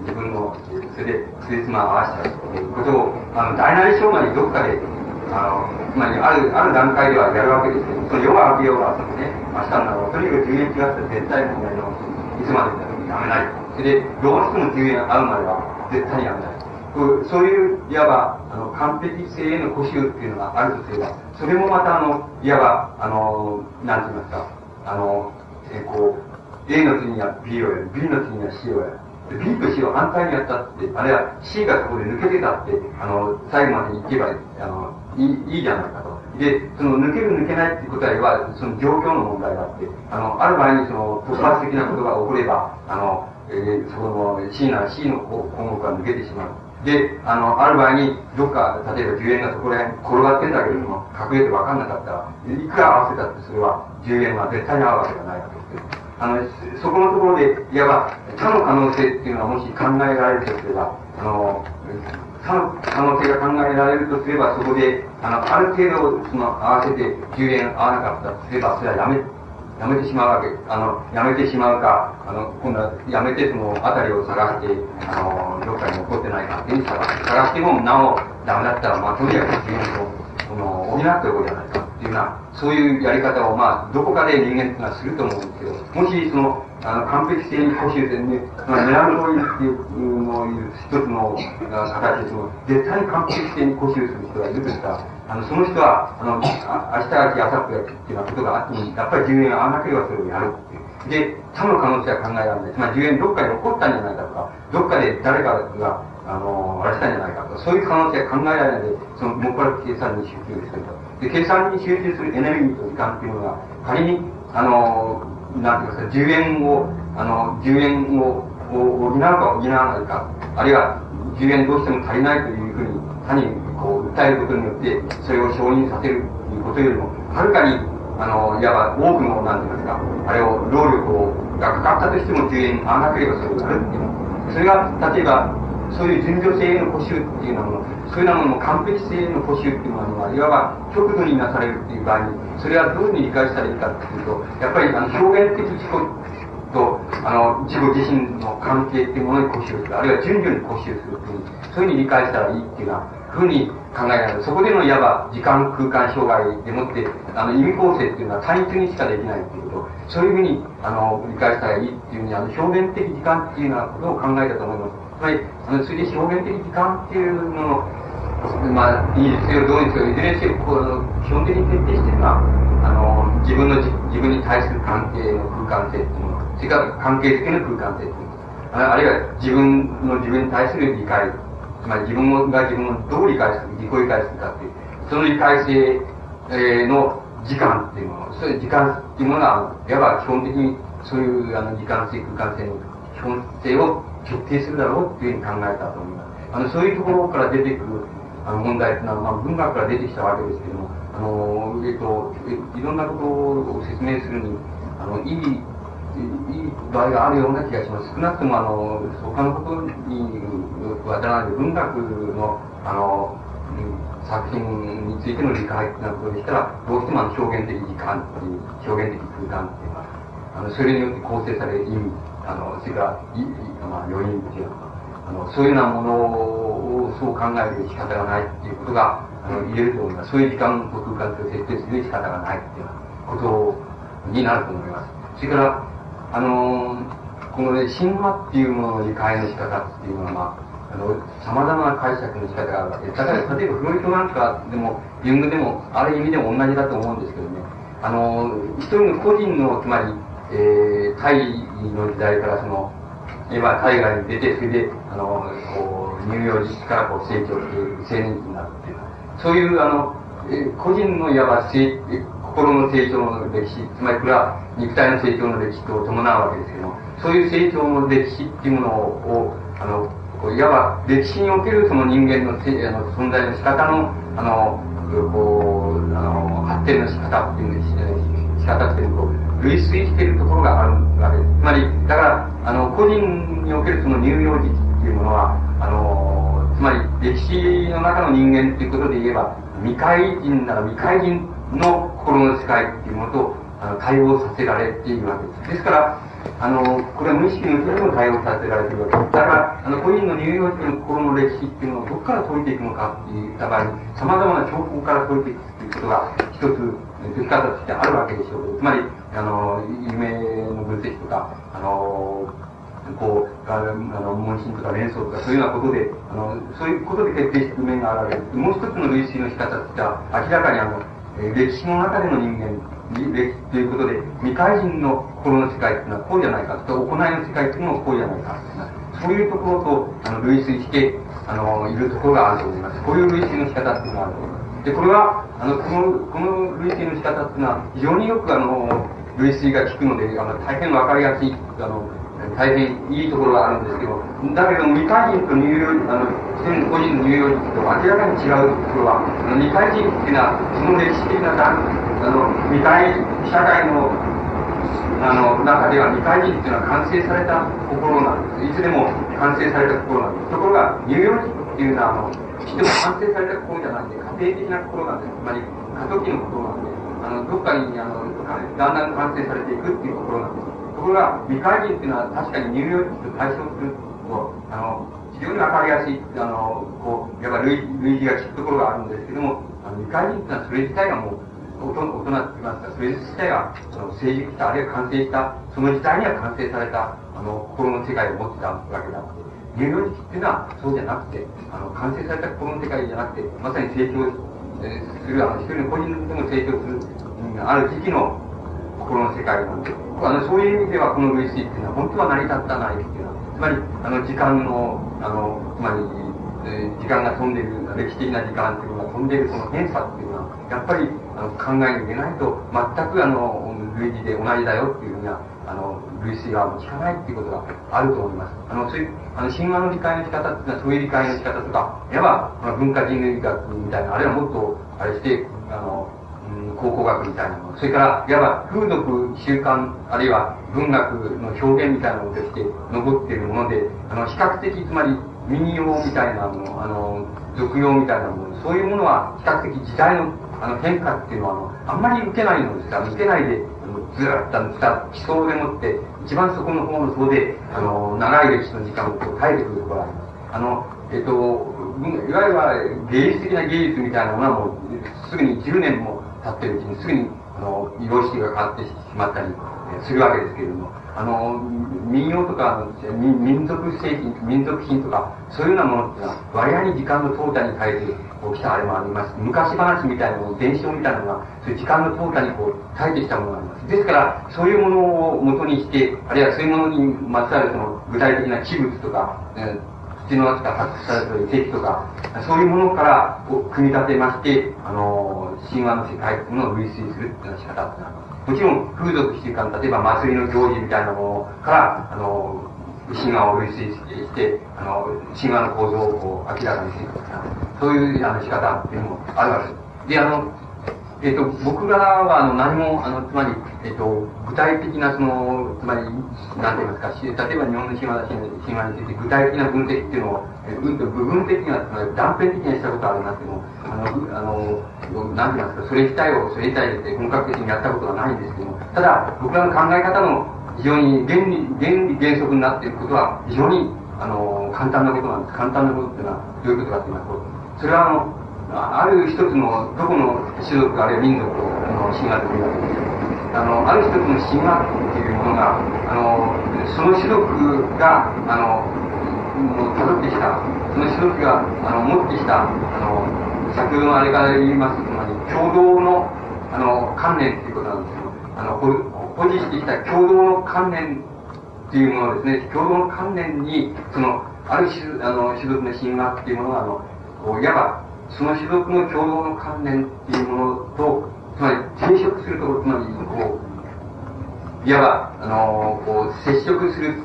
自分の、それで、ついつま合わせたということを、あの、大なり小なりどっかで、あの、つまり、ある、ある段階ではやるわけですけど、その夜が明けようが、そのね、明日になろう。とにかく10年違って絶対にやり直す。いつまでやめない。それで、どうしても10円合うまでは、絶対にやめない。そういう、いわば、あの、完璧性への固執っていうのがあるとすれば、それもまた、あの、いわば、あの、なんて言いますか、あの、えー、こう、A の次には B をやる、B の次には C をやる。B と C を反対にやったって、あるいは C がそこで抜けてたって、あの、最後まで行けば、あの、いい、いいじゃないかと。で、その抜ける抜けないっていうことは、その状況の問題があって、あの、ある場合にその突発的なことが起これば、あの、えー、その C なら C の項目が抜けてしまう。で、あの、ある場合に、どっか、例えば10円がそこら辺転がってんだけれども、隠れて分かんなかったら、いくら合わせたってそれは10円は絶対に合うわけがないわけです。あの、そこのところで、いわば、他の可能性っていうのはもし考えられるとすれば、あの、他の可能性が考えられるとすれば、そこで、あの、ある程度、その、合わせて10円合わなかったとすれば、それはやめやめてしまうわけ。あの、やめてしまうか、あの、今度はやめてその辺りを探して、あの、どっかに残ってないかっていう探してもなおダメだったら、まあ、とにかく自分を、その、補っておこうじゃないかていうような、そういうやり方を、まあ、どこかで人間っていうのはすると思うんですけど、もしその、あの、完璧性に固執でね、まあ、メランコリーっていうのを一つの形で、その、絶対に完璧性に固執する人がいるとしたら、あの、その人は、あの、あ明日がき、明後日がきっていうようなことがあっても、やっぱり10円合わなければそれをやるっていう。で、他の可能性は考えられない。つまり10円どっかで起こったんじゃないかとか、どっかで誰かが、あの、あれしたんじゃないかとか、そういう可能性は考えられないで、その、もっぱら計算に集中すると。で、計算に集中するエネルギーと時間っていうのが、仮に、あの、なんていうんですか、10円を、あの、10円を、補うか補わないか、あるいは10円どうしても足りないというふうに他にこう訴えることによってそれを承認させるということよりもはるかにあの、いわば多くの、なんて言いますか、あれを、労力を、がかかったとしても、10円合わなければそうなるっていう。それが、例えば、そういう順序性への補修っていうのも、そういうようなもの完璧性への補修っていうものが、いわば極度になされるっていう場合に、それはどういうふうに理解したらいいかっていうと、やっぱりあの表現的自己と、あの、自己自身の関係っていうものに固執する、あるいは順序に固執するっていう、そういうふうに理解したらいいっていうような、ふうに考えられる。そこでのいわば時間空間障害でもって、あの、意味構成っていうのは単一にしかできないっていうこと、そういうふうに、あの、理解したらいいっていうふうに、あの、表現的時間っていうようなことを考えたと思います。つまり、あの、それで表現的時間っていうのの、まあ、いいですよ、どうですよ、いずれにせよ、こう、基本的に徹底してるのは、あの、自分の自分に対する関係の空間性っていうもの、それから関係的な空間性っていうもの、あるいは自分の自分に対する理解、つまり自分が自分をどう理解する、自己理解するかっていう、その理解性、えー、の時間っていうもの、そういう時間っていうものは、いわば基本的にそういうあの時間性、空間性の基本性を決定するだろうっていうふうに考えたと思います。あの、そういうところから出てくるあの問題っていうのは、まあ、文学から出てきたわけですけども、あの、えっと、いろんなことを説明するに、あの、いい、いい場合があるような気がします。少なくとも、あの、他のことにわたらない文学の、あの、作品についての理解っていうことでしたら、どうしてもあの表現的時間っていう、表現的空間っていうのは、あの、それによって構成される意味、あの、それから、い、まあ、余韻っていうのは、あの、そういうようなものをそう考える仕方がないっていうことが、あの、言えると思います。そういう時間と空間と設定する仕方がないっていうことになると思います。それから、あの、このね、神話っていうものの理解の仕方っていうのは、まあ、あの、様々な解釈の仕方があるわけです。例えば、例えばフロイトなんかでも、ユングでも、ある意味でも同じだと思うんですけどね、あの、一人の個人の、つまり、えー、タイの時代からその、今、海外に出て、それで、あの、こう、乳幼児期からこう成長している青年期になるっていう、そういう、あの、え個人のいわば成、心の成長の歴史、つまりこれは肉体の成長の歴史と伴うわけですけども、そういう成長の歴史っていうものを、あの、いわば歴史におけるその人間のせあの存在の仕方の、あの、こう、あの、発展の仕方っていうの、仕方っていうのを、類推しているところがあるわけです。つまり、だから、あの、個人におけるその乳幼児っていうものは、あの、つまり歴史の中の人間っていうことで言えば、未開人なら未開人の心の世界っていうものと、あの、対応させられているわけです。ですから、あの、これは無意識のうにも対応させられているわけです。だから、あの、個人の乳幼児の心の歴史っていうのをどこから解いていくのかっていった場合に、様々な兆候から解いていくということが、一つ、生き方としてあるわけでしょう。つまり、あの、夢の分析とか、あの、こう、あの、問診とか連想とか、そういうようなことで、あの、そういうことで決定して面がある。もう一つの類推の仕方としては、明らかにあの、歴史の中での人間、歴史ということで、未開人の心の世界っていうのはこうじゃないかと、行いの世界っていうのもこうじゃないかそういうところと、あの、類推して、あの、いるところがあると思います。こういう類推の仕方っていうのがあると思います。で、これは、あの、この、この類推の仕方っていうのは、非常によくあの、類推が効くので、あの、大変わかりやすい、あの、大変いいところがあるんですけど、だけど未開人と乳幼児、あの、個人の乳幼児と明らかに違うところは、あの未開人っていうのは、その歴史的な、あの、未開社会の、あの、中では未開人っていうのは完成された心なんです。いつでも完成された心なんです。ところが、乳幼児っていうのは、あの、しても完成された心じゃないんで、家庭的な心なんです。つまり、過渡期の心なんで、あの、どっかに、あの、だんだん完成されていくっていうところなんです。ところが、未開人っていうのは確かに乳幼児と対象すると、あの、非常にわかりやすい、あの、こう、いわば類類似が効くところがあるんですけども、あの未開人っていうのはそれ自体がもう、大人って言いますか、それ自体が、その成熟した、あるいは完成した、その時代には完成された、あの、心の世界を持ってたわけだって。乳幼児期っていうのはそうじゃなくて、あの、完成された心の世界じゃなくて、まさに成長する、あの、一人の個人でも成長する、ある時期の心の世界なんで、あの、そういう意味ではこの類推っていうのは本当は成り立たないっていうのは、つまり、あの、時間の、あの、つまり、えー、時間が飛んでいる、歴史的な時間っていうのが飛んでいるその変化っていうのは、やっぱり、あの、考えに入れないと、全くあの、類似で同じだよっていうふうには、あの、類推は効かないっていうことがあると思います。あの、そういう、あの、神話の理解の仕方っていうのは、そういう理解の仕方とか、いわば、文化人類学みたいな、あるいはもっと、あれして、あの、うん、考古学みたいなもの、それから、いわば風俗、習慣、あるいは文学の表現みたいなものとして残っているもので、あの、比較的、つまり民謡みたいなもの、あの、俗用みたいなもの、そういうものは比較的時代のあの変化っていうのは、あの、あんまり受けないのですが、受けないで、ずらっとた地層でもって、一番そこの方の層で、あの、長い歴史の時間をこう耐えてくるところがあります。あの、えっと、いわゆる芸術的な芸術みたいなものはもう、すぐに10年も経ってるうちにすぐに、あの、様式が変わってしまったりするわけですけれども、あの、民謡とか、民族製品、民族品とか、そういうようなものっていうのは、割合に時間の淘汰に変えて起きたあれもあります。昔話みたいなもの、伝承みたいなのが、そういう時間の淘汰にこう、耐えてきたものがあります。ですから、そういうものを元にして、あるいはそういうものにまつわるその具体的な器物とか、えー土の中から発掘されている石とか、そういうものからこう組み立てまして、あの、神話の世界というものを類推するっていうような仕方ってなります。もちろん風俗習慣、例えば祭りの行事みたいなものから、あの、神話を類推して、あの、神話の構造をこう明らかにしていくそういうあの仕方っていうのもあるわけです。で、あの、えっ、と、僕らは、あの、何も、あの、つまり、えっ、と、具体的な、その、つまり、なんて言いますか、例えば日本の神話だ神話について、具体的な分析っていうのを、えー、うんと部分的には、つまり断片的にしたことはありますけども、あの、あの、なんて言いますか、それ自体を、それ自体で本格的にやったことはないんですけども、ただ、僕らの考え方の非常に原理、原理原則になっていることは、非常に、あの、簡単なことなんです。簡単なことっていうのは、どういうことかって言いますと、それは、あの、ある一つの、どこの種族あるいは民族の神話というわけです。あの、ある一つの神話っていうものが、あの、その種族が、あの、もう辿ってきた、その種族が、あの、持ってきた、あの、先ほどのあれから言いますつまり、共同の、あの、観念っていうことなんですけど、あの、保持してきた共同の観念っていうものですね、共同の観念に、その、ある種、あの、種族の神話っていうものが、あの、こういわば、その種族の共同の観念っていうものと、つまり抵触するところ、つまり、こう、いわば、あの、こう、接触する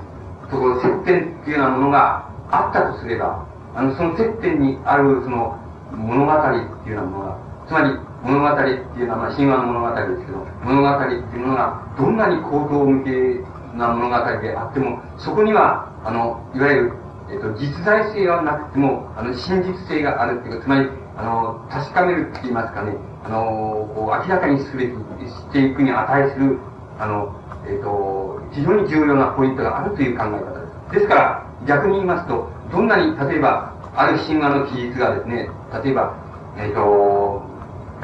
ところ、接点っていうようなものがあったとすれば、あの、その接点にある、その、物語っていうようなものが、つまり、物語っていうのは、まあ、神話の物語ですけど、物語っていうのが、どんなに行動向けな物語であっても、そこには、あの、いわゆる、えっと、実在性はなくても、あの、真実性があるっていうか、つまり、あの、確かめるって言いますかね、あの、こう、明らかにすべき、していくに値する、あの、えっと、非常に重要なポイントがあるという考え方です。ですから、逆に言いますと、どんなに、例えば、ある神話の記述がですね、例えば、えっ、と、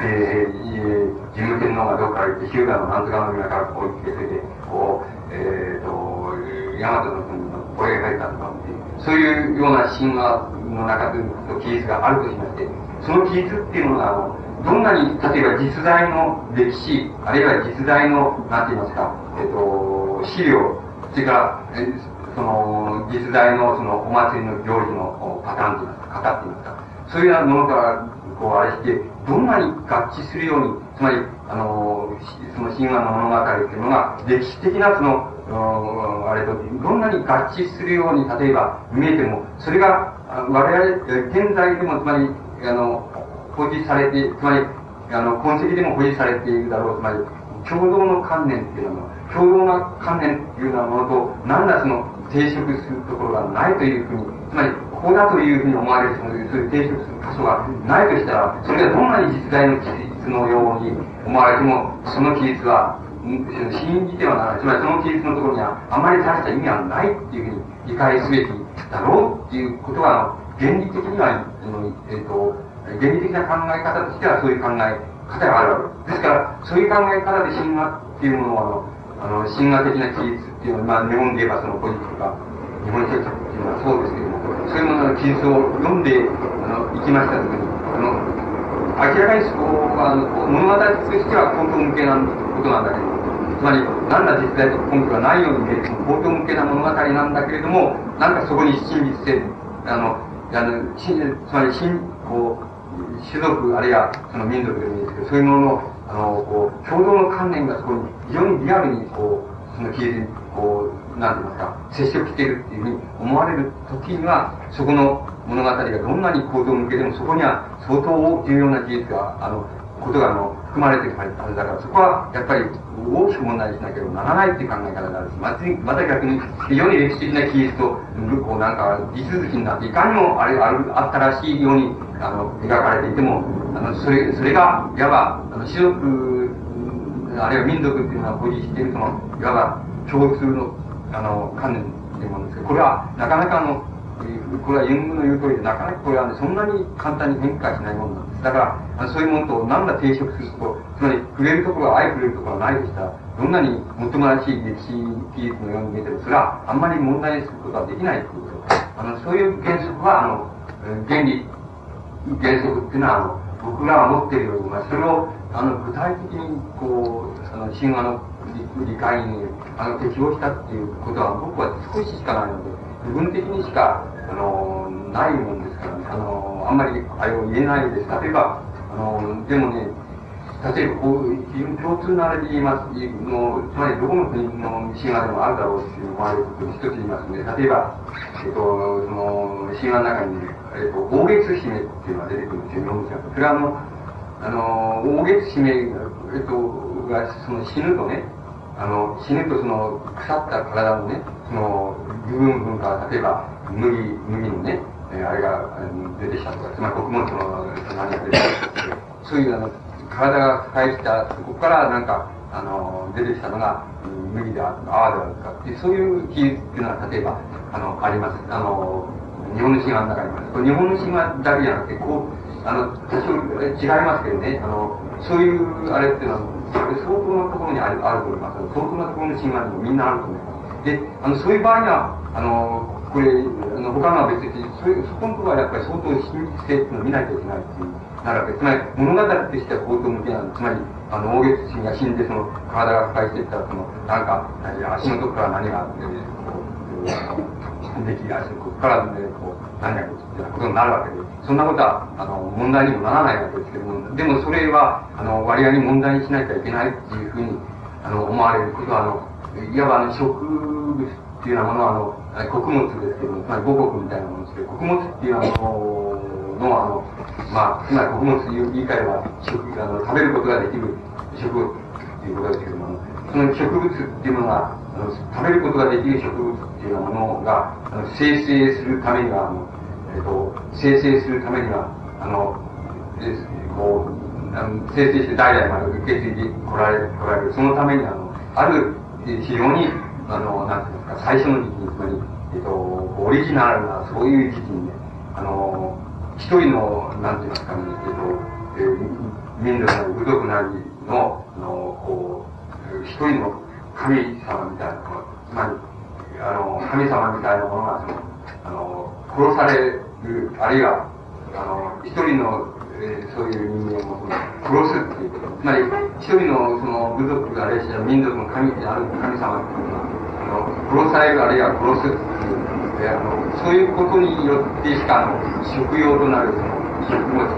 えー、神武天皇がどっから行って、日向のなんとかの宮からこう行って、それで、こう、えっ、と、大和の国の声が入ったとか、そういうような神話の中での記述があるとしまして、その記述っていうのが、どんなに、例えば実在の歴史、あるいは実在の、なんて言いますか、えっ、と、資料、それから、えその、実在のそのお祭りの行事のパターンといいますか、型っていますか、そういうようなものから、こう、あれして、どんなに合致するように、つまり、あの、その神話の物語っていうのが、歴史的なその、あれと、どんなに合致するように、例えば見えても、それが、我々、現在でも、つまり、あの、保持されて、つまり、あの、痕跡でも保持されているだろう、つまり、共同の観念っていうのは、共同な観念っていうようなものと、何らその、抵触するところがないというふうに、つまり、ここだというふうに思われる、そういう抵触する箇所がないとしたら、それがどんなに実在の記述のように思われても、その記述は、信じてはならない。つまりその記述のところには、あまり大した意味はないっていうふうに理解すべきだろうっていうことは、原理的には、えっ、ー、と、原理的な考え方としてはそういう考え方があるわけです。ですから、そういう考え方で神話っていうものは、あの、神話的な記述っていうのは、まあ、日本で言えばその古事とか、日本哲学っていうのはそうですけど、そういうものの記述を読んで、あの、行きましたときに、あの、明らかにそこは、あの、物語としては根拠向けなことなんだけど、つまり、何ら実在的根拠がないように見えても、根拠向けな物語なんだけれども、なんかそこに真実性、あの、あの、つまり、新、こう、種族、あるいはその民族でもいいですけど、そういうものの、あの、こう、共同の観念がそこに非常にリアルに、こう、その記述に、こう、なんて言いますか、接触しているっていうふうに思われる時には、そこの物語がどんなに行動を向けても、そこには相当重要な事実が、あの、ことが、あの、含まれてるはずだから、そこはやっぱり大きく問題しなければならないっていう考え方があるし、ままた逆に非常に歴史的なキリスト、こうなんか地続きになって、いかにもあれあるあったらしいようにあの描かれていても、あのそれそれがいわばあの種族、あるいは民族っていうのは保持しているそのいわば共通のあの観念っていうものですけど、これはなかなかあのこれはユングの言う通りで、なかなかこれはね、そんなに簡単に変化しないものなんです。だから、そういうものと何ら抵触すると、つまり触れるところが相触れるところがないとしたら、どんなにもっともらしい歴史技術のように見えても、それはあんまり問題にすることはできないということあの、そういう原則は、あの、原理、原則っていうのは、あの、僕らは持っているよりも、それを、あの、具体的に、こう、あの、神話の理解に、あの、適応したっていうことは、僕は少ししかないので、部分的にしか、あの、ないもんですからね、あの、あんまりあれを言えないです。例えば、あの、でもね、例えばこう、非常に共通なあれで言います、の、つまりどこの国の神話でもあるだろうって思われることを一つ言いますので、例えば、えっと、その、神話の中に、えっと、大月姫っていうのが出てくるんですよ、日本人は。それはあの、あの、大月姫、えっと、が、その死ぬとね、あの、死ぬとその、腐った体のね、その、部分分から、例えば、麦、麦のね、えー、あれが出てきたとか、つまり穀物の何が出てきたとかそういうあの、体が返した、そこからなんか、あの、出てきたのが、麦であるとか、泡であるとかっていう、そういう比喩っていうのは、例えば、あの、あります。あの、日本の神話の中にあります。日本の神話だけじゃなくて、こう、あの、多少違いますけどね、あの、そういう、あれっていうのは、相当なところにあるあると思います。相当なところの神話にもみんなあると思います。で、あの、そういう場合には、あの、これ、あの他のは別に、そそこのところはやっぱり相当真実性っていうのを見ないといけないっていう、なるわけつまり、物語としては相当向けなんです。つまり、あの、大月神が死んで、その、体が腐敗していったら、その、なんか、足のとこから何が、こう、でき足のここからね、こう、何がこう、なことになるわけです、そんなことは、あの、問題にもならないわけですけども、でもそれは、あの、割合に問題にしなきゃいけないっていうふうに、あの、思われることは、あの、いわばあの、植物っていうようなものは、あの、穀物ですけども、つまり五穀みたいなものですけど、穀物っていうのは、あの、まあ、つまり穀物という言い換えれば、食、あの、食べることができる植物っていうことですけども、その植物っていうものが、あの、食べることができる植物っていうようなものが、あの、生成するためには、あの、えっ、と、生成するためには、あの、でこう、あの生成して代々まで受け継いで来られ、来られる。そのために、あの、ある、非常にあの、なんていうんですか、最初の時期に、つまり、えっと、オリジナルな、そういう時期にね、あの、一人の、なんて言いますかね、えっと、えー、民族なり、部族なりの、あの、こう、一人の神様みたいなもの、つまり、あの、神様みたいなものが、その、あの、殺される、あるいは、あの、一人の、えー、そういう人間を殺すっていうこと。つまり、一人のその部族あるいは民族の神である神様っていうのは、あの殺されるあるいは殺すっていうであのそういうことによってしかあの食用となるその食物が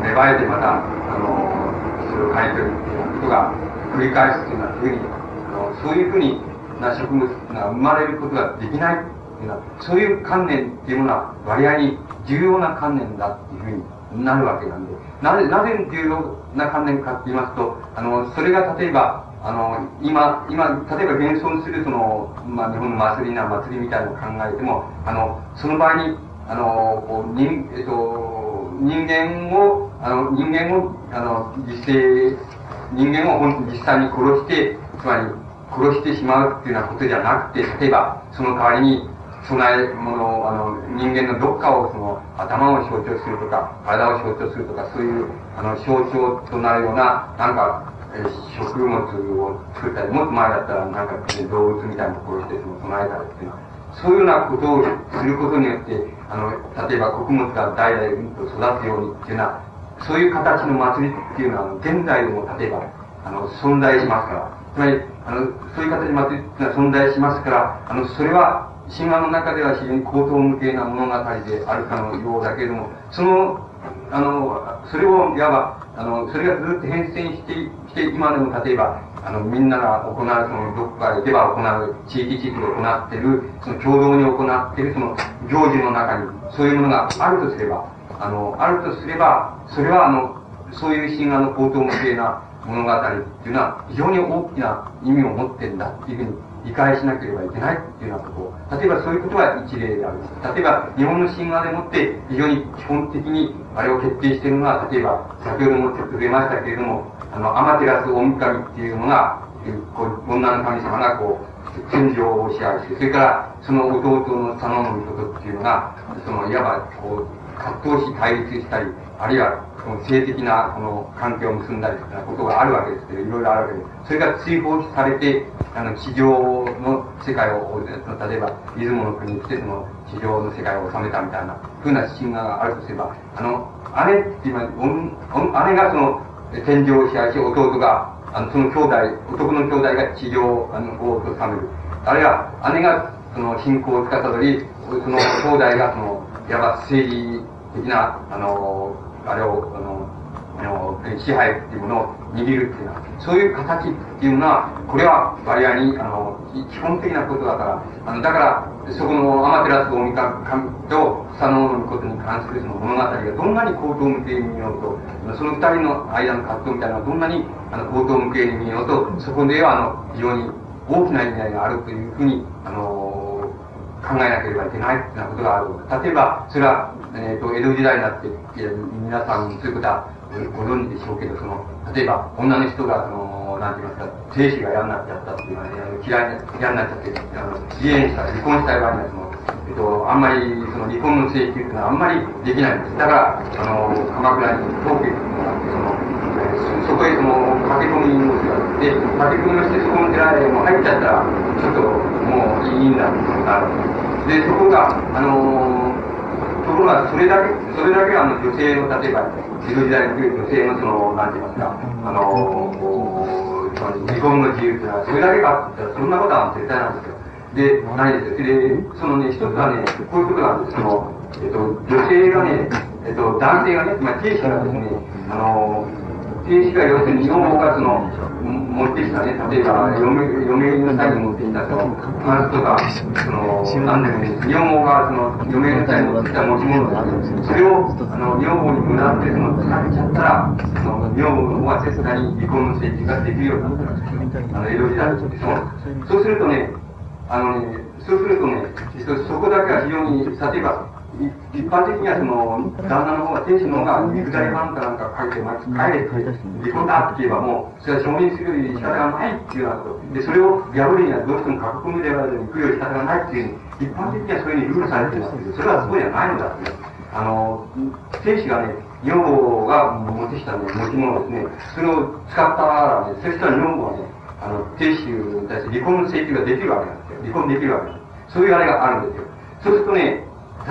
芽生えてまたあのそれを変えてるっていうことが繰り返すっていうようなふうにあのそういうふうにな植物が生まれることができないいうのはそういう観念っていうものは割合に重要な観念だっていうふうになるわけなんでなぜなぜ重要な観念かって言いますとあのそれが例えばあの、今、今、例えば現存するその、まあ、日本の祭りな祭りみたいなのを考えても、あの、その場合に、あの、こう、人、えっと、人間を、あの、人間を、あの、実生、人間を本実際に殺して、つまり、殺してしまうっていうようなことじゃなくて、例えば、その代わりに、備え物を、あの、人間のどっかを、その、頭を象徴するとか、体を象徴するとか、そういう、あの、象徴となるような、なんか、え食物を作ったり、もっと前だったらなんか、動物みたいなところしてその備えたりっていうのは、そういうようなことをすることによって、あの、例えば穀物が代々と育つようにっていうのは、そういう形の祭りっていうのは、現在でも例えば、あの、存在しますから、つまり、あの、そういう形の祭りっていうのは存在しますから、あの、それは、神話の中では非常に高等無形な物語であるかのようだけれども、その、あの、それをいわば、あの、それがずっと変遷してして、今でも例えば、あの、みんなが行う、その、どこか行けば行う、地域地域で行っている、その共同に行っている、その、行事の中に、そういうものがあるとすれば、あの、あるとすれば、それは、あの、そういう神話の高等無形な物語っていうのは非常に大きな意味を持ってるんだっていうふうに理解しなければいけないっていうようなこと、例えばそういうことが一例である。例えば、日本の神話でもって非常に基本的にあれを決定しているのは、例えば、先ほどもちょっと出ましたけれども、あの、アマテラス大神っていうのが、こう女の神様がこう、天上を支配して、それからその弟の佐野の御事っていうのが、その、いわば、こう、葛藤し対立したり、あるいは、性的なこの関係を結んだりということがあるわけですけど、いろいろあるわけです。それが追放されて、あの、地上の世界を、例えば、出雲の国に来て、その、地上の世界を治めたみたいな、ふうな神話があるとすれば、あの、姉っていうのは、姉がその、天上を支配し、弟が、あの、その兄弟、男の兄弟が地上あのを治める。あるいは、姉が、その、信仰を司り、その兄弟が、その、いわば政治的な、あの、あれを、あの、あの支配っていうものを握るっていうのは、そういう形っていうのは、これは割合に、あの、基本的なことだから、あの、だから、そこのアマテラス大神と佐野のことに関するその物語がどんなに高等無形に見ようと、その二人の間の葛藤みたいなのがどんなにあの高等無形に見ようと、そこではあの非常に大きな意味合いがあるというふうに、あの考えなければいけないというようなことがある。例えば、それは、えっ、ー、と、江戸時代になって、皆さんそういうことはご存知でしょうけど、その、例えば、女の人が、その、なんて言いますか、精子が嫌になっちゃったっていうのは、ね、嫌い、嫌になっちゃって、あの、自演した、離婚したい場合には、その、えっと、あんまり、その、離婚の請求っていうのはあんまりできないんです。だから、あの、鎌倉に東京っていうのがあって、その、そこへその、駆け込みをするで、駆け込みをしてそこの寺へもう入っちゃったら、ちょっともういいんだっていうの。で、そこが、あの、ところが、それだけ、それだけあの、女性の、例えば、江戸時代の女性のその、なんて言いますか、あの、離婚の自由っていうのは、それだけかってそんなことは絶対なんですよ。で、ないです。で、そのね、一つはね、こういうことなんです。その、えっと、女性がね、えっと、男性がね、つまり、亭主がですね、あのー、停止が要するに日本語がその、持ってきたね、例えば、嫁、嫁の際に持ってきたその、フランスとか、その、なんでもいいです。日本語がその、嫁の際に持ってきた持ち物です。それを、あの、日本語に無駄ってその、使っちゃったら、その、日本語の方が絶対に離婚の設置ができるようになったんですよ。あの、江戸時代に。そそうするとね、あのね、そうするとね、そこだけは非常に、例えば、一般的にはその、旦那の方が、天使の方が肉体版かなんか書いて、帰れて、離婚だって言えばもう、それは承認するより仕方がないっていうようなこと。で、それを破るにはどうしても書き込みではずに来るより仕方がないっていう一般的にはそういうふうにルールされてるんですけど、それはそうじゃないのだって。あの、天使がね、女房が持ってきたね、持ち物ですね、それを使ったらね、そしたら女房はね、あの、天使に対して離婚の請求ができるわけなんですよ。離婚できるわけです。そういうあれがあるんですよ。そうするとね、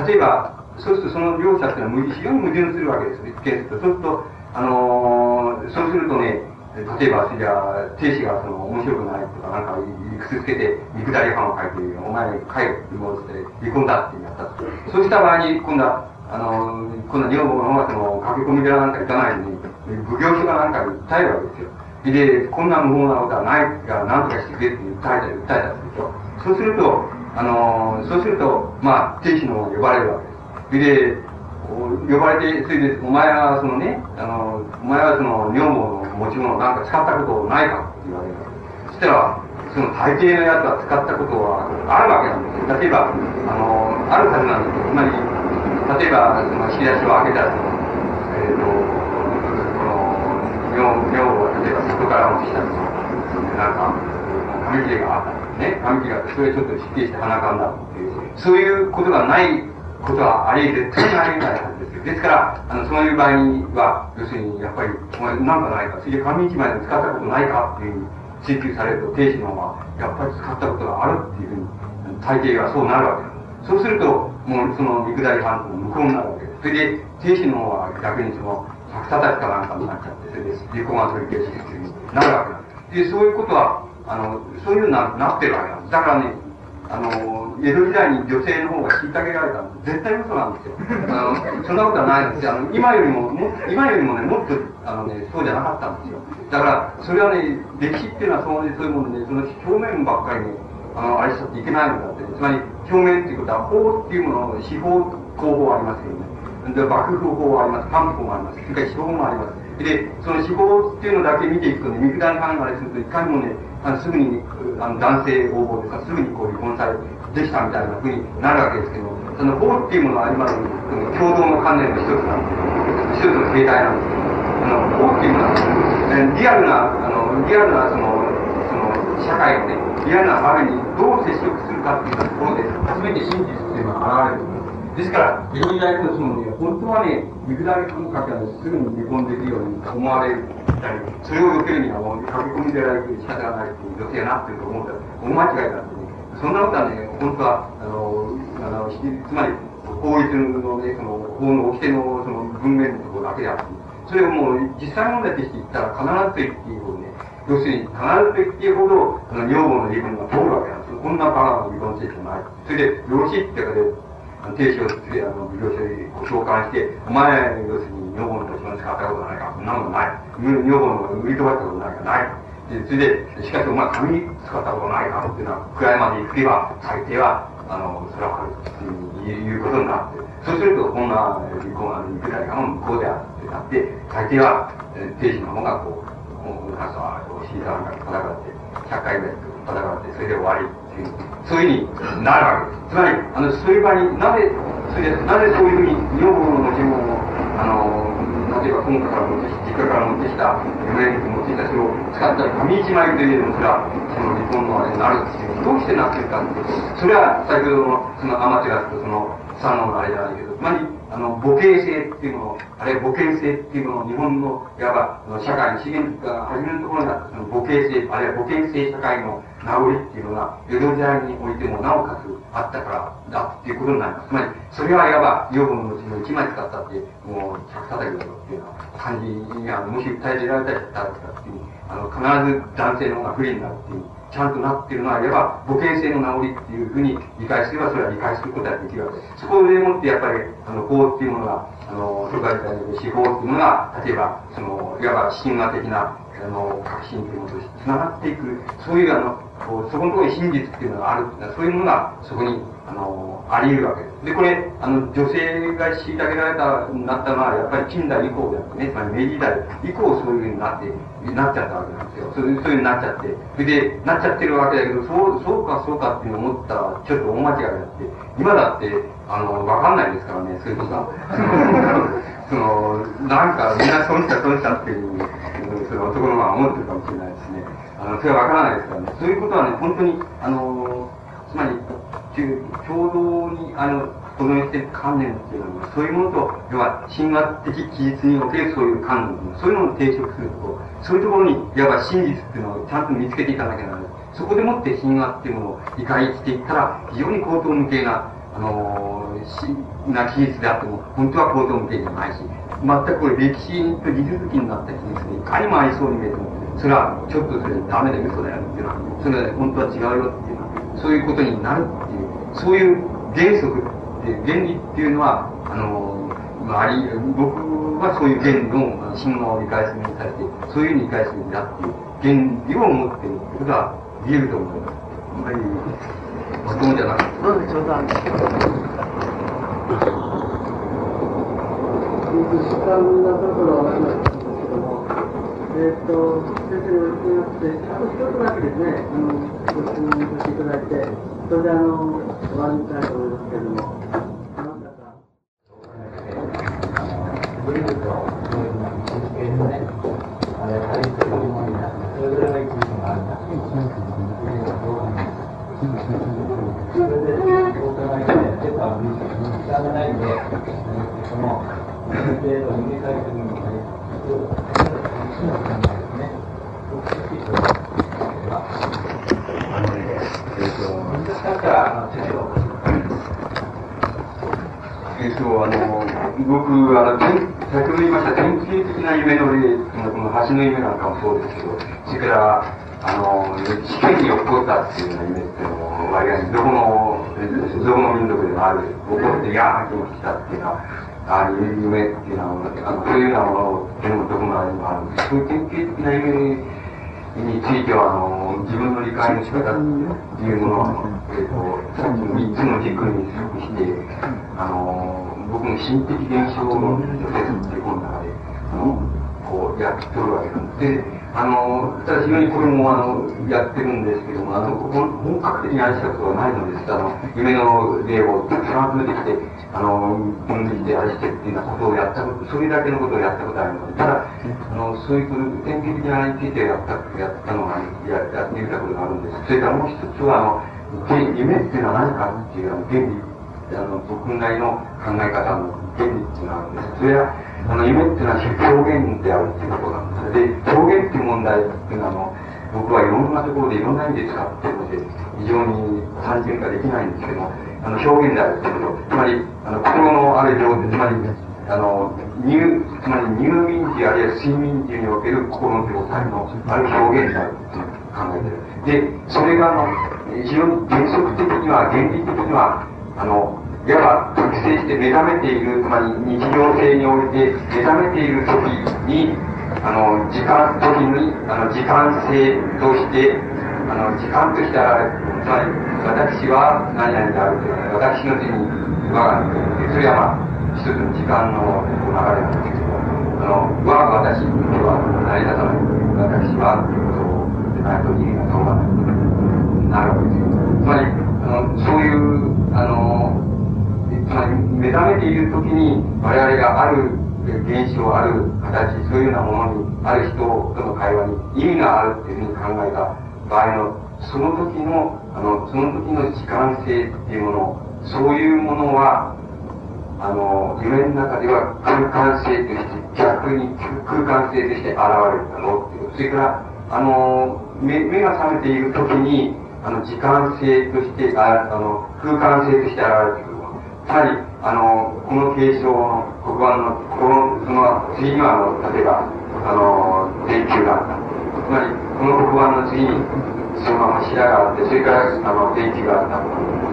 例えば、そうするとその両者っていうのは非常に矛盾するわけです。ケースと。そうすると、あのー、そうするとね、例えば、じゃあ、亭主がその面白くないとか、なんか、理屈つけて、見下り版を書いて、お前帰るってもうして、離婚だってやった。そうした場合に、今度は、あのー、今度は女房の方がその、駆け込み寺なんか行かないのに、奉行所がなんか訴えるわけですよ。で、こんな無法なことはないから、なんとかしてくれって訴えたり、訴えたりすると。そうすると、あの、そうすると、まあ、亭主の方が呼ばれるわけです。で、呼ばれて、それで、お前はそのね、あの、お前はその女房の持ち物なんか使ったことないかって言われる。そしたら、その大抵のやつは使ったことはあるわけなんです。例えば、あの、あるはずなんですよ。つまり、例えば、その引き出しを開けたら、えっ、ー、と、この、女房が例えば外から持ってきたなんか、紙切れがあった。ね、紙切れて、それちょっと失敬して鼻かんだっていう、そういうことがないことはあり絶対にありえないはずですよ。ですから、あの、そういう場合には、要するに、やっぱり、お前、なんかないか、それで紙一枚で使ったことないかっていうふうに追求されると、亭主の方が、やっぱり使ったことがあるっていうふうに、大抵はそうなるわけです。そうすると、もう、その、肉大半島の向こうになるわけです。それで、亭主の方は逆にその、百叩きかなんかになっちゃって、それで、離婚が取り消しっていうふうになるわけです。で、そういうことは、あの、そういうな、なってるわけなんです。だからね、あの、江戸時代に女性の方が虐げられたの絶対嘘なんですよ。あの、そんなことはないですよ。あの、今よりも、も今よりもね、もっと、あのね、そうじゃなかったんですよ。だから、それはね、歴史っていうのはそうね、そういうもので、その表面ばっかりね、あの、あれしちゃっていけないのだって、つまり、表面っていうことは、法っていうもの、司法、公法ありますよね。で幕府法もあります、官府法もあります、それから司法もあります。で、その司法っていうのだけ見ていくとね、肉弾考えすると、いかにもね、あのすぐにあの男性応募ですか、すぐにこう離婚されできたみたいなふうになるわけですけど、その法っていうものは今の共同の観念の一つなんです。一つの形態なんです。けど、あの法っていうのは、リアルな、あのリアルなその、その社会をね、リアルな場面にどう接触するかっていうところで、初めて真実っていうのは現れる。ですから、いろいろとそのね、本当はね、肉だり感覚がすぐに離婚できるように思われたり、それを受けるにはもう書き込みでられて仕方がないっていう女性がなっていると思ったら、大間違いだってね、そんなことはね、本当は、あの、あのつまり、法律のね、その、法の掟のその文面のところだけであって、それをもう実際問題として言ったら必ずと言っていいほどね、要するに必ずと言っていいほど、あの女房の言い分が通るわけなんですよ。こんなバカな離婚制度ない。それで、よろしいってかで、提唱して、あの、業者に召喚して、お前、要するに、女房の土地の使ったことないか、そんなことない。女房の売り飛ばしたことないか、ない。で、それで、しかしお前、紙使ったことないかっていうのは、くらいまで行けば、最低は、あの、それはっていうことになって、そうすると、こんな離婚、あの、いくらかの向こうであってなって、大抵は、定時の方がこう、もう、なんか、シーザーが戦って、100回ぐらい戦って、それで終わり。そういうふうになるわけです。つまり、あの、そういう場になぜ、それで、なぜそういうふうに女房の持ち物を、あの、例えば本家から持ってき、実家から持ってきた、嫁に持ってきたそれを使った紙一枚というのも、それは、その離婚のあれになるっていう、どどうしてなってるかって、それは先ほどの、そのアマテラスとその、三のあれじゃないけど、つまり、あの、母系性っていうのを、あれ、母系性っていうのを日本の、いわば、社会の資源が始めるところになった、その母系性、あるいは母系性社会の名残っていうのが、江戸時代においてもなおかつあったからだっていうことになります。つまり、それはいわば、養分のうちの一枚使ったって、もう、百叩きだろっていうような感じに、あの、もし訴えてられたりしたらっていう、あの、必ず男性の方が不利になるっていう。ちゃんとなっているのは、いわば母権性の名残っていうふうに理解すれば、それは理解することができるわけです。そこでもって、やっぱり、あの、法っていうものが、あの、世界で司法っていうのが、例えば、その、いわば神話的な、あの、革新というものとして繋がっていく、そういう、あの、こうそこのところに真実っていうのがあるっていうのは、そういうものが、そこに、あの、あり得るわけです。で、これ、あの、女性が虐げられた、なったのは、やっぱり近代以降であってね、つまり明治時代以降そういうふうになって、なっちゃったわけなんですよ。そういう、ふうになっちゃって。それで、なっちゃってるわけだけど、そう、そうかそうかっていうのを思ったら、ちょっと大間違いだって、今だって、あの、わかんないですからね、そういうことは。その、なんか、みんな損した損したっていう、その男のが思ってるかもしれない。あの、それはわからないですからね。そういうことはね、本当に、あの、つまり、共同に、あの、このして観念っていうのは、そういうものと、要は、神話的記述におけるそういう観念、そういうものを抵触するとそういうところに、いわば真実っていうのをちゃんと見つけていかなきゃならない。そこでもって神話っていうものを理解していったら、非常に高等無形な、あのー、な記述であっても、本当は高等無形じゃないし、全くこれ歴史と地続きになった記述で、いかにもありそうに見えても、それはちょっとそれダメだ、嘘だよっていうのは、それは本当は違うよっていうのは、そういうことになるっていう、そういう原則って、原理っていうのは、あの、まあ、あり、僕はそういう原理の信号を理解するに対して、そういうふうに理解するんだっていう原理を持っているってことは言えると思います。あんまり、まともじゃなくて。どうでしょうか。時間のところはありますけども、えっ、ー、と、先生にお聞きして、あと一つだけですね、あの、ご質問させていただいて、それであの、終わりたいと思いますけれども、えっとあの僕あの先ほど言いました典型的な夢の例この橋の夢なんかもそうですけどそれからあの試験に起こったっていうような夢っていうのも割合どこのどこの民族でもある起こってやーって起きたっていうのはああいう夢っていうのは、あのそういうようなものを、でもどこのあれもあるそういう典型的な夢については、あの、自分の理解の仕方っていうものは、えっ、と、さっきの3つの軸に属して、あの、僕の心的現象の説っていう本の中で、あの、こう、やっておるわけなんで。で、あの、ただ非常にこれも、あの、やってるんですけども、あの、本格的に愛したことはないのです。あの、夢の例をたくさん集めてきて、あの、分類して愛してっていうようなことをやったこと、それだけのことをやったことあるので、ただ、あの、そういう典型的なについてやった、やったのが、ややってみたことがあるんです。それからもう一つは、あの、夢っていうのは何かっていうあの原理、あの、僕なりの考え方の原理っていうのがあるんです。それは、あの、夢っていうのは表現であるっていうことなんです。で、表現っていう問題っていうのは、あの、僕はいろんなところでいろんな意味で使ってるので、非常に単純化できないんですけども、あの、表現であるっていうこと、つまり、あの、心のある状態、つまり、あの、入、つまり入眠時あるいは睡眠時における心の状態のある表現であるっていう考えてる。で、それが、あの、非常に原則的には、原理的には、あの、いわば覚醒して目覚めている、つまり日常性において目覚めている時に、あの、時間、時に、あの、時間性として、あの、時間として現れる。つまり、私は何々であるという、私の手に我が身それはまあ、一つの時間の流れなんですけど、あの、我が私では成り立たない。私は、ということを、ないと意味が通らない。なるわけですよ。つまり、あの、そういう、あの、つまり目覚めている時に我々がある現象、ある形、そういうようなものに、ある人との会話に意味があるっていうふうに考えた場合の、その時の、あの、その時の時間性っていうもの、そういうものは、あの、夢の中では空間性として、逆に空間性として現れるだろうっていう。それから、あの、目目が覚めている時に、あの、時間性として、ああの、空間性として現れてくる。つまり、あの、この継承の黒板の、この、その次に、あの、例えば、あの、電球があった。つまり、この黒板の次に、そのまま柱があって、それから、あの、電球があった。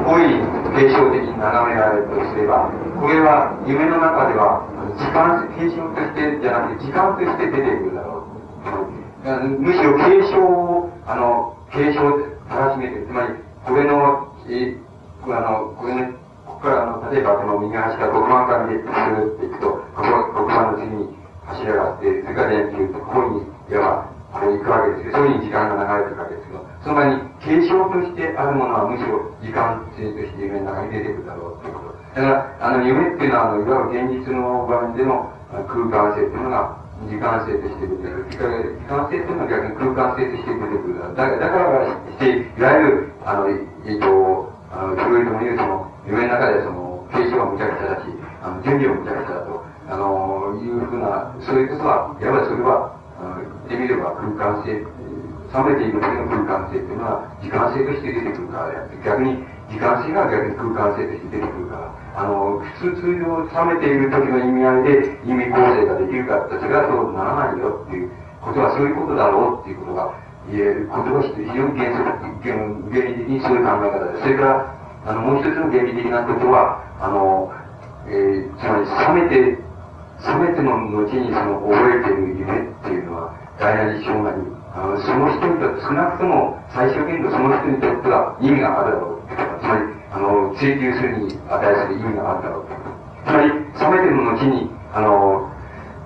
こういう継承的に眺められるとすれば、これは夢の中では、時間、継承としてじゃなくて、時間として出てくるだろう。むしろ継承を、あの、継承を正しめて、つまり、これの、え、あの、これのこれはあの、例えばこの右端から黒板から見て、スーっていくと、ここ黒板の次に柱があって、それから電球と、ここに、いわば、こう行くわけですよ。そういうふうに時間が流れてるわけですけど、その前に、継承としてあるものはむしろ時間性として夢の中に出てくるだろうということ。だから、あの、夢っていうのは、あの、いわば現実の場面での空間性っていうのが、時間性として出てくる。時間性というのは逆に空間性として出てくる。だだからして、いわゆる、あの、えっと、あの、フロイトも言うその、夢の中でその、形状がむちゃくちゃだし、あの、準備もむちゃくちゃだと、あの、いうふうな、それこそは、やばいそれは、あの、言ってみれば空間性、冷めている時の空間性っていうのは、時間性として出てくるからであって、逆に、時間性が逆に空間性として出てくるから、あの、普通通常冷めている時の意味合いで意味構成ができるかって、それはそうならないよっていうことはそういうことだろうっていうことが言えることが非常に原則、原理的にそういう考え方で。それから、あの、もう一つの原理的なことは、あの、えー、つまり、冷めて、冷めての後にその覚えてる夢っていうのは、大なり小なり、あの、その人にとって、少なくとも最小限度その人にとっては意味があるだろう。つまり、あの、追求するに値する意味があるだろう。つまり、冷めての後に、あの、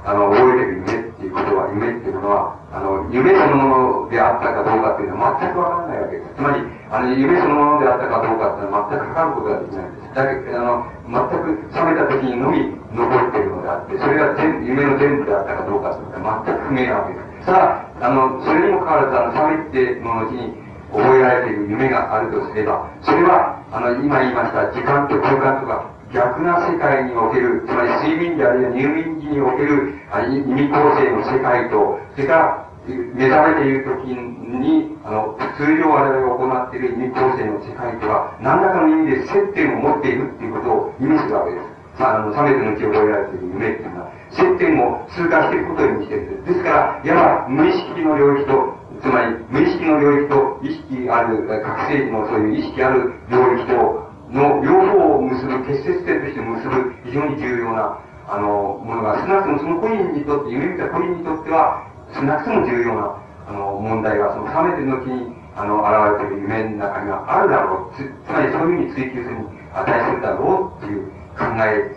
あの、覚えてる夢っていうことは、夢っていうものは、あの、夢そのものであったかどうかっていうのは全くわからないわけです。つまり、あの、夢そのものであったかどうかっていうのは全く測ることができないんです。だけ、あの、全く覚めた時にのみ残っているのであって、それが全夢の全部であったかどうかっていうのは全く不明なわけです。さあ、あの、それにもかかわらず、あの、覚めての後に覚えられている夢があるとすれば、それは、あの、今言いました時間と空間とか、逆な世界における、つまり睡眠時あるいは入眠時における意味構成の世界と、それから目覚めている時に、あの、通常我々が行っている意味構成の世界とは、何らかの意味で接点を持っているっていうことを意味するわけです。さあ、の、覚めてのうち覚えられている夢っていうのは、接点を通過していることを意味しているんです。ですから、いわば無意識の領域と、つまり無意識の領域と意識ある、覚醒時のそういう意識ある領域と、の両方を結ぶ、結節点として結ぶ非常に重要な、あの、ものが、少なくともその個人にとって、夢見た個人にとっては、少なくとも重要な、あの、問題が、その覚めてる後に、あの、現れている夢の中にはあるだろう。つつまりそういうふうに追求するに値するだろうっていう考え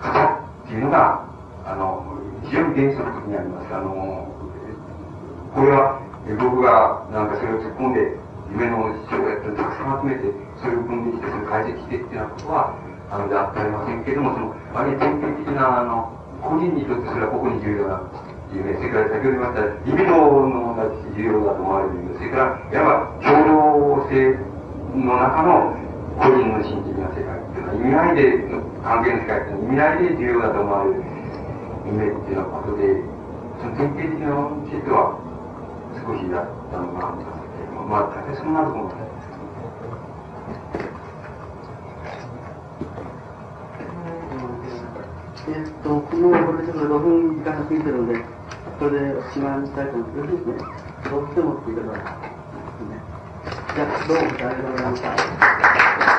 方っていうのが、あの、非常に原則的にあります。あの、これは、僕がなんかそれを突っ込んで、夢の視聴をやってたくさん集めて、それを分離して、それを解析してっていうようなことは、あの、であってありませんけれども、その、割り典型的な、あの、個人にとってそれは個々に重要な夢、それから先ほど言いました、リビドの問題とし重要だと思われる夢、それから、いわば共同性の中の個人の心的な世界っていうのは、意味合いで、関係の世界っていうのは意味合いで重要だと思われる夢っていうようなことで、その典型的な論としては、少しだったのがありますけども、まあ、大体そんなところえっと、このこれちょっと5分時間が過ぎてるんで、これでおしまいにしたいと思います。よろしいですね。どうしてもって言い方ですね。じゃあ、どうもありがとうございました。